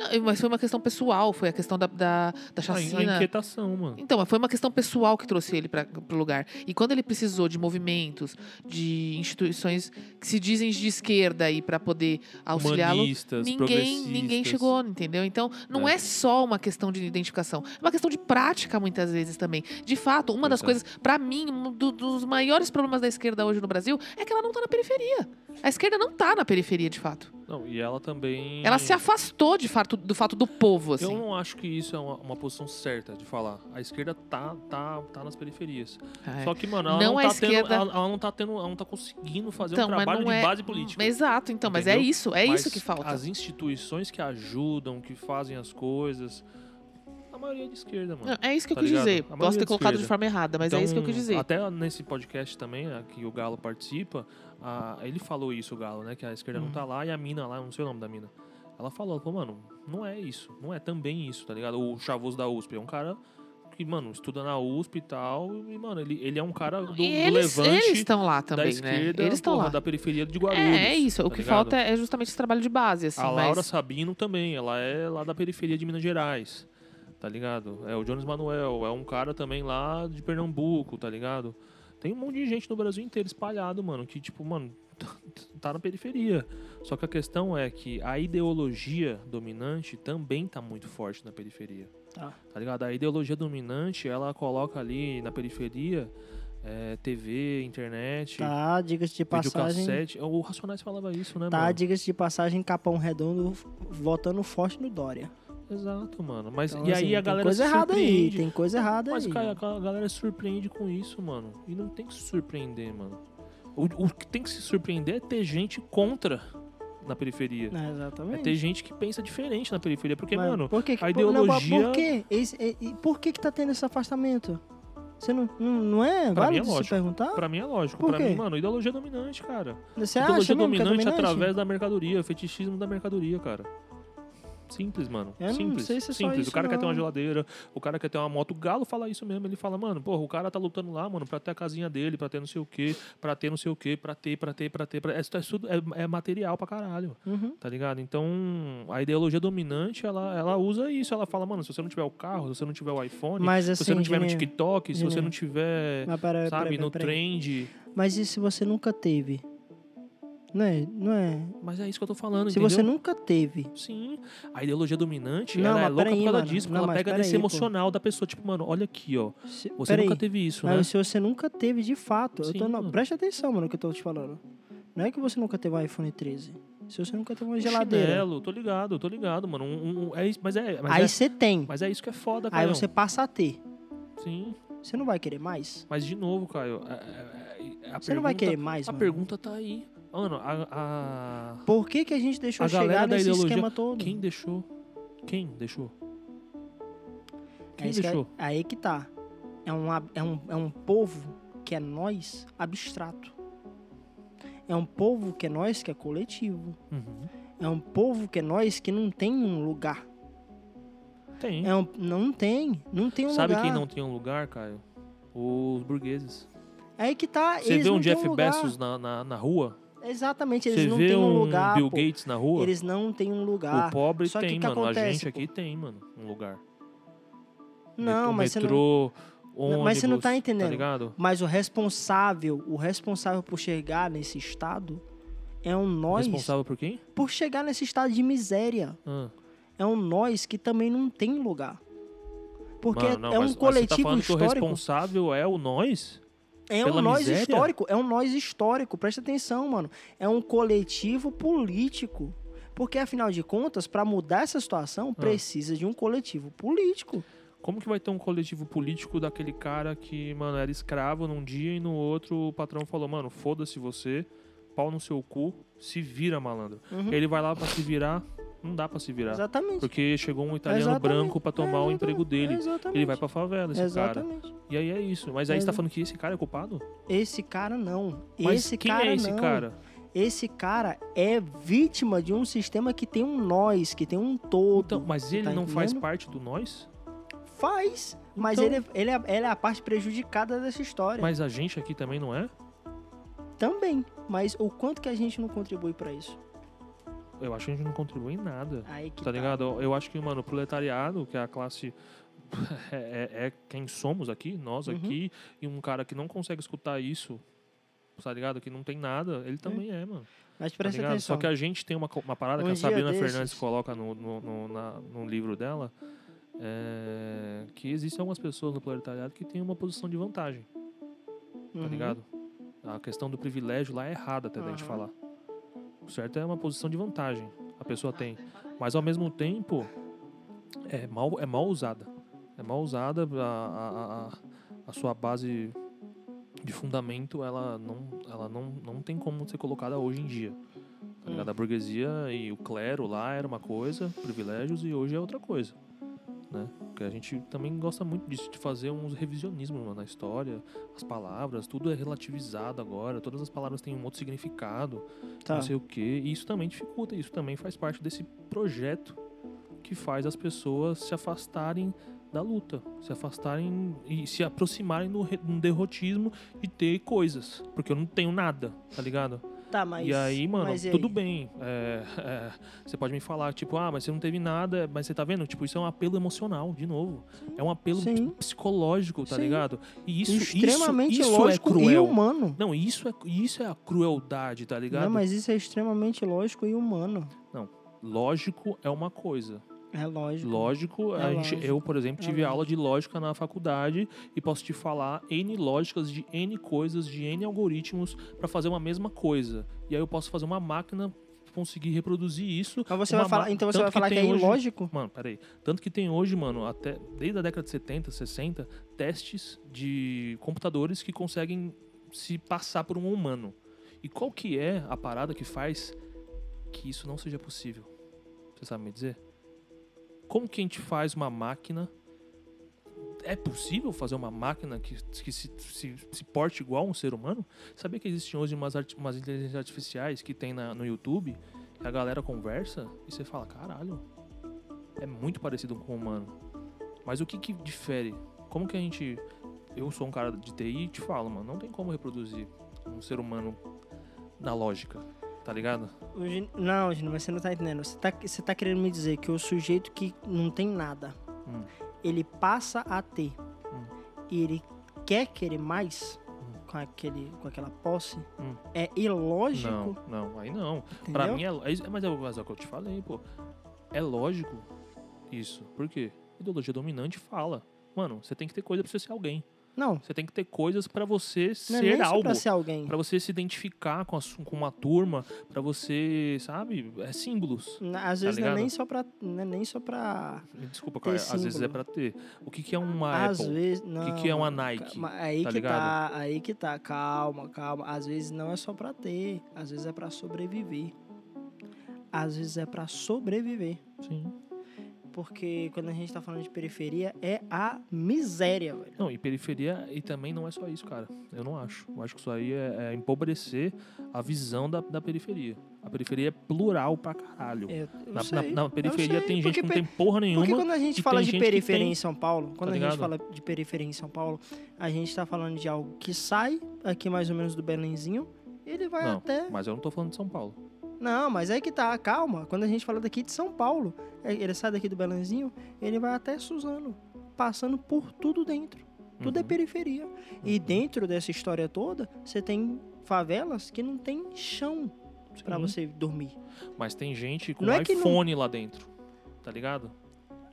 Não, mas foi uma questão pessoal, foi a questão da, da, da chacina. a inquietação, mano. Então, mas foi uma questão pessoal que trouxe ele para o lugar. E quando ele precisou de movimentos, de instituições que se dizem de esquerda aí para poder auxiliá-lo, ninguém, ninguém chegou, entendeu? Então, não é. É. só uma questão de identificação, é uma questão de prática muitas vezes também. De fato, uma das coisas, para mim, um do- dos maiores problemas da esquerda hoje no Brasil é que ela não tá na periferia. A esquerda não tá na periferia, de fato. Não, e ela também... Ela se afastou de fato do fato do povo, assim. Eu não acho que isso é uma, uma posição certa de falar. A esquerda tá, tá, tá nas periferias. É. Só que, mano, ela Não não, tá esquerda- tendo, ela, ela não tá tendo, ela não tá conseguindo fazer Então, um trabalho de é- base política. Exato, então, mas é Entendeu? isso, é Mas isso que falta. As instituições que ajudam, que fazem as coisas, a maioria é de esquerda, mano. É isso que eu Tá quis ligado? dizer. Posso ter de colocado de esquerda. forma errada, mas é isso que eu quis dizer. Então, Até nesse podcast também, que o Galo participa, a- ele falou isso, o Galo, né? Que a esquerda não tá lá e a mina lá, eu não sei o nome da mina. Ela falou, pô, mano, não é isso. Não é também isso, tá ligado? O Chavoso da USP é um cara que, mano, estuda na USP e tal. E, mano, ele, ele é um cara do, do eles levante eles estão lá da também, esquerda, né? Eles estão lá. da periferia de Guarulhos. É, é isso. O tá que ligado? falta é justamente esse trabalho de base, assim. A mas... Laura Sabino também, ela é lá da periferia de Minas Gerais, tá ligado? É o Jones Manuel, é um cara também lá de Pernambuco, tá ligado? Tem um monte de gente no Brasil inteiro espalhado, mano, que tipo, mano, tá na periferia. Só que a questão é que a ideologia dominante também tá muito forte na periferia. Tá. Tá ligado? A ideologia dominante, ela coloca ali na periferia é, TV, internet, Tá, diga-se de passagem. videocassete. O Racionais falava isso, né, Tá, diga-se de passagem, Capão Redondo votando forte no Dória. Exato, mano. Mas Então, e assim, aí a tem galera coisa se errada aí, surpreende. tem coisa errada Mas, aí. cara, a galera surpreende com isso, mano. E não tem que se surpreender, mano. O, o que tem que se surpreender é ter gente contra na periferia. É, É exatamente. ter gente que pensa diferente na periferia. Porque, Mas mano, por que, a por- não, ideologia- por quê? E- por que que tá tendo esse afastamento? Você não, não, é Pra mim válido é se lógico. perguntar? pra mim é lógico. Por Pra quê? mim, mano, ideologia dominante, cara. Você ideologia acha é dominante, dominante? através da mercadoria, fetichismo da mercadoria, cara. Simples, mano. Não Simples. se é Simples. o cara quer ter uma não. geladeira, o cara quer ter uma moto. O Galo fala isso mesmo. Ele fala, mano, porra, o cara tá lutando lá, mano, pra ter a casinha dele, pra ter não sei o quê, pra ter não sei o quê, pra ter, pra ter, pra ter. Pra... É, é, tudo- é, é material pra caralho. Uhum. Tá ligado? Então, a ideologia dominante, ela, ela usa isso. Ela fala, mano, se você não tiver o carro, se você não tiver o iPhone, Mas se assim, você não tiver no Juninho, TikTok, se você Juninho. não tiver, Mas sabe, no trend. Mas e se você nunca teve? Não é? Não é? Mas é isso que eu tô falando, Se entendeu? você nunca teve. Sim, a ideologia dominante, Não, ela é louca peraí, por causa mano. disso, porque Não, ela pega nesse pô. emocional da pessoa. Tipo, mano, olha aqui, ó. Se, Você nunca teve isso, mas né? se você nunca teve de fato, eu tô Sim, mano. preste atenção, mano, no que eu tô te falando. Não é que você nunca teve um iPhone 13. Se você nunca teve uma Um geladeira. Chinelo, tô ligado, tô ligado, mano. Um, um- é isso, mas é, mas aí é, você tem. mas é isso que é foda, Aí Caio. você passa a ter. Sim, Você não vai querer mais? mas de novo, Caio, é- é- é- a Você não vai querer mais, A mano? pergunta tá aí. Mano, a, a- Por que, que a gente deixou A chegar nesse ideologia- esquema todo? Quem deixou? Quem deixou? É Quem isso que é- deixou? aí que tá. É um, é, um, é um povo que é nós abstrato. É um povo que é nós que é coletivo. Uhum. É um povo que é nós que não tem um lugar. Tem. É um, não tem. Não tem um Sabe lugar. quem não tem um lugar, Caio? Os burgueses. Aí que tá. Você eles vê um Jeff. Bezos na, na, na rua? Exatamente, eles Você não têm um um lugar. Bill pô. Gates na rua? Eles não têm um lugar. O pobre Só tem, que mano. acontece, a gente pô? aqui tem, mano, um lugar. Não, o mas você não. metrô, ônibus, mas você não tá entendendo. Tá? Mas o responsável, o responsável por chegar nesse estado é um nós. Responsável por quem? Por chegar nesse estado de miséria. Ah. É um nós que também não tem lugar. Porque Mano, não, é um coletivo você tá falando que o histórico. responsável é o nós? É um nós miséria? histórico, é um nós histórico, presta atenção, mano. É um coletivo político. Porque, afinal de contas, para mudar essa Ah. situação, precisa de um coletivo político. Como que vai ter um coletivo político daquele cara que, mano, era escravo num dia e no outro o patrão falou, mano, foda-se você, pau no seu cu, se vira, malandro. Uhum. Ele vai lá pra se virar, não dá pra se virar. Exatamente. Porque chegou um italiano Exatamente. branco pra tomar o Exatamente. emprego dele. Exatamente. Ele vai pra favela, esse cara. Exatamente. E aí é isso. Mas aí você tá falando que esse cara é culpado? Esse cara não. Mas esse quem cara é esse não. cara? Esse cara é vítima de um sistema que tem um nós, que tem um todo. Então, mas ele Tá não faz entendendo? parte do nós? Faz, mas Então- ele, é- ele, é, ele é a parte prejudicada dessa história. Mas a gente aqui também não é? Também. Mas o quanto que a gente não contribui pra isso? Eu acho que a gente não contribui em nada. Aí que Tá ligado? Eu acho que, mano, o proletariado, que é a classe. É, é- é quem somos aqui, nós Uhum. aqui, e um cara que não consegue escutar isso, tá ligado? Que não tem nada, ele também é, mano. Mas Tá presta ligado? atenção. Só que a gente tem uma, uma parada Um que a Sabrina desses- Fernandes coloca no, no, no, na- no livro dela, é, que existem algumas pessoas no proletariado que têm uma posição de vantagem, tá Uhum. ligado? A questão do privilégio lá é errada até da gente Aham. falar. Certo é uma posição de vantagem, a pessoa tem. Mas ao mesmo tempo, é mal, é mal usada. É mal usada, a, a, a, sua base de fundamento, ela não, ela não, não tem como ser colocada hoje em dia. Tá ligado? A burguesia e o clero lá era uma coisa, privilégios, e hoje é outra coisa. Né? Porque a gente também gosta muito disso, de fazer uns revisionismos mano, na história, as palavras, tudo é relativizado agora, todas as palavras têm um outro significado, Tá. não sei o quê, e isso também dificulta, isso também faz parte desse projeto que faz as pessoas se afastarem da luta, se afastarem e se aproximarem no, no derrotismo e ter coisas, porque eu não tenho nada, tá ligado? Tá, mas. e aí, mano, e tudo aí? bem. é, é, você pode me falar, tipo, ah, mas você não teve nada, mas você tá vendo? Tipo, isso é um apelo emocional, de novo. É um apelo Sim. ps- psicológico, tá Sim. ligado? E isso, extremamente isso, isso lógico é e cruel. humano. Não, isso é, isso é a crueldade, tá ligado? Não, mas isso é extremamente lógico e humano. Lógico é uma coisa. É lógico. Lógico, É a gente- lógico. eu, por exemplo, É tive aula lógico. de lógica na faculdade e posso te falar N lógicas de N coisas, de N algoritmos para fazer uma mesma coisa. E aí eu posso fazer uma máquina conseguir reproduzir isso. Mas você vai falar. Então você vai falar que, tem é hoje- ilógico? Mano, peraí. Tanto que tem hoje, mano, até desde a década de 70, 60, testes de computadores que conseguem se passar por um humano. E qual que é a parada que faz que isso não seja possível? Você sabe me dizer? Como que a gente faz uma máquina? É possível fazer uma máquina que, que se, se, se porte igual a um ser humano? Sabia que existem hoje umas, umas inteligências artificiais que tem na- no YouTube, que a galera conversa e você fala, caralho, é muito parecido com o humano. Mas o que que difere? Como que a gente. Eu sou um cara de TI e te falo, mano, não tem como reproduzir um ser humano na lógica, tá ligado? Não, Gino, mas você não tá entendendo. Você tá, você tá querendo me dizer que o sujeito que não tem nada, Hum. ele passa a ter Hum. e ele quer querer mais com, aquele, com aquela posse, Hum. é ilógico. Não, não, aí não. entendeu? Pra mim é, é mas é o mas é o que eu te falei, pô. É lógico isso. Por quê? Ideologia dominante fala. Mano, você tem que ter coisa pra você ser alguém. Não, Você tem que ter coisas pra você não é ser só algo. pra ser alguém. Pra você se identificar com, a com uma turma, pra você, sabe? É símbolos. Na- Às Tá vezes não é nem só pra. Não é nem só pra. Desculpa, cara, às vezes é símbolo. pra ter. O que, que é uma Às Apple? vezes. O Não, que, que é uma Nike? Aí tá que ligado? tá, aí que tá, calma, calma. Às vezes não é só pra ter, às vezes é pra sobreviver. Às vezes é pra sobreviver. Sim. Porque quando a gente tá falando de periferia, é a miséria, velho. Não, e periferia, e também não é só isso, cara. Eu não acho. Eu acho que isso aí é, é empobrecer a visão da, da periferia. A periferia é plural pra caralho. Eu na, na- na periferia sei, tem gente que não tem porra nenhuma. Porque quando a gente fala de periferia tem, em São Paulo, quando tá a gente fala de periferia em São Paulo, a gente tá falando de algo que sai aqui mais ou menos do Belenzinho, ele vai Não, até mas eu não tô falando de São Paulo. Não, mas aí que tá, calma. Quando a gente fala daqui de São Paulo, é, ele sai daqui do Belenzinho, ele vai até Suzano, passando por tudo dentro. Tudo é Uhum. periferia. E Uhum. dentro dessa história toda, você tem favelas que não tem chão pra Sim. você dormir. Mas tem gente com Não é que não- iPhone lá dentro. Tá ligado?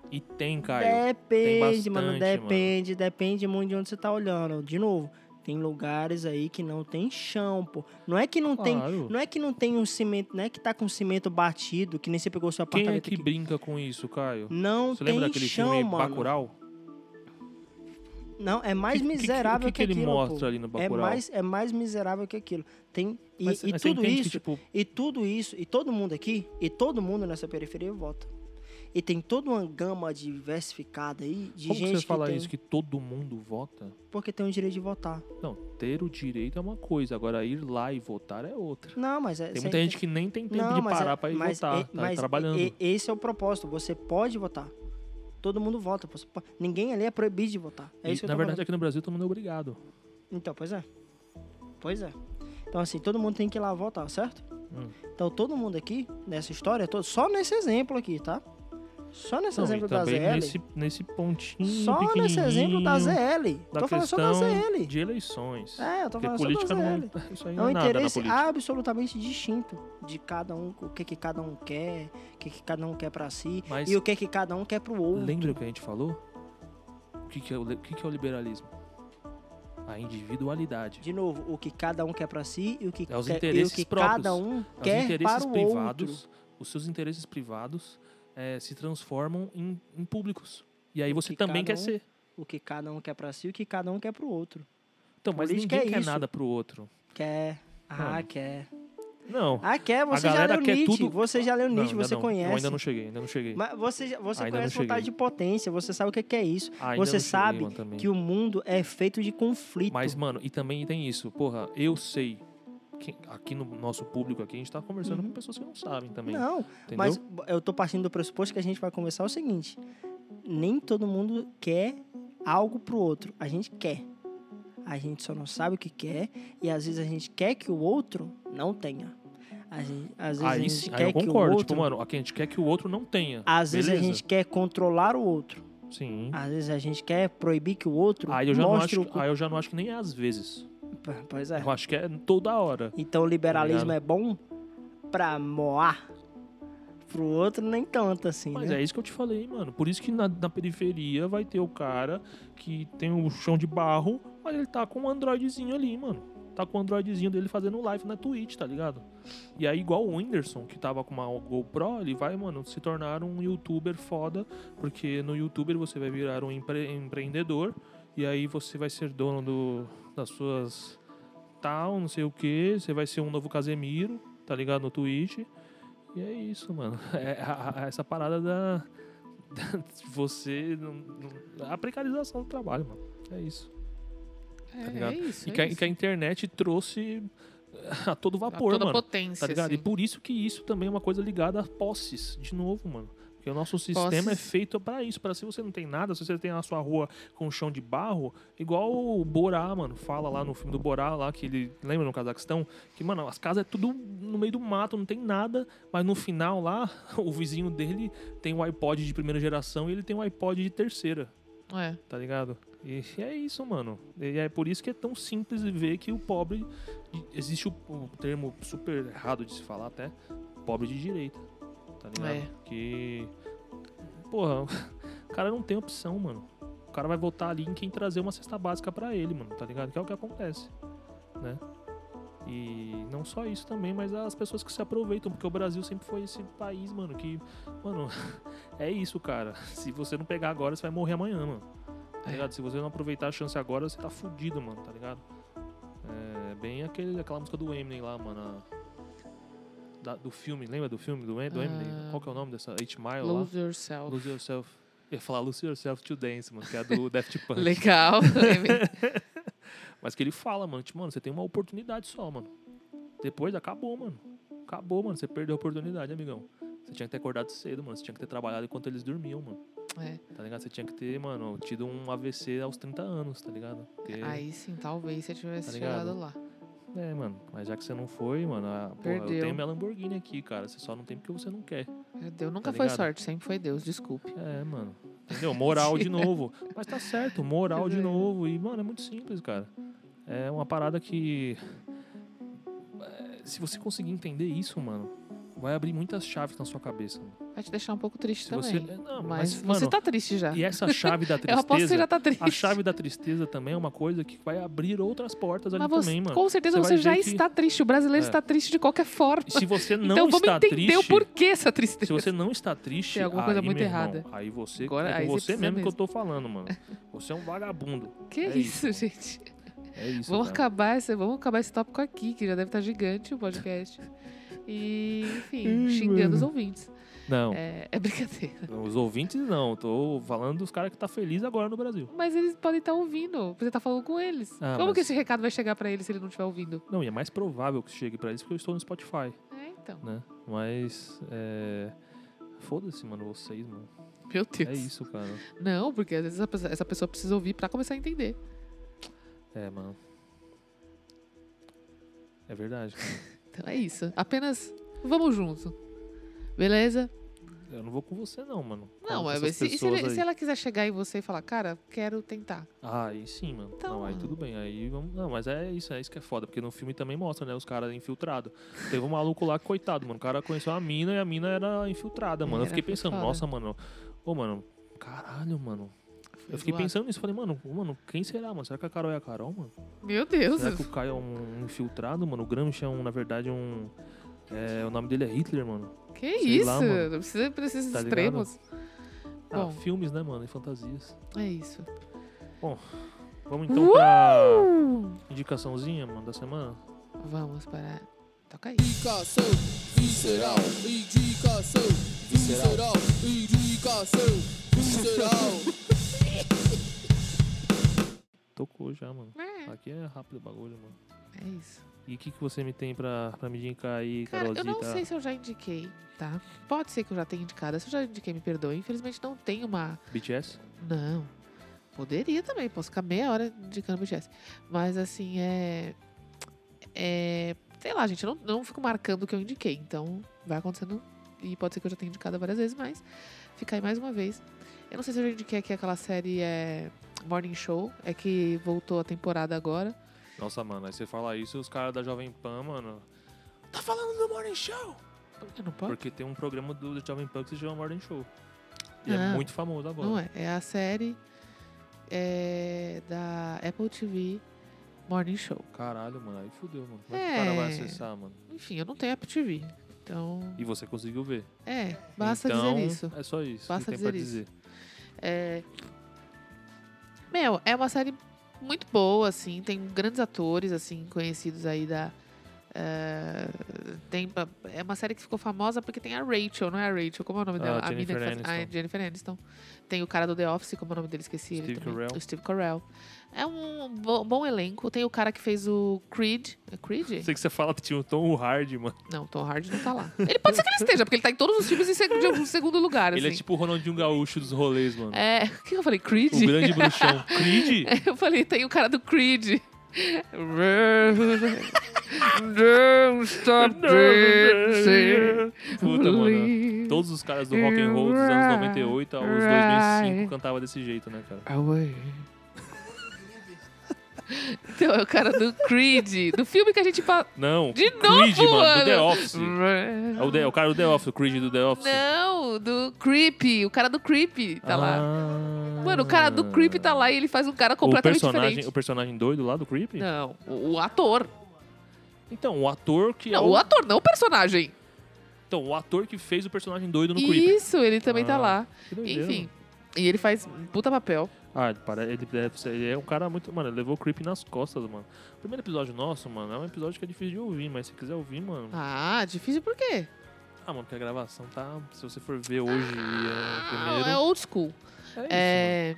E tem, Caio. Depende, mano, bastante, depende, depende muito de onde você tá olhando. De novo, tem lugares aí que não tem chão, pô. Não é que não tem, Claro. não é que não tem um cimento, não é que tá com cimento batido, que nem você pegou seu Quem é apartamento que aqui. brinca com isso, Caio? Não Você tem lembra daquele chão, filme mano. Bacurau? Não, é mais Que- que- miserável o que, que ele aquilo, mostra pô. ali no É Bacurau? mais, é mais miserável que aquilo. Tem, e, Mas- e mas tudo isso, que, tipo, e tudo isso, e todo mundo aqui, e todo mundo nessa periferia vota. E tem toda uma gama diversificada aí de como que gente você fala que tem, isso, que todo mundo vota? porque tem o direito de votar. Não, ter o direito é uma coisa, agora ir lá e votar é outra. Não, mas é Tem muita gente que nem tem tempo Não, de mas é- parar pra ir mas votar, é- tá mas trabalhando. e- esse é o propósito, você pode votar. Todo mundo vota. Ninguém ali é proibido de votar. É E, isso que eu na verdade, falando. aqui no Brasil todo mundo é obrigado. Então, pois é. Pois é. Então, assim, todo mundo tem que ir lá votar, certo? Hum. Então, todo mundo aqui, nessa história, toda, só nesse exemplo aqui, tá? Só nesse Não, exemplo da ZL. nesse, nesse pontinho Só nesse exemplo da ZL. da tô falando só da ZL. de eleições. É, eu tô falando política só da não, ZL. isso aí É um é interesse absolutamente distinto de cada um, o que, que cada um quer, o que, que cada um quer pra si Mas e o que, que cada um quer pro outro. lembra o que a gente falou? O que, que, é, o, o que, que é o liberalismo? A individualidade. De novo, o que cada um quer pra si e o que, É os quer- e o interesses que próprios. cada um Os quer interesses para o outro. os seus interesses privados eh, se transformam em, em públicos. E aí O você que também quer um ser. O que cada um quer pra si e o que cada um quer pro outro. Então, mas ninguém é quer isso. nada pro outro. Quer. Ah, Mano. quer. Não. Ah, quer. Você já leu quer Nietzsche. tudo- Você já leu Não, Nietzsche, ainda você não. conhece. Eu ainda não cheguei, ainda não cheguei. Mas você, você Ainda não conhece vontade de potência, você sabe o que que é isso. Ainda você não cheguei, sabe mano, que o mundo é feito de conflito. Mas, mano, e também tem isso. Porra, eu sei. Aqui no nosso público aqui, a gente tá conversando Uhum. com pessoas que não sabem também. Não, entendeu? mas eu tô partindo do pressuposto que a gente vai conversar o seguinte: nem todo mundo quer algo pro outro. A gente quer. A gente só não sabe o que quer e às vezes a gente quer que o outro não tenha. A gente, às vezes a aí gente sim, quer eu que o concordo. outro, Tipo, mano, a gente quer que o outro não tenha. às vezes a beleza? gente quer controlar o outro. Sim. Às vezes a gente quer proibir que o outro Aí eu, já não acho, o... aí eu já não acho que nem é às vezes. Pois é. Eu acho que é toda hora. Então o liberalismo Tá é bom pra moar. Pro outro nem tanto assim, Mas né? é isso que eu te falei, mano. Por isso que na, na periferia vai ter o cara que tem o chão de barro, mas ele tá com um androidezinho ali, mano. Tá com o androidezinho dele fazendo live na Twitch, tá ligado? E aí, igual o Whindersson, que tava com uma GoPro, ele vai, mano, se tornar um youtuber foda, porque no youtuber você vai virar um empre- empreendedor, e aí você vai ser dono do, das suas tal, não sei o que, você vai ser um novo Casemiro, tá ligado? No Twitch. E é isso, mano. É a- a- essa parada da, da- você. a precarização do trabalho, mano. É isso. É, ligado? é isso. E é que, a, isso. que a internet trouxe a todo A vapor, toda mano. potência. Tá ligado? E por isso que isso também é uma coisa ligada a posses, de novo, mano. Porque o nosso sistema é feito pra isso, Pra se você não tem nada, se você tem a sua rua com chão de barro, igual o Borá, mano, fala lá no filme do Borá, lá que ele lembra no Cazaquistão, que mano, as casas é tudo no meio do mato, não tem nada, mas no final lá, o vizinho dele tem o iPod de primeira geração e ele tem o iPod de terceira. É. Tá ligado? E é isso, mano. E é por isso que é tão simples ver que o pobre. Existe o, o termo super errado de se falar até. Pobre de direita. Tá ligado? É. Que. Porra, o cara não tem opção, mano. O cara vai votar ali em quem trazer uma cesta básica pra ele, mano. Tá ligado? Que é o que acontece. Né? E não só isso também, mas as pessoas que se aproveitam, porque o Brasil sempre foi esse país, mano, que, mano, é isso, cara. Se você não pegar agora, você vai morrer amanhã, mano. Tá É. ligado? Se você não aproveitar a chance agora, você tá fudido, mano, tá ligado? É bem aquele, aquela música do Eminem lá, mano. a- da- do filme, lembra do filme do, do Eminem? Ah. Qual que é o nome dessa? 8 Mile lá? Lose yourself. Lose Yourself. Eu ia falar Lose Yourself to Dance, mano, que é a do Daft Punk. Legal. Mas que ele fala, mano, tipo, mano, você tem uma oportunidade só, mano. Depois acabou, mano. Acabou, mano. Você perdeu a oportunidade, amigão. Você tinha que ter acordado cedo, mano. Você tinha que ter trabalhado enquanto eles dormiam, mano. É. Tá ligado? Você tinha que ter, mano, tido um AVC aos 30 anos, tá ligado? Porque, Aí sim, talvez você tivesse Tá chegado lá. É, mano. Mas já que você não foi, mano, a, porra, eu tenho minha Lamborghini aqui, cara. Você só não tem porque você não quer. Deus nunca Tá foi ligado? sorte, sempre foi Deus, desculpe. É, mano. Entendeu? Moral de novo. Mas tá certo, moral de É. novo. E, mano, é muito simples, cara. É uma parada que. é, Se você conseguir entender isso, mano, vai abrir muitas chaves na sua cabeça. Mano. Vai te deixar um pouco triste Se também. você- não, mas, mas, você mano, tá triste já. E essa chave da Eu aposto que você tristeza. já tá triste. A chave da tristeza também é uma coisa que vai abrir outras portas ali Mas você, também, mano. com certeza Você você, já que- está triste. O brasileiro É. está triste de qualquer forma. E se você não então vamos está entender triste. o porquê essa tristeza. Se você não está triste, Tem alguma coisa aí, muito irmão, errada. Aí você, Agora- é aí você você precisa mesmo que eu mesmo. tô falando, mano. Você é um vagabundo. Que É isso, gente? É isso. Vamos cara. acabar, esse, vamos acabar esse tópico aqui, que já deve estar gigante o podcast. E, enfim, Ai, xingando mano. os ouvintes. Não, É, é brincadeira. os ouvintes não. Tô falando dos caras que tá feliz agora no Brasil. Mas eles podem estar ouvindo. Você tá falando com eles. Ah, Como mas- que esse recado vai chegar pra eles se ele não estiver ouvindo? Não, e é mais provável que chegue pra eles porque eu estou no Spotify, É, então. né? Mas, é... Foda-se, mano, vocês, mano. Meu Deus. É isso, cara. Não, porque às vezes essa pessoa, essa pessoa precisa ouvir pra começar a entender. É, mano. É verdade, cara. Então é isso. Apenas vamos junto. Beleza? Eu não vou com você, não, mano. Não, Com mas se, se, ele- se ela quiser chegar em você e falar, cara, quero tentar. Ah, aí sim, mano. Então, não, aí mano. tudo bem. Aí vamos. Não, mas é isso, é isso que é foda. Porque no filme também mostra, né? Os caras infiltrados. Teve um maluco lá, coitado, mano. O cara conheceu a mina e a mina era infiltrada, mano. Eu Era, fiquei foi pensando, foda. nossa, mano. Ô, mano, caralho, mano. Eu fiquei pensando nisso. Falei, mano, mano, quem será, mano? Será que a Carol é a Carol, mano? Meu Deus. Será que o Caio é um infiltrado, mano? O Gramsci é um, na verdade, um. É, o nome dele é Hitler, mano. Que Sei isso? lá, mano. não precisa pra esses Tá extremos. Ah, Bom. filmes, né, mano? E fantasias. É isso. Vamos então pra Uh! indicaçãozinha, mano, da semana? Vamos para. Toca aí. Indicação visceral, indicação visceral, indicação visceral. Tocou já, mano. É, Aqui é rápido o bagulho, mano. é isso. E o que, que você me tem pra, pra me indicar aí, Cara, eu não sei se eu já indiquei, tá? Pode ser que eu já tenha indicado. Se eu já indiquei, me perdoe. Infelizmente não tem uma. BTS? Não. Poderia também, posso ficar meia hora indicando BTS. Mas assim, é. É. Sei lá, gente, eu não, não fico marcando o que eu indiquei. Então, vai acontecendo. E pode ser que eu já tenha indicado várias vezes, mas fica aí mais uma vez. Eu não sei se eu já indiquei aqui aquela série é, Morning Show. É que voltou a temporada agora. Nossa, mano, aí você fala isso os caras da Jovem Pan, mano. Tá falando do Morning Show? Eu não posso? Porque tem um programa do Jovem Pan que se chama Morning Show. E é Ah, muito famoso agora. Não é. É a série é, da Apple TV Morning Show. Caralho, mano, aí fudeu, mano. Como é que o cara vai É. acessar, mano? Enfim, eu não tenho Apple TV. Então, E você conseguiu ver. é, basta então, dizer isso. É só isso. Basta que pra dizer isso. É... Meu, é uma série muito boa, assim. Tem grandes atores, assim, conhecidos aí da, É, tem, é uma série que ficou famosa porque tem a Rachel, não é a Rachel? Como é o nome Ah, dela? a Jennifer faz, ah, é Aniston. Jennifer Aniston. Tem o cara do The Office, como é o nome dele? Esqueci ele Steve também. Carell. O Steve Carell. É um bo- bom elenco. Tem o cara que fez o Creed. É Creed? Sei que você fala que tinha o Tom Hardy, mano. Não, Tom Hardy não tá lá. Ele pode ser que ele esteja, porque ele tá em todos os filmes em seg- de segundo lugar, assim. Ele é tipo o Ronaldinho Gaúcho dos rolês, mano. É, o que eu falei? Creed? O grande bruxão. Creed? Eu falei, tem o cara do Creed. Don't stop dancing. Puta, mano. Todos os caras do rock and roll dos anos 98 aos 2005 cantavam desse jeito, né, cara? Away. Então, é o cara do Creed, do filme que a gente... Pa... Não, De Creed, novo, mano, do The mano. Office. É o, The- o cara do The Office, o Creed do The Office. Não, do Creepy, o cara do Creepy tá lá. Ah. Mano, o cara do Creepy tá lá e ele faz um cara o completamente personagem, diferente. o personagem doido lá do Creepy? Não, o, o ator. Então, o ator que é Não, o... o ator, não o personagem. Então, o ator que fez o personagem doido no Creepy. Isso, ele também tá Ah, lá. Que doideira, Enfim. E ele faz um puta papel. Ah, ele, ele deve ser, ele é um cara muito. Mano, ele levou o creep nas costas, mano. O primeiro episódio nosso, mano, é um episódio que é difícil de ouvir, mas se quiser ouvir, mano. Ah, difícil por quê? Ah, mano, porque a gravação tá. Se você for ver hoje é, Ah, primeiro. é old school. é isso, É.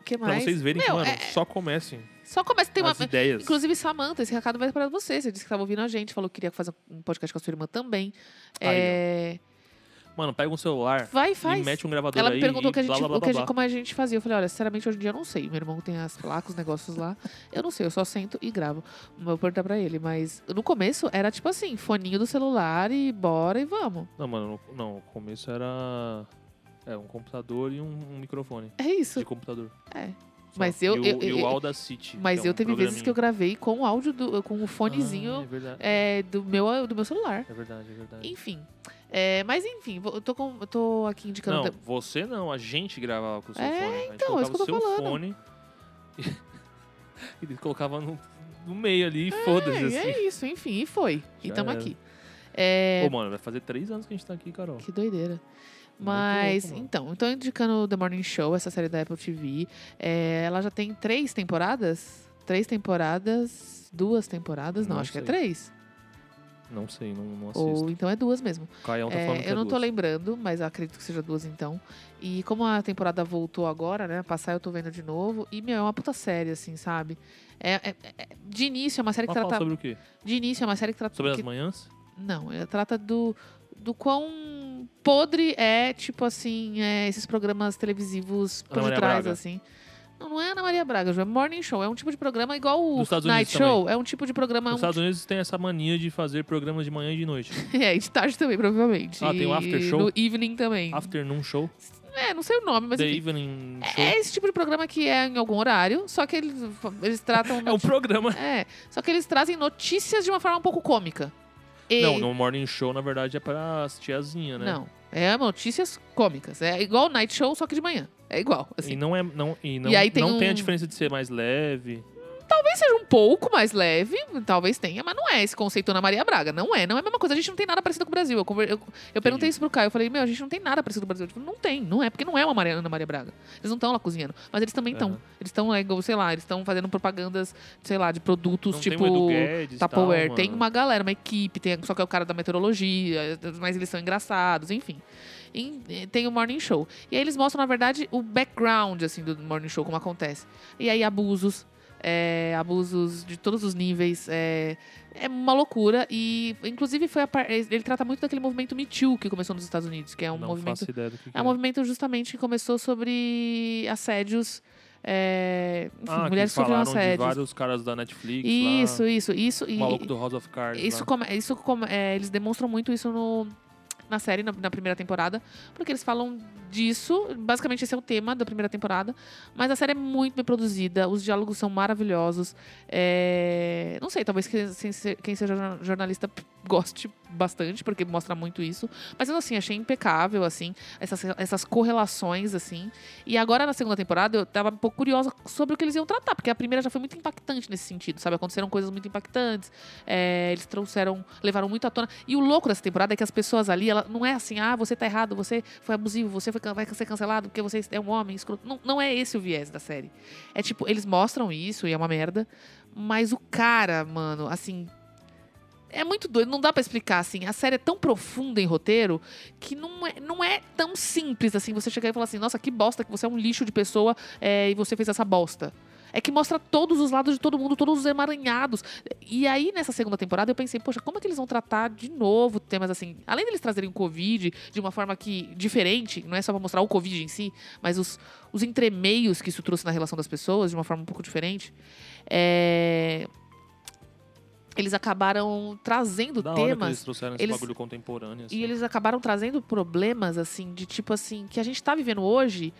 O que mais? Pra vocês verem Meu, mano, é- só comecem Só começa. Tem uma. as ideias. Inclusive, Samantha, esse recado vai para você. Você disse que estava ouvindo a gente, falou que queria fazer um podcast com a sua irmã também. Aí, É, Mano, pega um celular Vai, e faz. mete um gravador Ela aí me perguntou e que a gente, blá, blá, blá, o que a gente- como a gente fazia. Eu falei, olha, sinceramente, hoje em dia eu não sei. Meu irmão tem as placas, os negócios lá. Eu não sei, eu só sento e gravo. Vou perguntar pra ele. Mas no começo era tipo assim, foninho do celular e bora e vamos. Não, mano, no, não, o começo era. É, um computador e um, um microfone É isso. de computador. É. Só. Mas eu- E o, eu- e o Audacity. Mas é eu um teve vezes que eu gravei com o áudio, do, com o Ah, fonezinho é verdade. é, do, meu, do meu celular. É verdade, é verdade. Enfim. É, mas enfim, eu tô, com, eu tô aqui indicando. Não, você não, a gente gravava com o seu É, fone. A então, é isso que eu tô falando. fone e, e colocava no, no meio ali e foda-se É, assim. é isso, enfim, e foi. E Já tamo era. aqui. É, Pô, mano, vai fazer três anos que a gente tá aqui, Carol. que doideira. Mas, louco, então, então indicando The Morning Show, essa série da Apple TV. é, ela já tem três temporadas? Três temporadas, duas temporadas? Não, Não acho que é sei. três. Não sei, não, não assisto. Ou então é duas mesmo. Caião tá É, falando que eu é não tô duas. lembrando, mas acredito que seja duas então. E como a temporada voltou agora, né? Passar eu tô vendo de novo. E, meu, é uma puta série, assim, sabe? É, é- é- de início é uma série que Mas trata. sobre o quê? De início é uma série que trata. Sobre que- as manhãs? Não, ela trata do, do quão podre é, tipo assim, é, esses programas televisivos por Ana Maria detrás, Braga. assim. Não, não é Ana Maria Braga, Ju, é Morning Show. É um tipo de programa igual o Night Unidos Show. É um tipo de programa. Nos um Estados Unidos tem essa mania de fazer programas de manhã e de noite. É, de tarde também, provavelmente. Ah, tem o after show? No evening também. Afternoon Show, É, não sei o nome, mas The enfim. Evening Show. É esse tipo de programa que é em algum horário, só que eles, eles tratam. É um programa. É, só que eles trazem notícias de uma forma um pouco cômica. E- Não, no Morning Show, na verdade, é para as tiazinhas, né? Não, é notícias cômicas. É igual Night Show, só que de manhã. É igual, assim. E não é. Não, e não, E aí tem não tem a um- diferença de ser mais leve. Talvez seja um pouco mais leve, talvez tenha, mas não é esse conceito Ana Maria Braga. Não é, não é a mesma coisa. A gente não tem nada parecido com o Brasil. Eu, conver- eu, eu perguntei isso pro Caio. Eu falei, meu, a gente não tem nada parecido com o Brasil. Tipo, não tem, não é, porque não é uma Maria, Ana Maria Braga. Eles não estão lá cozinhando. Mas eles também estão. Aham. Eles estão, é, igual, sei lá, eles estão fazendo propagandas, sei lá, de produtos Não tipo. tem o Edu Guedes e tal, Tupperware. tem mano. uma galera, uma equipe, tem, só que é o cara da meteorologia, mas eles são engraçados, enfim. E, e tem o Morning Show. E aí eles mostram, na verdade, o background, assim, do Morning Show, como acontece. E aí abusos, é, abusos de todos os níveis, é, é uma loucura. E, inclusive, foi a par- ele trata muito daquele movimento Me Too que começou nos Estados Unidos, que é um não movimento ideia do que, que é um movimento justamente que começou sobre assédios. é, enfim, ah, mulheres que sofrendo assédios. vários caras da Netflix Isso, lá, isso, isso. o E, maluco do House of Cards isso, come, isso come, é, eles demonstram muito isso no, na série, na, na primeira temporada, porque eles falam disso. Basicamente, esse é o tema da primeira temporada. Mas a série é muito bem produzida, os diálogos são maravilhosos. é, não sei, talvez quem, se- quem seja jorna- jornalista goste bastante, porque mostra muito isso. Mas assim, achei impecável, assim, essas, essas correlações, assim. E agora, na segunda temporada, eu tava um pouco curiosa sobre o que eles iam tratar, porque a primeira já foi muito impactante nesse sentido, sabe? Aconteceram coisas muito impactantes. é, eles trouxeram, levaram muito à tona. E o louco dessa temporada é que as pessoas ali, ela não é assim, ah, você tá errado, você foi abusivo, você foi, vai ser cancelado porque você é um homem escroto. Não, não é esse o viés da série. É tipo, eles mostram isso e é uma merda, mas o cara, mano, assim. é muito doido, não dá pra explicar assim. A série é tão profunda em roteiro que não é, não é tão simples assim. Você chegar e falar assim: nossa, que bosta, que você é um lixo de pessoa é, e você fez essa bosta. É que mostra todos os lados de todo mundo, todos os emaranhados. E aí, nessa segunda temporada, eu pensei, poxa, como é que eles vão tratar de novo temas assim? Além deles trazerem o Covid de uma forma que diferente, não é só pra mostrar o Covid em si, mas os, os entremeios que isso trouxe na relação das pessoas de uma forma um pouco diferente. É, Eles acabaram trazendo Da temas. eles trouxeram esse eles- bagulho contemporâneo. Assim. E eles acabaram trazendo problemas, assim, de tipo assim, que a gente tá vivendo hoje,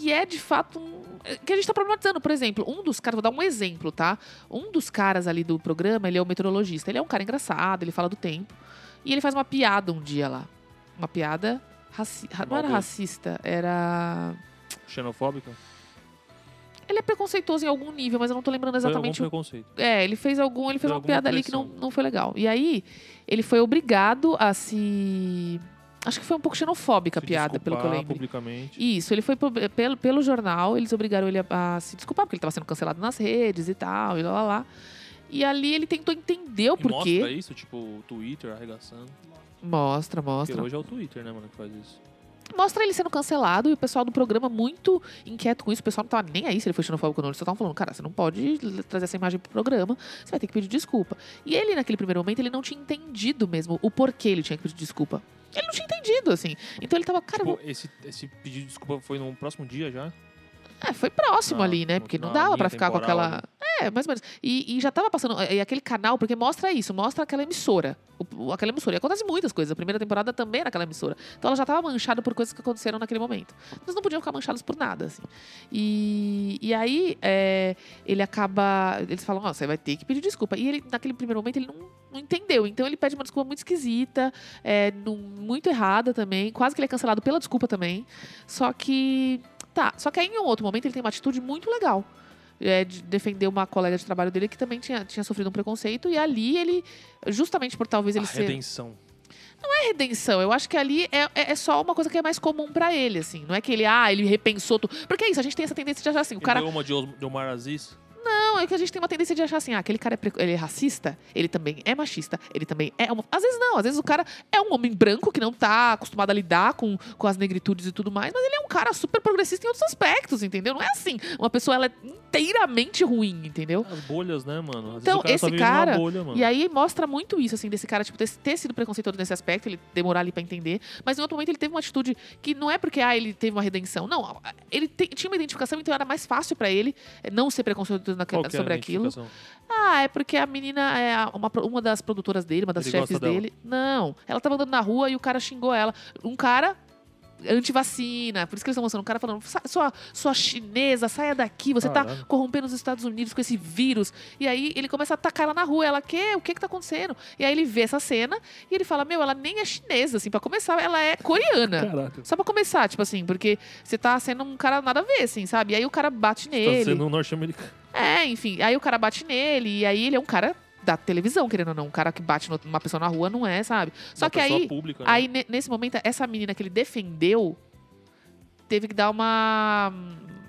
que é de fato. um- que a gente tá problematizando. Por exemplo, um dos caras, vou dar um exemplo, tá? Um dos caras ali do programa, ele é o meteorologista. Ele é um cara engraçado, ele fala do tempo. E ele faz uma piada um dia lá. Uma piada. Raci... ra- Não era racista, era. Xenofóbica? Ele é preconceituoso em algum nível, mas eu não tô lembrando Foi exatamente algum o preconceito. É, ele fez algum, ele fez Foi uma piada ali que não, não foi legal. E aí, ele foi obrigado a se. Acho que foi um pouco xenofóbica a piada, pelo que eu lembro. publicamente. Isso, ele foi pelo, pelo jornal, eles obrigaram ele a, a se desculpar, porque ele estava sendo cancelado nas redes e tal, e lá lá lá. E ali ele tentou entender o E mostra porquê. isso, tipo, o Twitter arregaçando. Mostra, Porque mostra. hoje é o Twitter, né, mano, que faz isso. Mostra ele sendo cancelado e o pessoal do programa muito inquieto com isso. O pessoal não tava nem aí se ele foi xenofóbico ou não. Eles só estavam falando, cara, você não pode trazer essa imagem pro programa, você vai ter que pedir desculpa. E ele, naquele primeiro momento, ele não tinha entendido mesmo o porquê ele tinha que pedir desculpa. Ele não tinha entendido, assim. Então ele tava, cara, Tipo, esse, esse pedido de desculpa foi no próximo dia já? É, foi próximo ali, né? no- Porque não dava pra ficar com aquela. É, mais ou menos. E, e já tava passando. E aquele canal, porque mostra isso, mostra aquela emissora. O- aquela emissora. E acontece muitas coisas. A primeira temporada também era aquela emissora. Então ela já tava manchada por coisas que aconteceram naquele momento. Eles não podiam ficar manchados por nada, assim. E, e aí, é, ele acaba. Eles falam, ó, você vai ter que pedir desculpa. E ele, naquele primeiro momento, ele não, não entendeu. Então ele pede uma desculpa muito esquisita, é, num- muito errada também. Quase que ele é cancelado pela desculpa também. Só que. Tá, só que aí em um outro momento ele tem uma atitude muito legal. É, de defender uma colega de trabalho dele que também tinha, tinha sofrido um preconceito. E ali ele, justamente por talvez ele a ser. redenção. Não é redenção, eu acho que ali é, é, é só uma coisa que é mais comum pra ele, assim. Não é que ele, ah, ele repensou tudo. Porque é isso, a gente tem essa tendência de achar assim. O Ele cara. deu uma de Omar Aziz. Não, é que a gente tem uma tendência de achar assim, ah, aquele cara é, ele é racista, ele também é machista, ele também é homo... Às vezes não, às vezes o cara é um homem branco que não tá acostumado a lidar com, com as negritudes e tudo mais, mas ele é um cara super progressista em outros aspectos, entendeu? Não é assim, uma pessoa ela é inteiramente ruim, entendeu? As bolhas, né, mano? Às Então, cara esse cara- bolha. E aí mostra muito isso, assim, desse cara, tipo, ter, ter sido preconceituoso nesse aspecto, ele demorar ali pra entender. Mas em outro momento ele teve uma atitude que não é porque, ah, ele teve uma redenção. Não, ele te- tinha uma identificação, então era mais fácil pra ele eh, não ser preconceituoso Qual é sobre aquilo. identificação? Ah, é porque a menina é uma, uma das produtoras dele, uma das Ele chefes dele. Não, ela tava andando na rua e o cara xingou ela. Um cara antivacina, por isso que eles estão mostrando um cara falando, "Sa- sua, sua chinesa, saia daqui, você tá Caralho. corrompendo os Estados Unidos com esse vírus. E aí ele começa a atacar ela na rua, ela, que? O que que tá acontecendo? E aí ele vê essa cena e ele fala, meu, ela nem é chinesa, assim, pra começar, ela é coreana. Caralho. Só pra começar, tipo assim, porque você tá sendo um cara nada a ver, assim, sabe? E aí o cara bate Tá nele. sendo um norte-americano. É, enfim. Aí o cara bate nele, e aí ele é um cara da televisão, querendo ou não. Um cara que bate numa pessoa na rua não é, sabe? Só Uma que aí, Pública, né? aí ne- nesse momento, essa menina que ele defendeu teve que dar uma,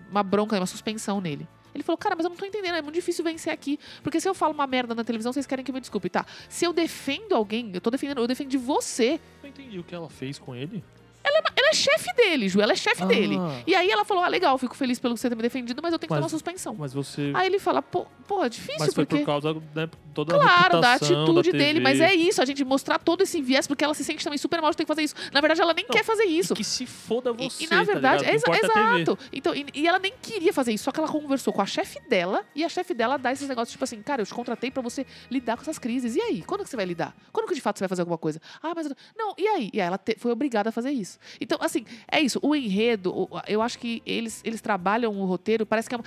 uma bronca, uma suspensão nele. Ele falou, cara, mas eu não tô entendendo, é muito difícil vencer aqui. Porque se eu falo uma merda na televisão, vocês querem que eu me desculpe, tá? Se eu defendo alguém, eu tô defendendo, eu defendi você. Não entendi o que ela fez com ele. Ela é chefe dele, Ju, ela é chefe Ah. dele. E aí ela falou, ah, legal, fico feliz pelo você ter me defendido, mas eu tenho que Mas- uma suspensão. Mas você... Aí ele fala, pô, porra, difícil, Mas foi porque... por causa né, toda a Claro, da atitude da dele, mas é isso, a gente mostrar todo esse viés, porque ela se sente também super mal de ter que fazer isso. Na verdade, ela nem Não, quer fazer isso. E que se foda E- você, e, na tá verdade, é Não exa- exato. Então, e, e ela nem queria fazer isso, só que ela conversou com a chefe dela e a chefe dela dá esses negócios, tipo assim, cara, eu te contratei pra você lidar com essas crises. E aí? Quando que você vai lidar? Quando que de fato você vai fazer alguma coisa? Ah, mas. Não, e aí? E aí ela te- foi obrigada a fazer isso. Então, assim, é isso. O enredo, eu acho que eles, eles trabalham o roteiro, parece que é. Uma,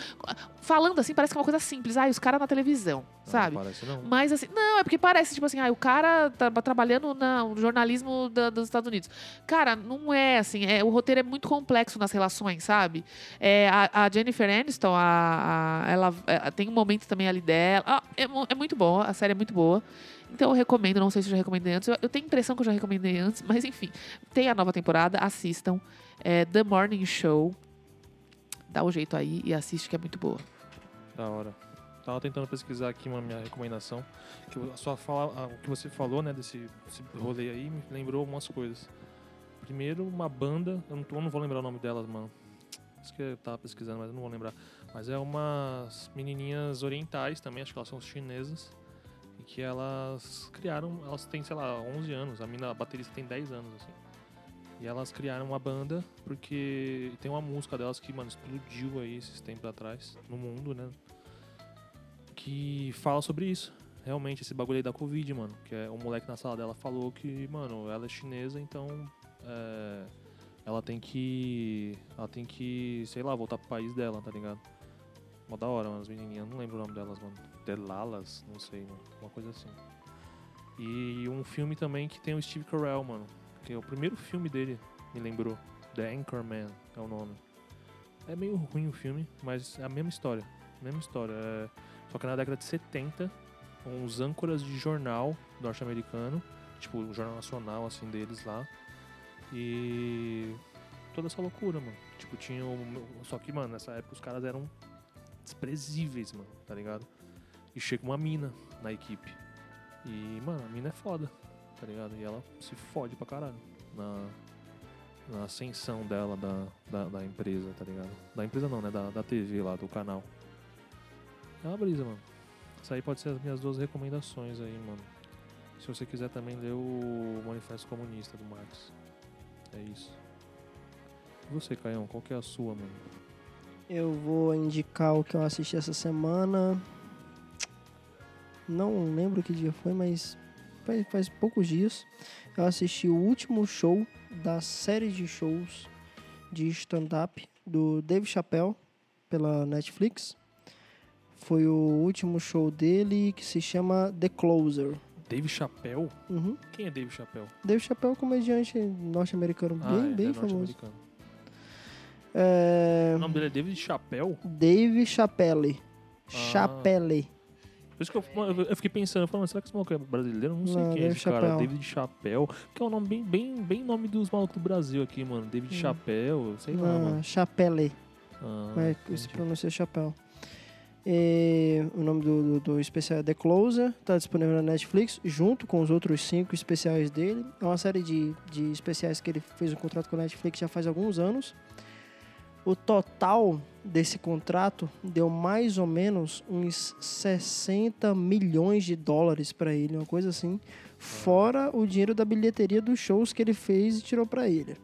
falando assim, parece que é uma coisa simples. Ah, os caras na televisão, sabe? Não parece não. Mas assim, não, é porque parece, tipo assim, ah, o cara tá trabalhando na- no jornalismo da- dos Estados Unidos. Cara, não é assim, é, o roteiro é muito complexo nas relações, sabe? É, a, a Jennifer Aniston, a, a- ela é, tem um momento também ali dela. Ah, é, é muito bom, a série é muito boa. Então eu recomendo, não sei se eu já recomendei antes. Eu, eu tenho a impressão que eu já recomendei antes, mas enfim. Tem a nova temporada, assistam. É The Morning Show. Dá o jeito aí e assiste que é muito boa. Da hora. tava tentando pesquisar aqui uma minha recomendação. Que eu só fala, o que você falou, né, desse, desse rolê aí, me lembrou algumas coisas. Primeiro, uma banda, eu não, tô- não vou lembrar o nome delas, mano. Isso que eu tava pesquisando, mas eu não vou lembrar. Mas é umas menininhas orientais também, acho que elas são chinesas. Que elas criaram, elas têm, sei lá, 11 anos. A mina, a baterista tem 10 anos, assim. E elas criaram uma banda porque tem uma música delas que, mano, explodiu aí esses tempos atrás no mundo, né? Que fala sobre isso. Realmente, esse bagulho aí da Covid, mano. Que é um moleque na sala dela falou que, mano, ela é chinesa, então é, ela tem que. Ela tem que, sei lá, voltar pro país dela, tá ligado? Mó da hora, mano, as menininhas, não lembro o nome delas, mano. Delalas, não sei. Uma coisa assim. E um filme também que tem o Steve Carell, mano. Que é o primeiro filme dele, me lembrou. The Anchorman é o nome. É meio ruim o filme, mas é a mesma história. Mesma história. É... Só que na década de 70, uns âncoras de jornal norte-americano, tipo, o jornal nacional, assim, deles lá. E toda essa loucura, mano. Tipo, tinha o... Só que, mano, nessa época os caras eram desprezíveis, mano, tá ligado? E chega uma mina na equipe. E, mano, a mina é foda, tá ligado? E ela se fode pra caralho na, na ascensão dela da, da, da empresa, tá ligado? Da empresa não, né? Da, da TV lá, do canal. É uma brisa, mano. Isso aí pode ser as minhas duas recomendações aí, mano. Se você quiser também ler o Manifesto Comunista do Marx. É isso. E você, Caião, qual que é a sua, mano? Eu vou indicar o que eu assisti essa semana. Não lembro que dia foi, mas faz, faz poucos dias. Eu assisti o último show da série de shows de stand-up do Dave Chappelle pela Netflix. Foi o último show dele que se chama The Closer. Dave Chappelle? Uhum. Quem é Dave Chappelle? Dave Chappelle é um comediante norte-americano bem, ah, é, bem é famoso. É... O nome dele é David Chappelle? Dave Chappelle. Ah. Chappelle. Por isso que eu, eu- fiquei pensando, eu falei, mas será que esse maluco é brasileiro? Não sei Não, quem é esse cara, Chappelle. David Chappelle. Que é um nome bem, bem, bem nome dos malucos do Brasil aqui, mano. David Hum. Chappelle, sei lá, Não, mano. Chappelle. Ah, mas entendi. se pronuncia Chapéu. E o nome do, do, do especial é The Closer, está disponível na Netflix, junto com os outros cinco especiais dele. É uma série de, de especiais que ele fez um contrato com a Netflix já faz alguns anos. O total desse contrato deu mais ou menos uns 60 milhões de dólares para ele, uma coisa assim, fora o dinheiro da bilheteria dos shows que ele fez e tirou para ele.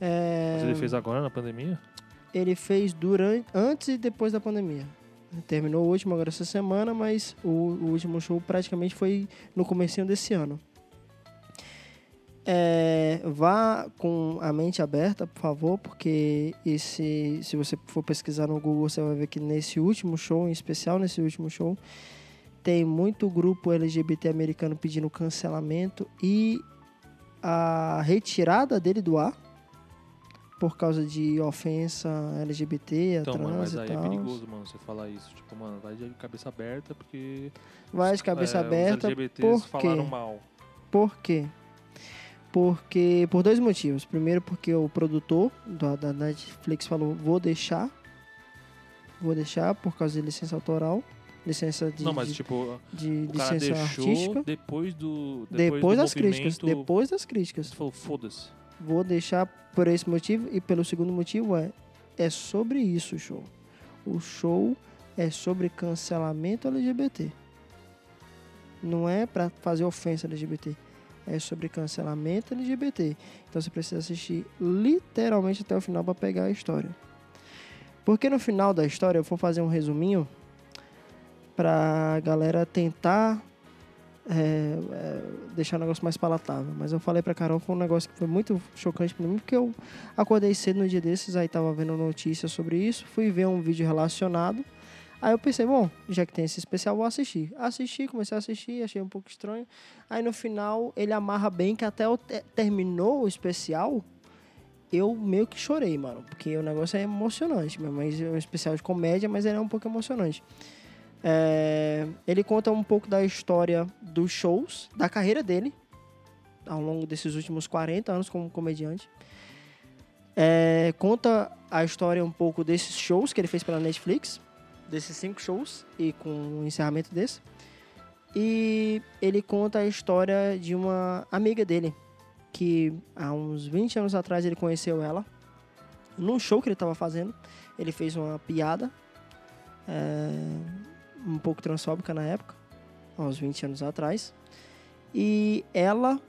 É, Mas ele fez agora na pandemia? ele fez durante, antes e depois da pandemia. Terminou o último agora essa semana, mas o, o último show praticamente foi no comecinho desse ano. É, vá com a mente aberta, por favor, porque esse, se você for pesquisar no Google, você vai ver que nesse último show, em especial nesse último show, tem muito grupo LGBT americano pedindo cancelamento e a retirada dele do ar por causa de ofensa LGBT, a Então, trans mano, mas e aí é tal. perigoso, mano, você falar isso. Tipo, mano, vai de cabeça aberta porque. Vai de cabeça é, aberta, Os LGBTs por quê? falaram mal. Por quê? Porque por dois motivos. Primeiro, porque o produtor da, da Netflix falou: vou deixar, vou deixar por causa de licença autoral, licença de, não, mas de, tipo, de licença artística. depois do. Depois, do das críticas, depois das críticas. Falou, foda-se. Vou deixar por esse motivo e pelo segundo motivo é é sobre isso o show. O show é sobre cancelamento LGBT. Não é pra fazer ofensa LGBT. É sobre cancelamento LGBT. Então você precisa assistir literalmente até o final para pegar a história. Porque no final da história eu vou fazer um resuminho pra galera tentar é, é, deixar o negócio mais palatável. Mas eu falei pra Carol, foi um negócio que foi muito chocante pra mim, porque eu acordei cedo no dia desses, aí tava vendo notícias sobre isso, fui ver um vídeo relacionado. Aí eu pensei, bom, já que tem esse especial, vou assistir. Assisti, comecei a assistir, achei um pouco estranho. Aí no final ele amarra bem que até eu te- terminou o especial, eu meio que chorei, mano. Porque o negócio é emocionante, mas é um especial de comédia, mas ele é um pouco emocionante. É, ele conta um pouco da história dos shows, da carreira dele, ao longo desses últimos 40 anos como comediante. É, conta a história um pouco desses shows que ele fez pela Netflix, desses cinco shows e com o encerramento desse. E ele conta a história de uma amiga dele, que há uns 20 anos atrás ele conheceu ela, num show que ele estava fazendo. Ele fez uma piada, é, um pouco transfóbica na época, há uns 20 anos atrás. E ela,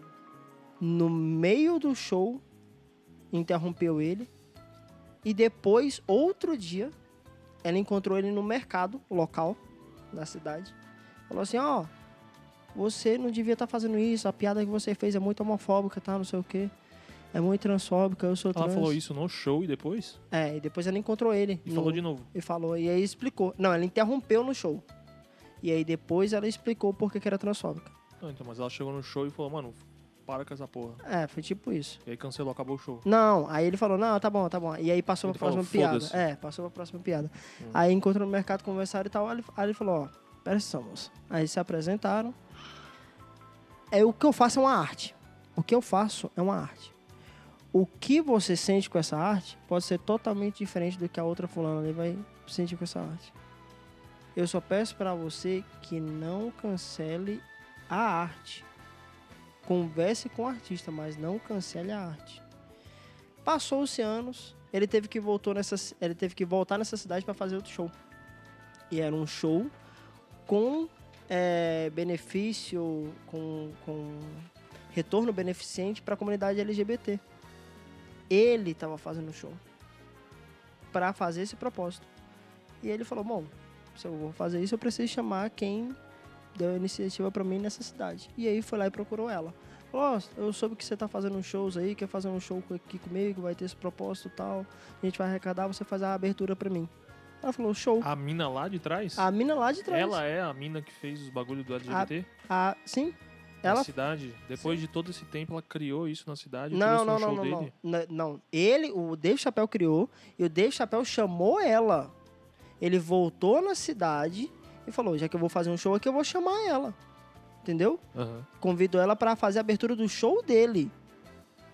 no meio do show, interrompeu ele. E depois, outro dia, ela encontrou ele no mercado local da cidade. Falou assim: Ó, você não devia estar fazendo isso. A piada que você fez é muito homofóbica, tá? Não sei o quê. É muito transfóbica. Eu sou Ela trans. falou isso no show e depois? É, e depois ela encontrou ele. E no- falou de novo. E falou. E aí explicou. Não, ela interrompeu no show. E aí depois ela explicou por que que era transfóbica. Não, então, mas ela chegou no show e falou, mano, para com essa porra. É, foi tipo isso. E aí cancelou, acabou o show. Não, aí ele falou, não, tá bom, tá bom. E aí passou Ele pra próxima falou, piada. É, passou pra próxima piada. Hum. Aí encontrou no mercado, conversaram e tal. Aí ele, falou, ó, presta atenção, moça. Aí se apresentaram. É, o que eu faço é uma arte. O que eu faço é uma arte. O que você sente com essa arte pode ser totalmente diferente do que a outra fulana ali vai sentir com essa arte. Eu só peço pra você que não cancele a arte. Converse com o artista, mas não cancele a arte. Passou-se anos, ele teve que voltou nessa, ele teve que voltar nessa cidade para fazer outro show. E era um show com é, benefício, com, com retorno beneficente para a comunidade LGBT. Ele estava fazendo o show para fazer esse propósito. E ele falou: Bom, se eu vou fazer isso, eu preciso chamar quem deu a iniciativa para mim nessa cidade. E aí foi lá e procurou ela. Falou: "Ó, eu soube que você tá fazendo uns shows aí, quer fazer um show aqui comigo, vai ter esse propósito e tal. A gente vai arrecadar, você faz a abertura para mim. Ela falou: Show. A mina lá de trás? A mina lá de trás. Ela é a mina que fez os bagulhos do LGBT? A, sim. Na Ela cidade? Depois de todo esse tempo, ela criou isso na cidade? Não, não, um não, não, não, dele? Não, não. Ele, o Dave Chappelle criou e o Dave Chappelle chamou ela. Ele voltou na cidade e falou: já que eu vou fazer um show aqui, eu vou chamar ela. Entendeu? Aham. Convidou ela pra fazer a abertura do show dele.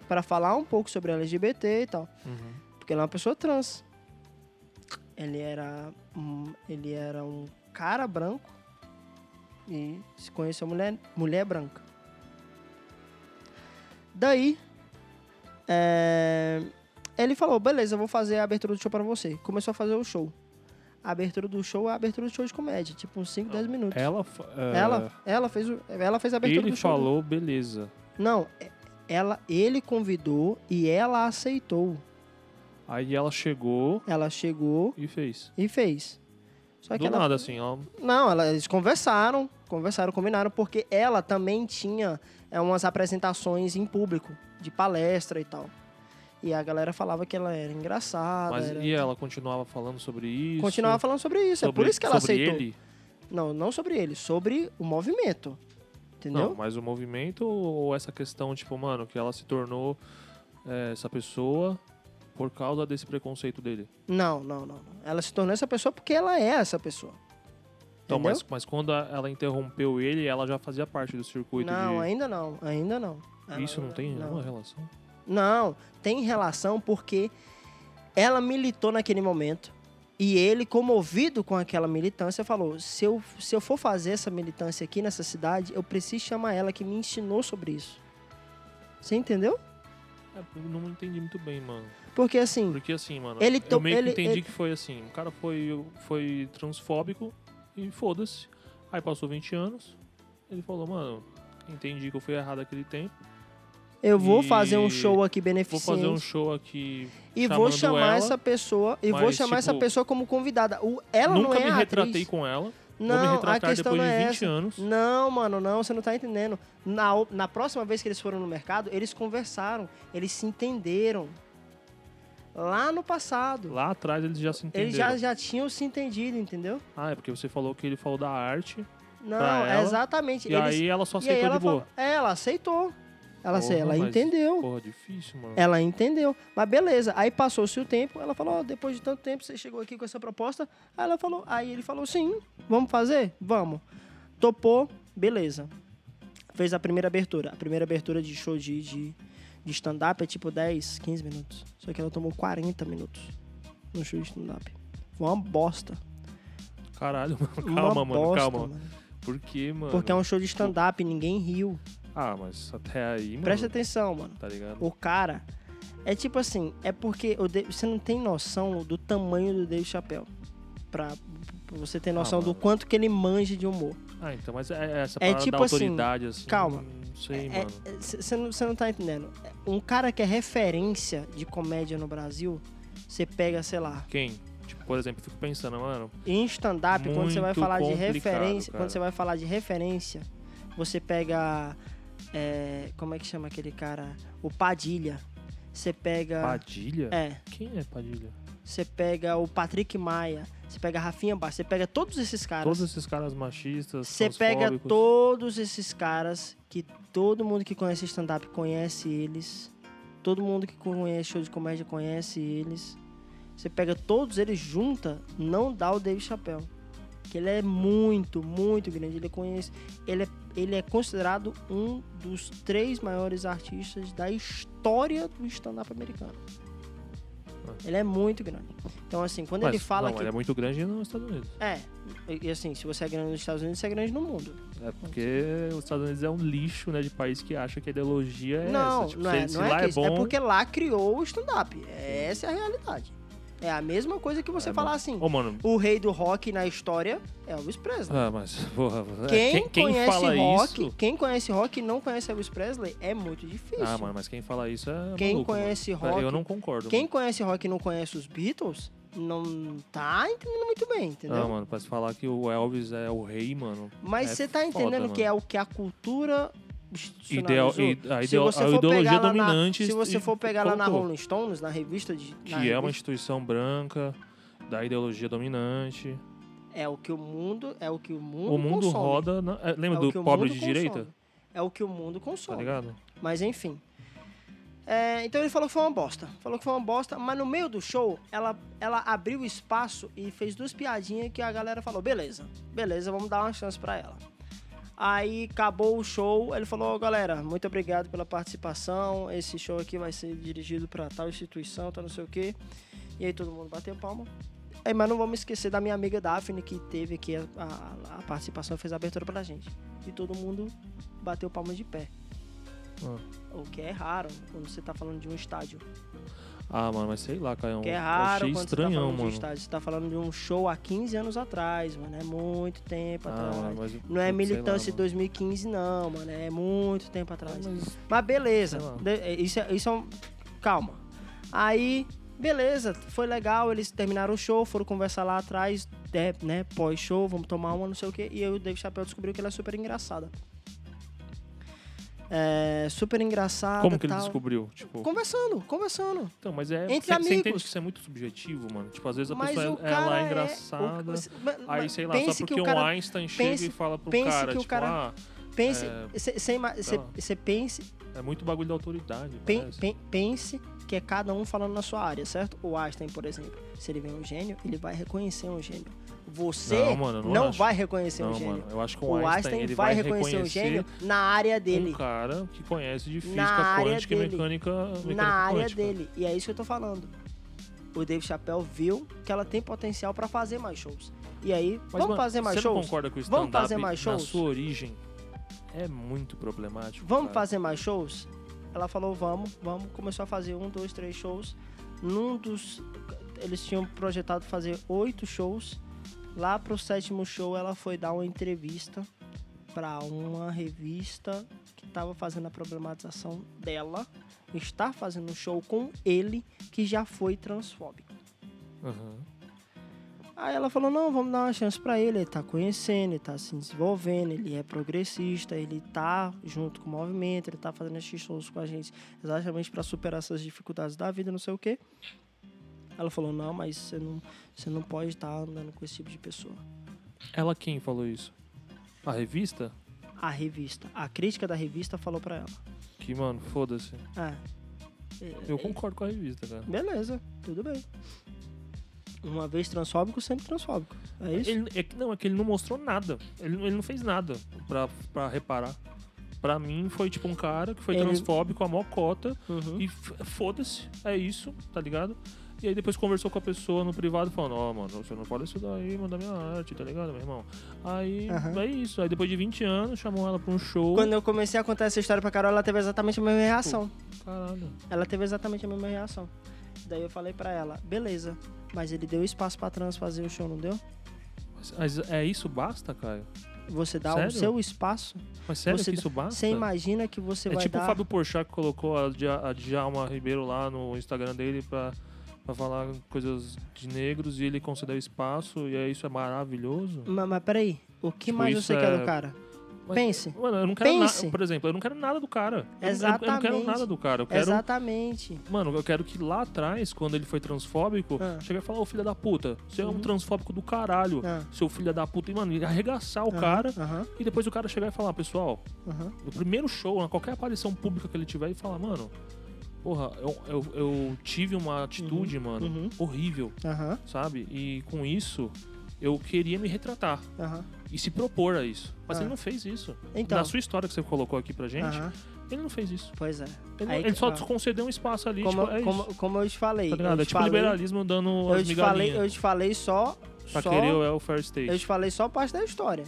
Pra falar um pouco sobre LGBT e tal. Uhum. Porque ele é uma pessoa trans. Ele era um, ele era um cara branco e se conheceu mulher, mulher branca. Daí, é, ele falou, beleza, eu vou fazer a abertura do show pra você. Começou a fazer o show. A abertura do show é a abertura do show de comédia, tipo uns 5, 10 minutos. Ela, é, Ela, ela, fez, o, ela fez a abertura ele do show. falou, beleza. Não, é- ela, ele convidou e ela aceitou. Aí ela chegou Ela chegou e fez. e fez. Só que Do ela, nada, assim, ela... Não, ela- eles conversaram, conversaram, combinaram, porque ela também tinha é, umas apresentações em público, de palestra e tal. E a galera falava que ela era engraçada. Mas era- e ela continuava falando sobre isso? Continuava falando sobre isso, é sobre, por isso que ela sobre aceitou. ele? Não, não sobre ele, sobre o movimento. Entendeu? Não, mas o movimento ou essa questão, tipo, mano, que ela se tornou é, essa pessoa por causa desse preconceito dele? Não, não, não, não. Ela se tornou essa pessoa porque ela é essa pessoa. Então, Entendeu? mas, mas quando ela interrompeu ele, ela já fazia parte do circuito Não, de... ainda não, ainda não. Ela Isso não tem nenhuma relação? Não, tem relação porque ela militou naquele momento e ele, comovido com aquela militância, falou: se eu, se eu for fazer essa militância aqui nessa cidade, eu preciso chamar ela que me ensinou sobre isso. Você entendeu? É, eu não entendi muito bem, mano. Porque assim, Porque assim, mano, Ele eu meio ele- que entendi ele- que foi assim, o cara foi, foi transfóbico e foda-se. Aí passou 20 anos, ele falou, mano, entendi que eu fui errado aquele tempo, eu vou E fazer um show aqui vou beneficente fazer um show aqui e vou chamar ela, essa pessoa e vou chamar essa tipo, pessoa como convidada. O, ela Nunca não é me a retratei atriz. com ela, vou me Não, a questão depois não de é 20 essa. anos. Não, mano, não, você não tá entendendo. Na, na próxima vez que eles foram no mercado, eles conversaram, eles se entenderam. Lá no passado. Lá atrás eles já se entenderam. Eles já, já tinham se entendido, entendeu? Ah, é porque você falou que ele falou da arte, Não, é ela, exatamente. e eles, aí ela só aceitou de boa. falou- é, ela aceitou. Ela, Porra, ela entendeu. Porra, difícil, mano. Ela entendeu. Mas beleza. Aí passou-se o tempo. Ela falou: ó, depois de tanto tempo, você chegou aqui com essa proposta. Aí ela falou. Aí ele falou: sim, vamos fazer? Vamos. Topou, beleza. Fez a primeira abertura. A primeira abertura de show de, de, de stand-up é tipo 10, 15 minutos. Só que ela tomou 40 minutos no show de stand-up. Foi uma bosta. Caralho, mano. Uma Calma, mano, bosta, calma. mano. Por quê, mano? Porque é um show de stand-up, ninguém riu. Ah, mas até aí, mano. Presta atenção, mano. Tá ligado? O cara. É tipo assim, é porque Dave- você não tem noção do tamanho do Dave Chappelle. Pra, pra você ter noção do mano. quanto que ele manja de humor. Ah, então, mas é é essa É parada tipo da assim, autoridade, assim. calma. Não sei, mano. Você não, não tá entendendo. Um cara que é referência de comédia no Brasil, você pega, sei lá, Quem? Tipo, por exemplo, fico pensando, mano. em stand-up, quando você vai falar de referência, cara. quando você vai falar de referência, você pega. É, como é que chama aquele cara? O Padilha. Você pega. Padilha? É. Quem é Padilha? Você pega o Patrick Maia, você pega a Rafinha Bastos, você pega todos esses caras. Todos esses caras machistas. Você pega todos esses caras que todo mundo que conhece stand-up conhece eles. Todo mundo que conhece show de comédia conhece eles. Você pega todos eles junta, não dá o Dave Chappelle. Que ele é muito, muito grande. Ele conhece. Ele é, ele é considerado um dos três maiores artistas da história do stand-up americano. Ah. Ele é muito grande. Então, assim, quando Mas, ele fala não, que. ele é muito grande nos Estados Unidos. É, e assim, se você é grande nos Estados Unidos, você é grande no mundo. É porque os Estados Unidos é um lixo, né, de país que acha que a ideologia é não, essa. Tipo, não se, é, se não é lá é é bom... porque lá criou o stand-up. Essa é a realidade. É a mesma coisa que você É, falar mano. assim, Ô, mano... o rei do rock na história é Elvis Presley. Ah, mas, porra... Quem, quem, quem conhece fala rock, isso... quem conhece rock e não conhece Elvis Presley é muito difícil. Ah, mano, mas quem fala isso é Quem maluco, conhece mano. rock- Eu não concordo, Quem mano. conhece rock e não conhece os Beatles, não tá entendendo muito bem, entendeu? Ah, mano, pra se falar que o Elvis é o rei, mano... Mas é você tá foda, entendendo mano. que é o que a cultura Ideal, a, você a for ideologia pegar lá na- dominante... Se você for pegar lá na. Rolling Stones, na revista de. Que na é uma revista- instituição branca, da ideologia dominante. É o que o mundo, é o que o mundo O mundo consome. roda... na- é, É lembra o do pobre de direita? consome. É o que o mundo Tá consome. ligado? Mas enfim. É, então ele falou que foi uma bosta. Falou que foi uma bosta, mas no meio do show, ela, ela abriu espaço e fez duas piadinhas que a galera falou: beleza, beleza, vamos dar uma chance pra ela. Aí acabou o show, ele falou: "Ô, galera, muito obrigado pela participação. Esse show aqui vai ser dirigido pra tal instituição, tal não sei o quê. E aí todo mundo bateu palma. É, mas não vamos esquecer da minha amiga Daphne, que teve aqui a, a- a participação e fez a abertura pra gente. E todo mundo bateu palmas de pé. Ah. O que é raro quando você tá falando de um estádio. Ah, mano, mas sei lá, Caião. O que é eu raro Achei quando estranhão, você tá falando de um mano. estádio. Você tá falando de um show há 15 anos atrás, mano. É muito tempo Ah, atrás. mano, mas, Não é sei lá, militância de mano. 2015, não, mano. É muito tempo atrás. Mas- Mas beleza. É, Isso é, isso é um. Calma. Aí, beleza. Foi legal. Eles terminaram o show, foram conversar lá atrás, é, né? Pós-show, vamos tomar uma, não sei o quê. E aí o Dave Chappelle descobriu que ela é super engraçada. É, super engraçada. Como que ele tal. descobriu? Tipo, Conversando, conversando. então, mas é. Entre você, você amigos. entende que isso é muito subjetivo, mano? Tipo, às vezes a Mas pessoa é- cara é engraçada. o- Aí, sei lá, só que porque o um cara, Einstein chega pense- e fala pro cara, que o tipo, cara- ah, Pense, É, você lá. pense, é muito bagulho da autoridade. pen- pense que é cada um falando na sua área, certo? O Einstein, por exemplo, se ele vê um gênio, ele vai reconhecer um gênio. Você Não, mano, não, não vai reconhecer Não, um gênio. mano, eu acho que o O Einstein, Einstein vai vai reconhecer um gênio na área dele. um cara que conhece de física Na área quântica e dele. mecânica, mecânica na área quântica. dele. E é isso que eu tô falando. O Dave Chappelle viu que ela tem potencial pra fazer mais shows. E aí, Mas, vamos mano, fazer mais você shows? concorda que o Vamos stand-up, fazer mais na shows? sua origem, é muito problemático? Vamos cara? fazer mais shows? Ela falou, vamos, vamos. Começou a fazer um, dois, três shows. Num dos. Eles tinham projetado fazer oito shows. Lá pro sétimo show, ela foi dar uma entrevista para uma revista que estava fazendo a problematização dela. Estar fazendo um show com ele, que já foi transfóbico. Aham. Aí ela falou, não, vamos dar uma chance pra ele, ele tá conhecendo, ele tá se desenvolvendo, ele é progressista, ele tá junto com o movimento, ele tá fazendo esses shows com a gente exatamente pra superar essas dificuldades da vida, não sei o quê. Ela falou, não, mas você não, você não pode estar andando com esse tipo de pessoa. Ela quem falou isso? A revista? A revista, a crítica da revista falou pra ela. Que, mano, foda-se. Ah, Eu concordo com a revista, cara. beleza, tudo bem. Uma vez transfóbico, sempre transfóbico. É isso? Ele, é não, é que ele não mostrou nada. Ele, ele não fez nada pra, pra reparar. Pra mim, foi tipo um cara que foi Ele- transfóbico, a mó cota. Uhum. E foda-se, é isso, tá ligado? E aí depois conversou com a pessoa no privado falando, ó, mano, você não pode isso daí, mandar minha arte, tá ligado, meu irmão? Aí Aham. é isso. Aí depois de 20 anos, chamou ela pra um show. Quando eu comecei a contar essa história pra Carol, ela teve exatamente a mesma reação. Caralho. Ela teve exatamente a mesma reação. Daí eu falei pra ela, beleza, mas ele deu espaço pra trans fazer o show, não deu? Mas, é isso basta, Caio? Você dá o Sério? seu espaço. Mas sério Você que isso basta? Você imagina que você é vai tipo dar... o Fábio Porchat que colocou a, a Djalma Ribeiro lá no Instagram dele pra, pra falar coisas de negros e ele concedeu espaço e aí isso é maravilhoso. Mas, mas peraí, o que Tipo, mais você quer é- do cara? Mas- Pense. Mano, eu não quero Pense. nada. Por exemplo, eu não quero nada do cara. Eu não- Eu, não- eu não Exatamente. quero nada do cara. Eu quero. Exatamente. Mano, eu quero que lá atrás, quando ele foi transfóbico, Ah. chegue e falar, ô filho da puta, você é um Uhum. transfóbico do caralho. Ah. Seu filho da puta. E, mano, ele arregaçar o Aham, cara. E depois o cara chegar e falar, pessoal, no primeiro show, na qualquer aparição pública que ele tiver, e falar, mano, porra, eu, eu, eu tive uma atitude, mano, uhum. horrível, Aham, sabe? E com isso, eu queria me retratar aham. E se propor a isso. Mas Ah. ele não fez isso. Então. Na sua história que você colocou aqui pra gente, aham, ele não fez isso. Pois é. Ele, Aí ele só ah. te concedeu um espaço ali, Como, tipo, é como, como eu te falei. Tá ligado? eu É tipo falei, liberalismo dando eu as te falei, eu te falei só. pra só querer o welfare state. eu te falei só parte da história.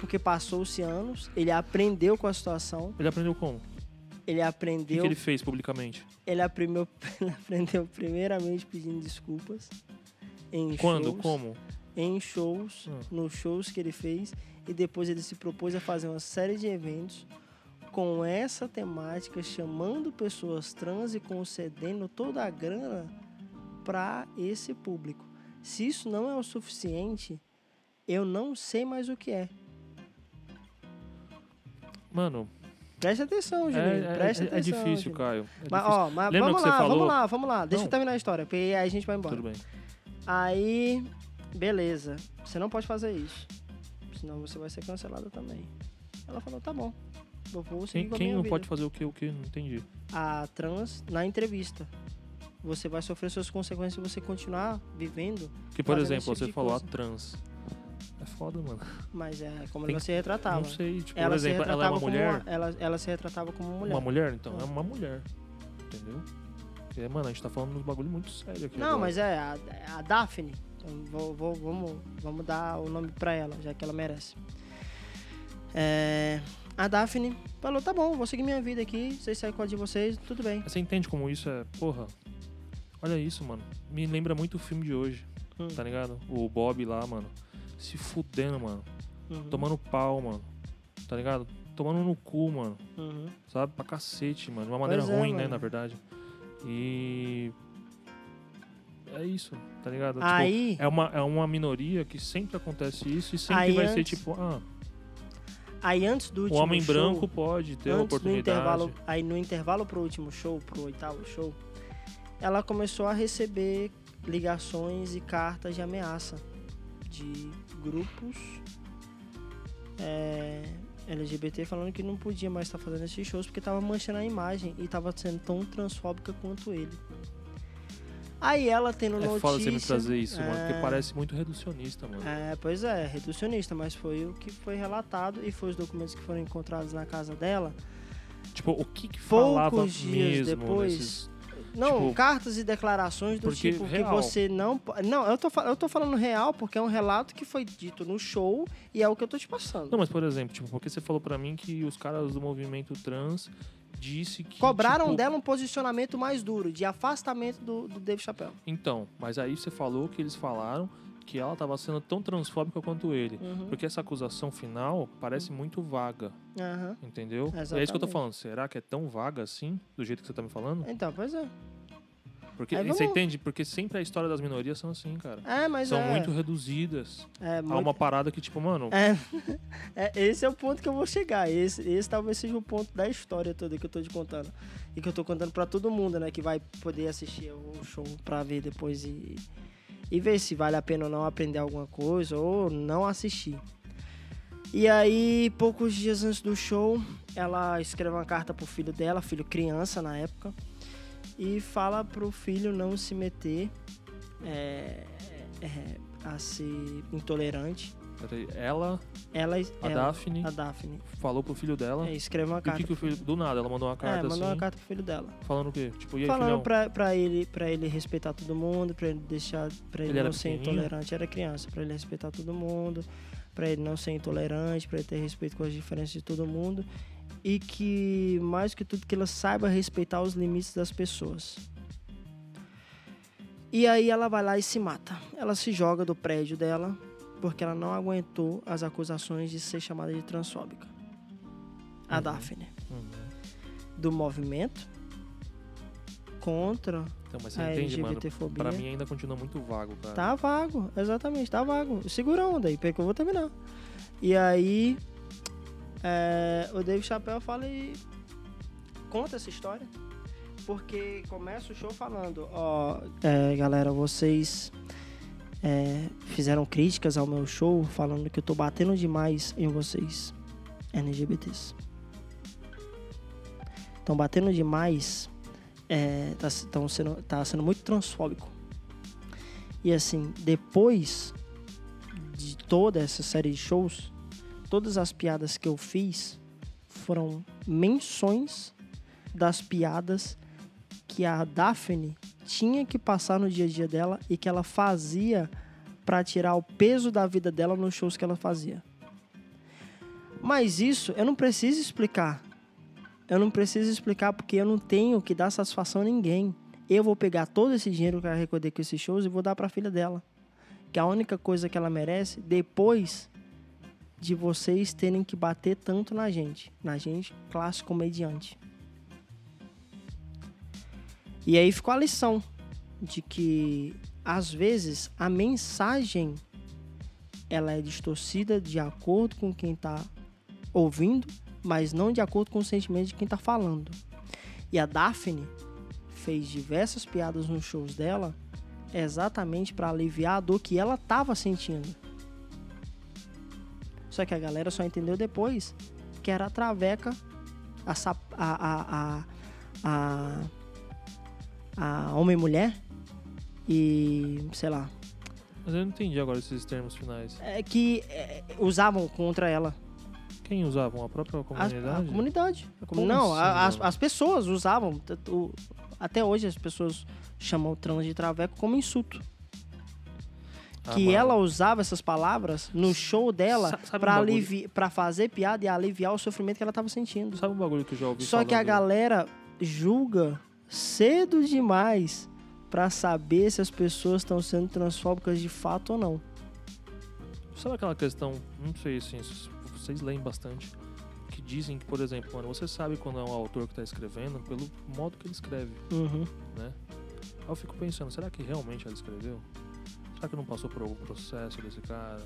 Porque passou-se anos, ele aprendeu com a situação, Ele aprendeu como? ele O que, aprendeu. ele fez publicamente? ele, aprendeu ele aprendeu primeiramente pedindo desculpas. Em Quando? shows, Como? Em shows, Ah. nos shows que ele fez. E depois ele se propôs a fazer uma série de eventos com essa temática, chamando pessoas trans e concedendo toda a grana para esse público. Se isso não é o suficiente, eu não sei mais o que é. Mano, Preste atenção, é, Juninho. é- Preste é- é atenção. difícil, Juninho. Caio. É Mas, difícil. ó, mas Lembra vamos que você lá, falou? vamos lá, vamos lá. Deixa Não. eu terminar a história, porque aí a gente vai embora. Tudo bem. Aí, beleza. Você não pode fazer isso. Senão você vai ser cancelada também. Ela falou, tá bom. Eu vou seguir Quem, a quem não vida. pode fazer o que? O que? Não entendi. A trans, na entrevista. Você vai sofrer suas consequências se você continuar vivendo, Porque, por exemplo, tipo você de falou a coisa. trans. É foda, mano. mas é como Tem ela que- se retratava. Não sei, tipo, Ela por se exemplo, ela é retratava uma como mulher. uma- ela, ela se retratava como uma mulher. Uma mulher, então, Ah. é uma mulher. Entendeu? Porque, mano, a gente tá falando de uns bagulho muito sério aqui. Não, agora. mas é a, a Daphne. Vou- vou- vamos, vamos dar o nome pra ela, já que ela merece. É, a Daphne falou: tá bom, vou seguir minha vida aqui. Vocês saem com a de vocês, tudo bem. Você entende como isso é. Porra. Olha isso, mano. Me lembra muito o filme de hoje, Hum. tá ligado? O Bob lá, mano. Se fudendo, mano. Uhum, Tomando pau, mano. Tá ligado? Tomando no cu, mano. uhum. Sabe? Pra cacete, mano. De uma maneira é, ruim, né, mano. na verdade. E. É isso, tá ligado? Tipo, Aí, é uma, é uma minoria que sempre acontece isso e sempre Aí vai ser antes- tipo, ah, aí antes do o último homem show, branco pode ter a oportunidade. intervalo, aí no intervalo pro último show, pro oitavo show, ela começou a receber ligações e cartas de ameaça de grupos é, LGBT falando que não podia mais estar fazendo esses shows porque estava manchando a imagem e estava sendo tão transfóbica quanto ele. Aí ela tendo É notícia... foda você me trazer isso, mano, porque É. parece muito reducionista, mano. É, pois é, reducionista, mas foi o que foi relatado e foi os documentos que foram encontrados na casa dela. Tipo, o que que Poucos falava dias mesmo depois, nesses... Não, Tipo, cartas e declarações do tipo real. que você não. Não, eu tô, eu tô falando real porque é um relato que foi dito no show e é o que eu tô te passando. Não, mas por exemplo, tipo, porque você falou pra mim que os caras do movimento trans disse que Cobraram tipo, dela um posicionamento mais duro, de afastamento do, do Dave Chappelle. Então, mas aí você falou que eles falaram que ela tava sendo tão transfóbica quanto ele. Uhum. Porque essa acusação final parece muito vaga, Aham. entendeu? É isso que eu tô Exatamente. falando. Será que é tão vaga assim, do jeito que você tá me falando? Então, pois é. Porque você vamos- entende? Porque sempre a história das minorias são assim, cara. É, mas são é. muito reduzidas. é Há muito- uma parada que, tipo, mano, É, é, esse é o ponto que eu vou chegar. Esse, esse talvez seja o ponto da história toda que eu tô te contando. E que eu tô contando pra todo mundo, né? Que vai poder assistir o show pra ver depois e, e ver se vale a pena ou não aprender alguma coisa ou não assistir. E aí, poucos dias antes do show, ela escreve uma carta pro filho dela, filho criança na época, e fala pro filho não se meter é, é, a ser intolerante Peraí, ela, Ela, a ela Daphne, a Daphne, falou pro filho dela. é, escreve uma E carta. que, que o filho. Do nada, ela mandou uma é, carta mandou assim. uma carta pro filho dela. Falando o quê? Tipo, e aí, Falando filhão? pra, pra, ele, pra ele respeitar todo mundo, pra ele deixar. Pra ele, Ele não ser intolerante. Era criança, pra ele respeitar todo mundo, pra ele não ser intolerante, pra ele ter respeito com as diferenças de todo mundo. E que, mais que tudo, que ela saiba respeitar os limites das pessoas. E aí ela vai lá e se mata. Ela se joga do prédio dela porque ela não aguentou as acusações de ser chamada de transfóbica. A Uhum. Daphne. Uhum. Do movimento contra Então, mas você a entende, mano? LGBTfobia. Pra mim ainda continua muito vago, cara. Tá vago, exatamente, tá vago. Segura a onda aí, porque eu vou terminar. E aí, é, o Dave Chappelle fala e conta essa história. Porque começa o show falando, ó, é, galera, vocês é, fizeram críticas ao meu show, falando que eu tô batendo demais em vocês, LGBTs. Estão batendo demais, é, tá, tão sendo, tá sendo muito transfóbico. E assim, depois de toda essa série de shows, todas as piadas que eu fiz foram menções das piadas que a Daphne tinha que passar no dia a dia dela e que ela fazia para tirar o peso da vida dela nos shows que ela fazia. Mas isso eu não preciso explicar. Eu não preciso explicar porque eu não tenho que dar satisfação a ninguém. Eu vou pegar todo esse dinheiro que eu arrecadei com esses shows e vou dar para a filha dela. Que é a única coisa que ela merece depois de vocês terem que bater tanto na gente, na gente, classe comediante. E aí ficou a lição de que às vezes a mensagem ela é distorcida de acordo com quem está ouvindo, mas não de acordo com o sentimento de quem está falando. E a Daphne fez diversas piadas nos shows dela exatamente para aliviar a dor que ela estava sentindo. Só que a galera só entendeu depois que era a traveca, a, a, a, a, a homem-mulher e, sei lá, Mas eu não entendi agora esses termos finais. é, que é, usavam contra ela. Quem usavam? A própria comunidade? a comunidade. Como não, assim, a- as, pessoas usavam. até hoje as pessoas chamam o trans de traveco como insulto. Ah, que ela usava essas palavras no show dela bagulho? alivi pra fazer piada e aliviar o sofrimento que ela tava sentindo. Sabe um bagulho que eu já ouvi Só que a galera julga cedo demais pra saber se as pessoas estão sendo transfóbicas de fato ou não. Sabe aquela questão, não sei assim, se vocês leem bastante, que dizem que, por exemplo, mano, você sabe quando é um autor que tá escrevendo pelo modo que ele escreve, Uhum. né? Aí eu fico pensando, será que realmente ela escreveu? Será que não passou por algum processo desse cara?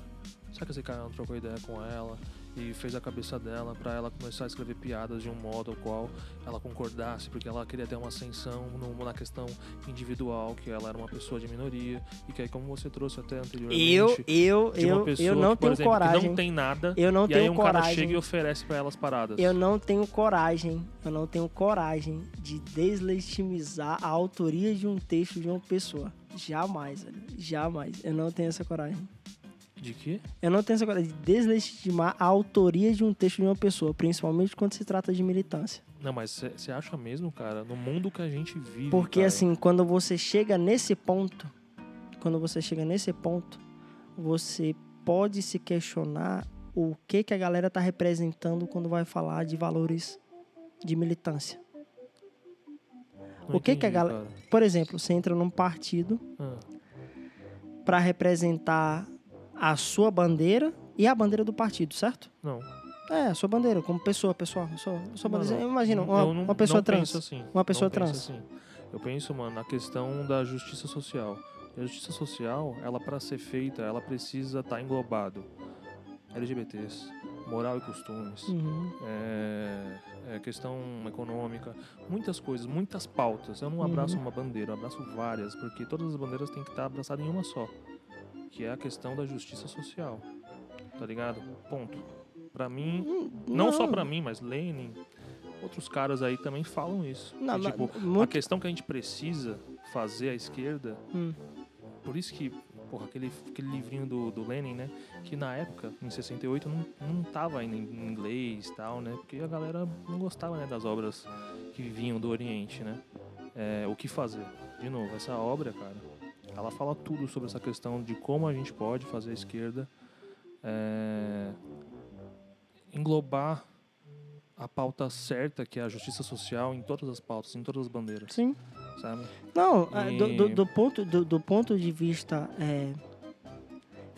Será que esse cara não trocou ideia com ela e fez a cabeça dela pra ela começar a escrever piadas de um modo ao qual ela concordasse, porque ela queria ter uma ascensão no- na questão individual, que ela era uma pessoa de minoria e que aí como você trouxe até anteriormente, Eu, eu, de uma eu, pessoa eu não que, tenho exemplo, coragem. não tem nada Eu não e aí tenho um cara coragem. chega e oferece pra elas paradas. Eu não tenho coragem, eu não tenho coragem de deslegitimizar a autoria de um texto de uma pessoa. Jamais, velho. Jamais. Eu não tenho essa coragem. De quê? Eu não tenho essa coragem de deslegitimar a autoria de um texto de uma pessoa, principalmente quando se trata de militância. Não, mas você acha mesmo, cara, no mundo que a gente vive. Porque cara, assim, quando você chega nesse ponto, quando você chega nesse ponto, você pode se questionar o que que a galera tá representando quando vai falar de valores de militância. não o que que a entendi, galera- cara. Por exemplo, você entra num partido Ah, para representar a sua bandeira e a bandeira do partido, certo? não. É, a sua bandeira, como pessoa, pessoal. Sua, sua bandeira. não. Imagina, Eu uma, não- uma pessoa não trans. penso assim. Uma pessoa Não trans. assim. Eu penso, mano, na questão da justiça social. A justiça social, ela para ser feita, ela precisa estar englobado LGBTs, moral e costumes, Uhum. é, é questão econômica, muitas coisas, muitas pautas. Eu não Uhum. abraço uma bandeira, eu abraço várias, porque todas as bandeiras têm que estar abraçadas em uma só, que é a questão da justiça social. Tá ligado? Ponto. Pra mim, não, só pra mim, mas Lenin, outros caras aí também falam isso. Não, E, mas tipo, a muito- questão que a gente precisa fazer à esquerda, Hum. por isso que porra, aquele, aquele livrinho do, do Lenin, né? Que na época, em 68, não, não tava ainda em inglês e tal, né? Porque a galera não gostava né, das obras que vinham do Oriente, né? É, o que fazer? De novo, essa obra, cara, ela fala tudo sobre essa questão de como a gente pode fazer a esquerda é, englobar a pauta certa, que é a justiça social, em todas as pautas, em todas as bandeiras, Sim. sabe? Não, é, do, do- E- do ponto, do, do ponto de vista é,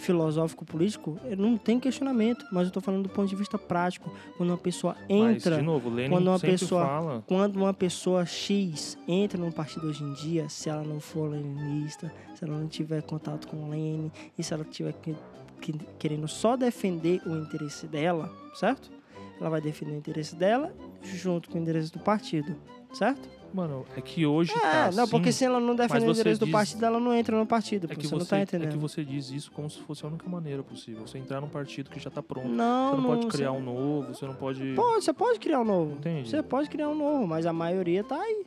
filosófico-político, não tem questionamento, mas eu tô falando do ponto de vista prático. Quando uma pessoa entra, Mas, de novo, Lenin quando uma pessoa- fala... quando uma pessoa X entra num partido hoje em dia, se ela não for leninista, se ela não tiver contato com Lenin, e se ela tiver que- que- querendo só defender o interesse dela, certo? Ela vai defender o interesse dela junto com o interesse do partido, certo? Mano, é que hoje É, tá não, porque assim, se ela não defende o você interesse do diz- partido, ela não entra no partido, é que, você, não você, tá é entendendo. que você diz isso como se fosse a única maneira possível. Você entrar num partido que já tá pronto. Não, você não pode não, criar você- um novo, você não pode... Pode, você pode criar um novo. Entende? Você pode criar um novo, mas a maioria tá aí.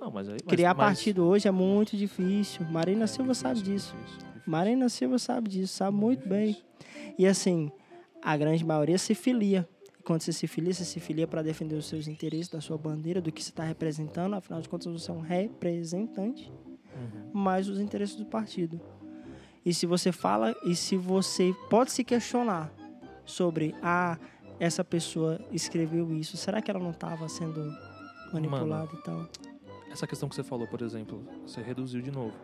Não, mas aí... mas- Criar mas- partido hoje é muito difícil. Marina É Silva difícil, sabe disso. difícil, difícil. Marina Silva sabe disso, sabe muito bem. E assim, a grande maioria se filia. E quando você se filia, você se filia para defender os seus interesses, da sua bandeira, do que você está representando. Afinal de contas, você é um representante, Uhum. mais os interesses do partido. E se você fala, e se você pode se questionar sobre, ah, essa pessoa escreveu isso, será que ela não estava sendo manipulada e tal? Essa questão que você falou, por exemplo, você reduziu de novo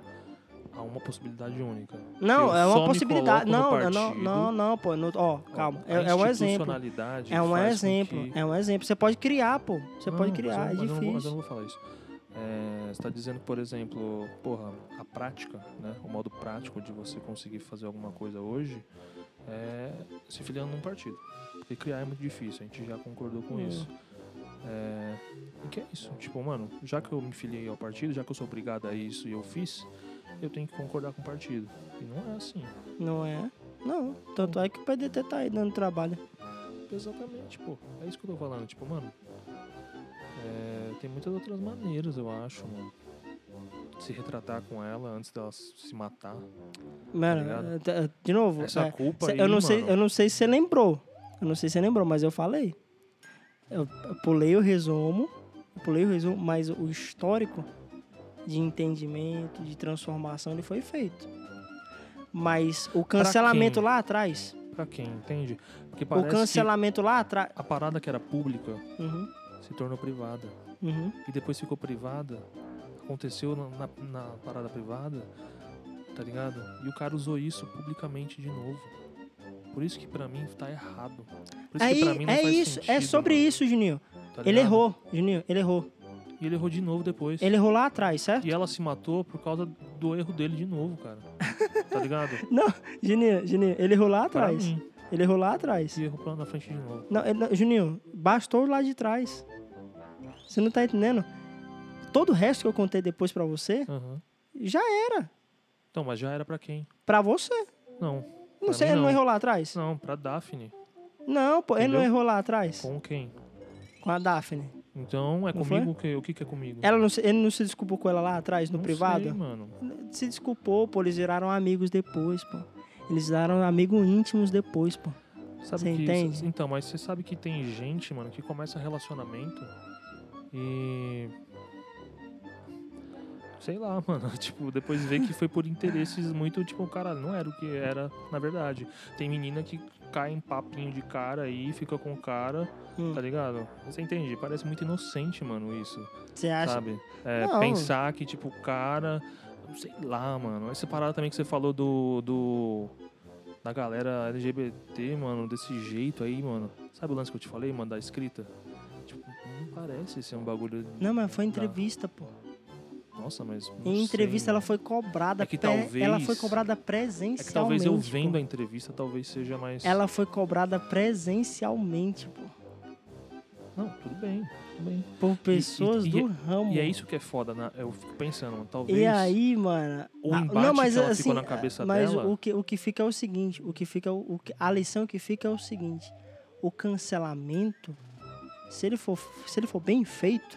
a uma possibilidade única. Não, Eu é uma possibilidade. Não, não, não, não, pô. no- Ó, calma. É, é um exemplo. É um exemplo. que- É um exemplo. Você pode criar, pô. Você Não, pode mas criar. eu- É mas eu não vou- mas eu difícil. não vou falar isso. É, você está dizendo, por exemplo, porra, a prática, né? O modo prático de você conseguir fazer alguma coisa hoje é se filiando num partido. Porque criar é muito difícil, a gente já concordou com Hum. isso. É, e que é isso? Tipo, mano, já que eu me filiei ao partido, já que eu sou obrigado a isso e eu fiz, eu tenho que concordar com o partido. E não é assim. Não é? Não. Tanto é que o PDT tá aí dando trabalho. Exatamente, pô. É isso que eu tô falando. Tipo, mano. é, tem muitas outras maneiras, eu acho, mano. Se retratar com ela antes dela se matar. Mano, ligado? é, é, de novo. Essa é, culpa cê- aí, eu, não sei, mano. eu não sei se você lembrou. Eu não sei se você lembrou, mas eu falei. Eu, eu pulei o resumo. Eu pulei o resumo, mas o histórico de entendimento, de transformação, ele foi feito. Mas o cancelamento lá atrás. Pra quem, entende? Porque O cancelamento lá atrás. a parada que era pública Uhum, se tornou privada. uhum. E depois ficou privada. Aconteceu na, na, na parada privada, tá ligado? E o cara usou isso publicamente de novo. Por isso que pra mim tá errado. Por isso Aí, que pra mim não é faz isso, é sentido, sobre mano, isso, Juninho. tá Ele errou, Juninho, ele errou. E ele errou de novo depois. Ele errou lá atrás, certo? E ela se matou por causa do erro dele de novo, cara. Tá ligado? Juninho, Juninho, ele errou lá atrás. Ele errou lá atrás. E errou pra- na frente de novo. Não, ele- não, Juninho, bastou lá de trás. Você não tá entendendo? Todo o resto que eu contei depois pra você, Aham. já era. Então, mas já era pra quem? Pra você. Não. Não sei, ele não não. errou lá atrás? Não, pra Daphne. Não, pô, ele não errou lá atrás. Com quem? Com a Daphne. Então, é Não comigo o que, o que que é comigo? Ela não, se- ele não se desculpou com ela lá atrás, no Não privado? Sei, mano. Se desculpou, pô, eles viraram amigos depois, pô. Eles viraram amigos íntimos depois, pô. Sabe Você que, entende? Então, mas você sabe que tem gente, mano, que começa relacionamento e. Sei lá, mano. Tipo, depois vê que foi por interesses muito, tipo, caralho, não era o que era na verdade. Tem menina que cai em papinho de cara aí, fica com o cara, Hum. tá ligado? Você entende? Parece muito inocente, mano, isso. Você acha? Sabe? É, pensar que, tipo, o cara. Sei lá, mano. Essa parada também que você falou do. do da galera LGBT, mano, desse jeito aí, mano. Sabe o lance que eu te falei, mano, da escrita? Tipo, não parece ser um bagulho. Não, mas foi da- entrevista, pô. Nossa, mas. não Em sei, entrevista ela mano. foi cobrada. É que pre- talvez- Ela foi cobrada É presencialmente. que talvez eu pô. vendo a entrevista, talvez seja mais. Ela foi cobrada presencialmente, pô. Não, tudo bem, tudo bem. Por pessoas e- do ramo. E é isso que é foda, né? Eu fico pensando, talvez. E aí, mano. o embate que ela assim, ficou na cabeça mas dela- o que, o que fica é o seguinte: o que fica, o que, a lição que fica é o seguinte: o cancelamento, se ele for, se ele for bem feito,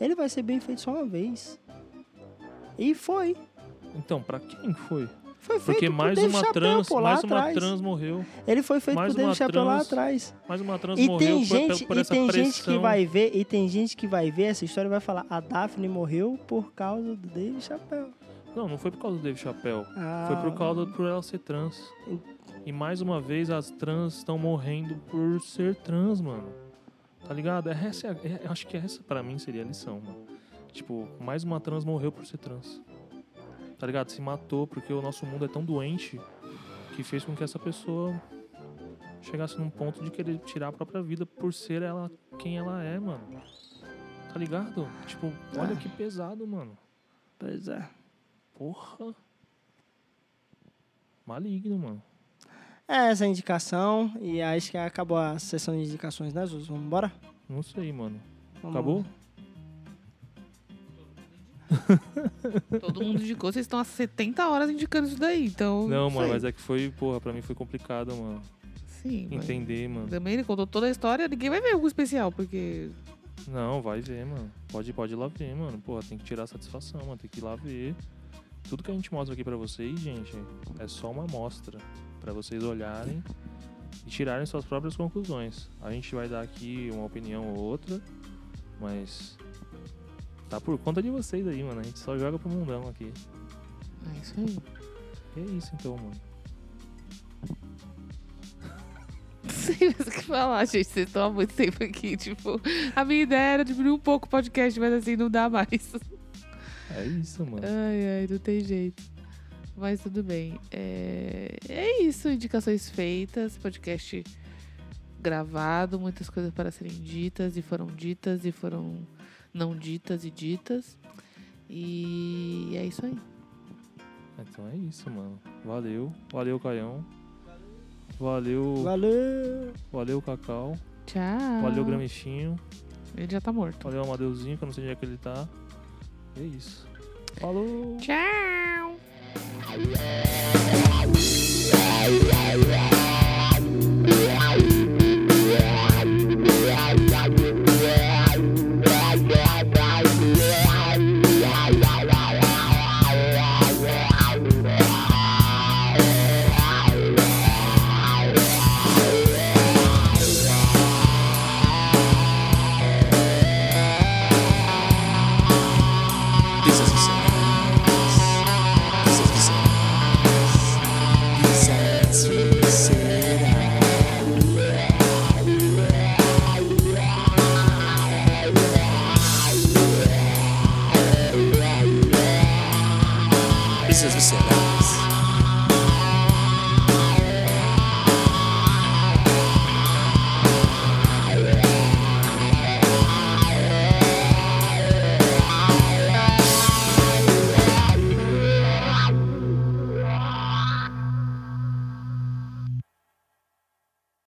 ele vai ser bem feito só uma vez. E foi. Então, pra quem foi? Foi feito Porque por mais uma Chappelle, trans, pô, lá mais uma atrás. trans morreu. Ele foi feito mais por Dave uma Chappelle lá atrás. Mais uma trans E morreu tem por, gente, por e essa tem pressão. gente que vai ver, e tem gente que vai ver essa história e vai falar: a Daphne morreu por causa do Dave Chappelle. Não, não foi por causa do Dave Chappelle. Ah, Foi por causa por ela ser trans. E mais uma vez as trans estão morrendo por ser trans, mano. Tá ligado? Essa é, é- acho que essa pra mim seria a lição, mano. Tipo, mais uma trans morreu por ser trans. Tá ligado? Se matou porque o nosso mundo é tão doente que fez com que essa pessoa chegasse num ponto de querer tirar a própria vida por ser ela quem ela é, mano. Tá ligado? Tipo, olha Ah. que pesado, mano. Pois é. Porra. Maligno, mano. É essa a indicação. E acho que acabou a sessão de indicações, né, Zuz? Vamos embora? Não sei, mano. Vamos- Acabou? Todo mundo indicou, vocês estão há 70 horas indicando isso daí, então. Não, mano, mas é que foi, porra, pra mim foi complicado, mano. Sim, Entender, mano. Também ele contou toda a história, ninguém vai ver algo especial, porque. Não, vai ver, mano. Pode, pode ir lá ver, mano. Porra, tem que tirar a satisfação, mano. Tem que ir lá ver. Tudo que a gente mostra aqui pra vocês, gente, é só uma amostra. Pra vocês olharem e tirarem suas próprias conclusões. A gente vai dar aqui uma opinião ou outra, mas. Tá por conta de vocês aí, mano. A gente só joga pro mundão aqui. É isso aí. E é isso então, mano. Não sei mais o que falar, gente. Vocês estão há muito tempo aqui. Tipo, a minha ideia era diminuir um pouco o podcast, mas assim, não dá mais. É isso, mano. Ai, ai, não tem jeito. Mas tudo bem. É, é isso, indicações feitas, podcast gravado, muitas coisas para serem ditas e foram ditas e foram não ditas e ditas. E é isso aí. Então é isso, mano. Valeu. Valeu, Caião. Valeu. Valeu! Valeu, Cacau. Tchau. Valeu, Gramichinho. Ele já tá morto. Valeu, Amadeuzinho, que eu não sei onde é que ele tá. E é isso. Falou! Tchau.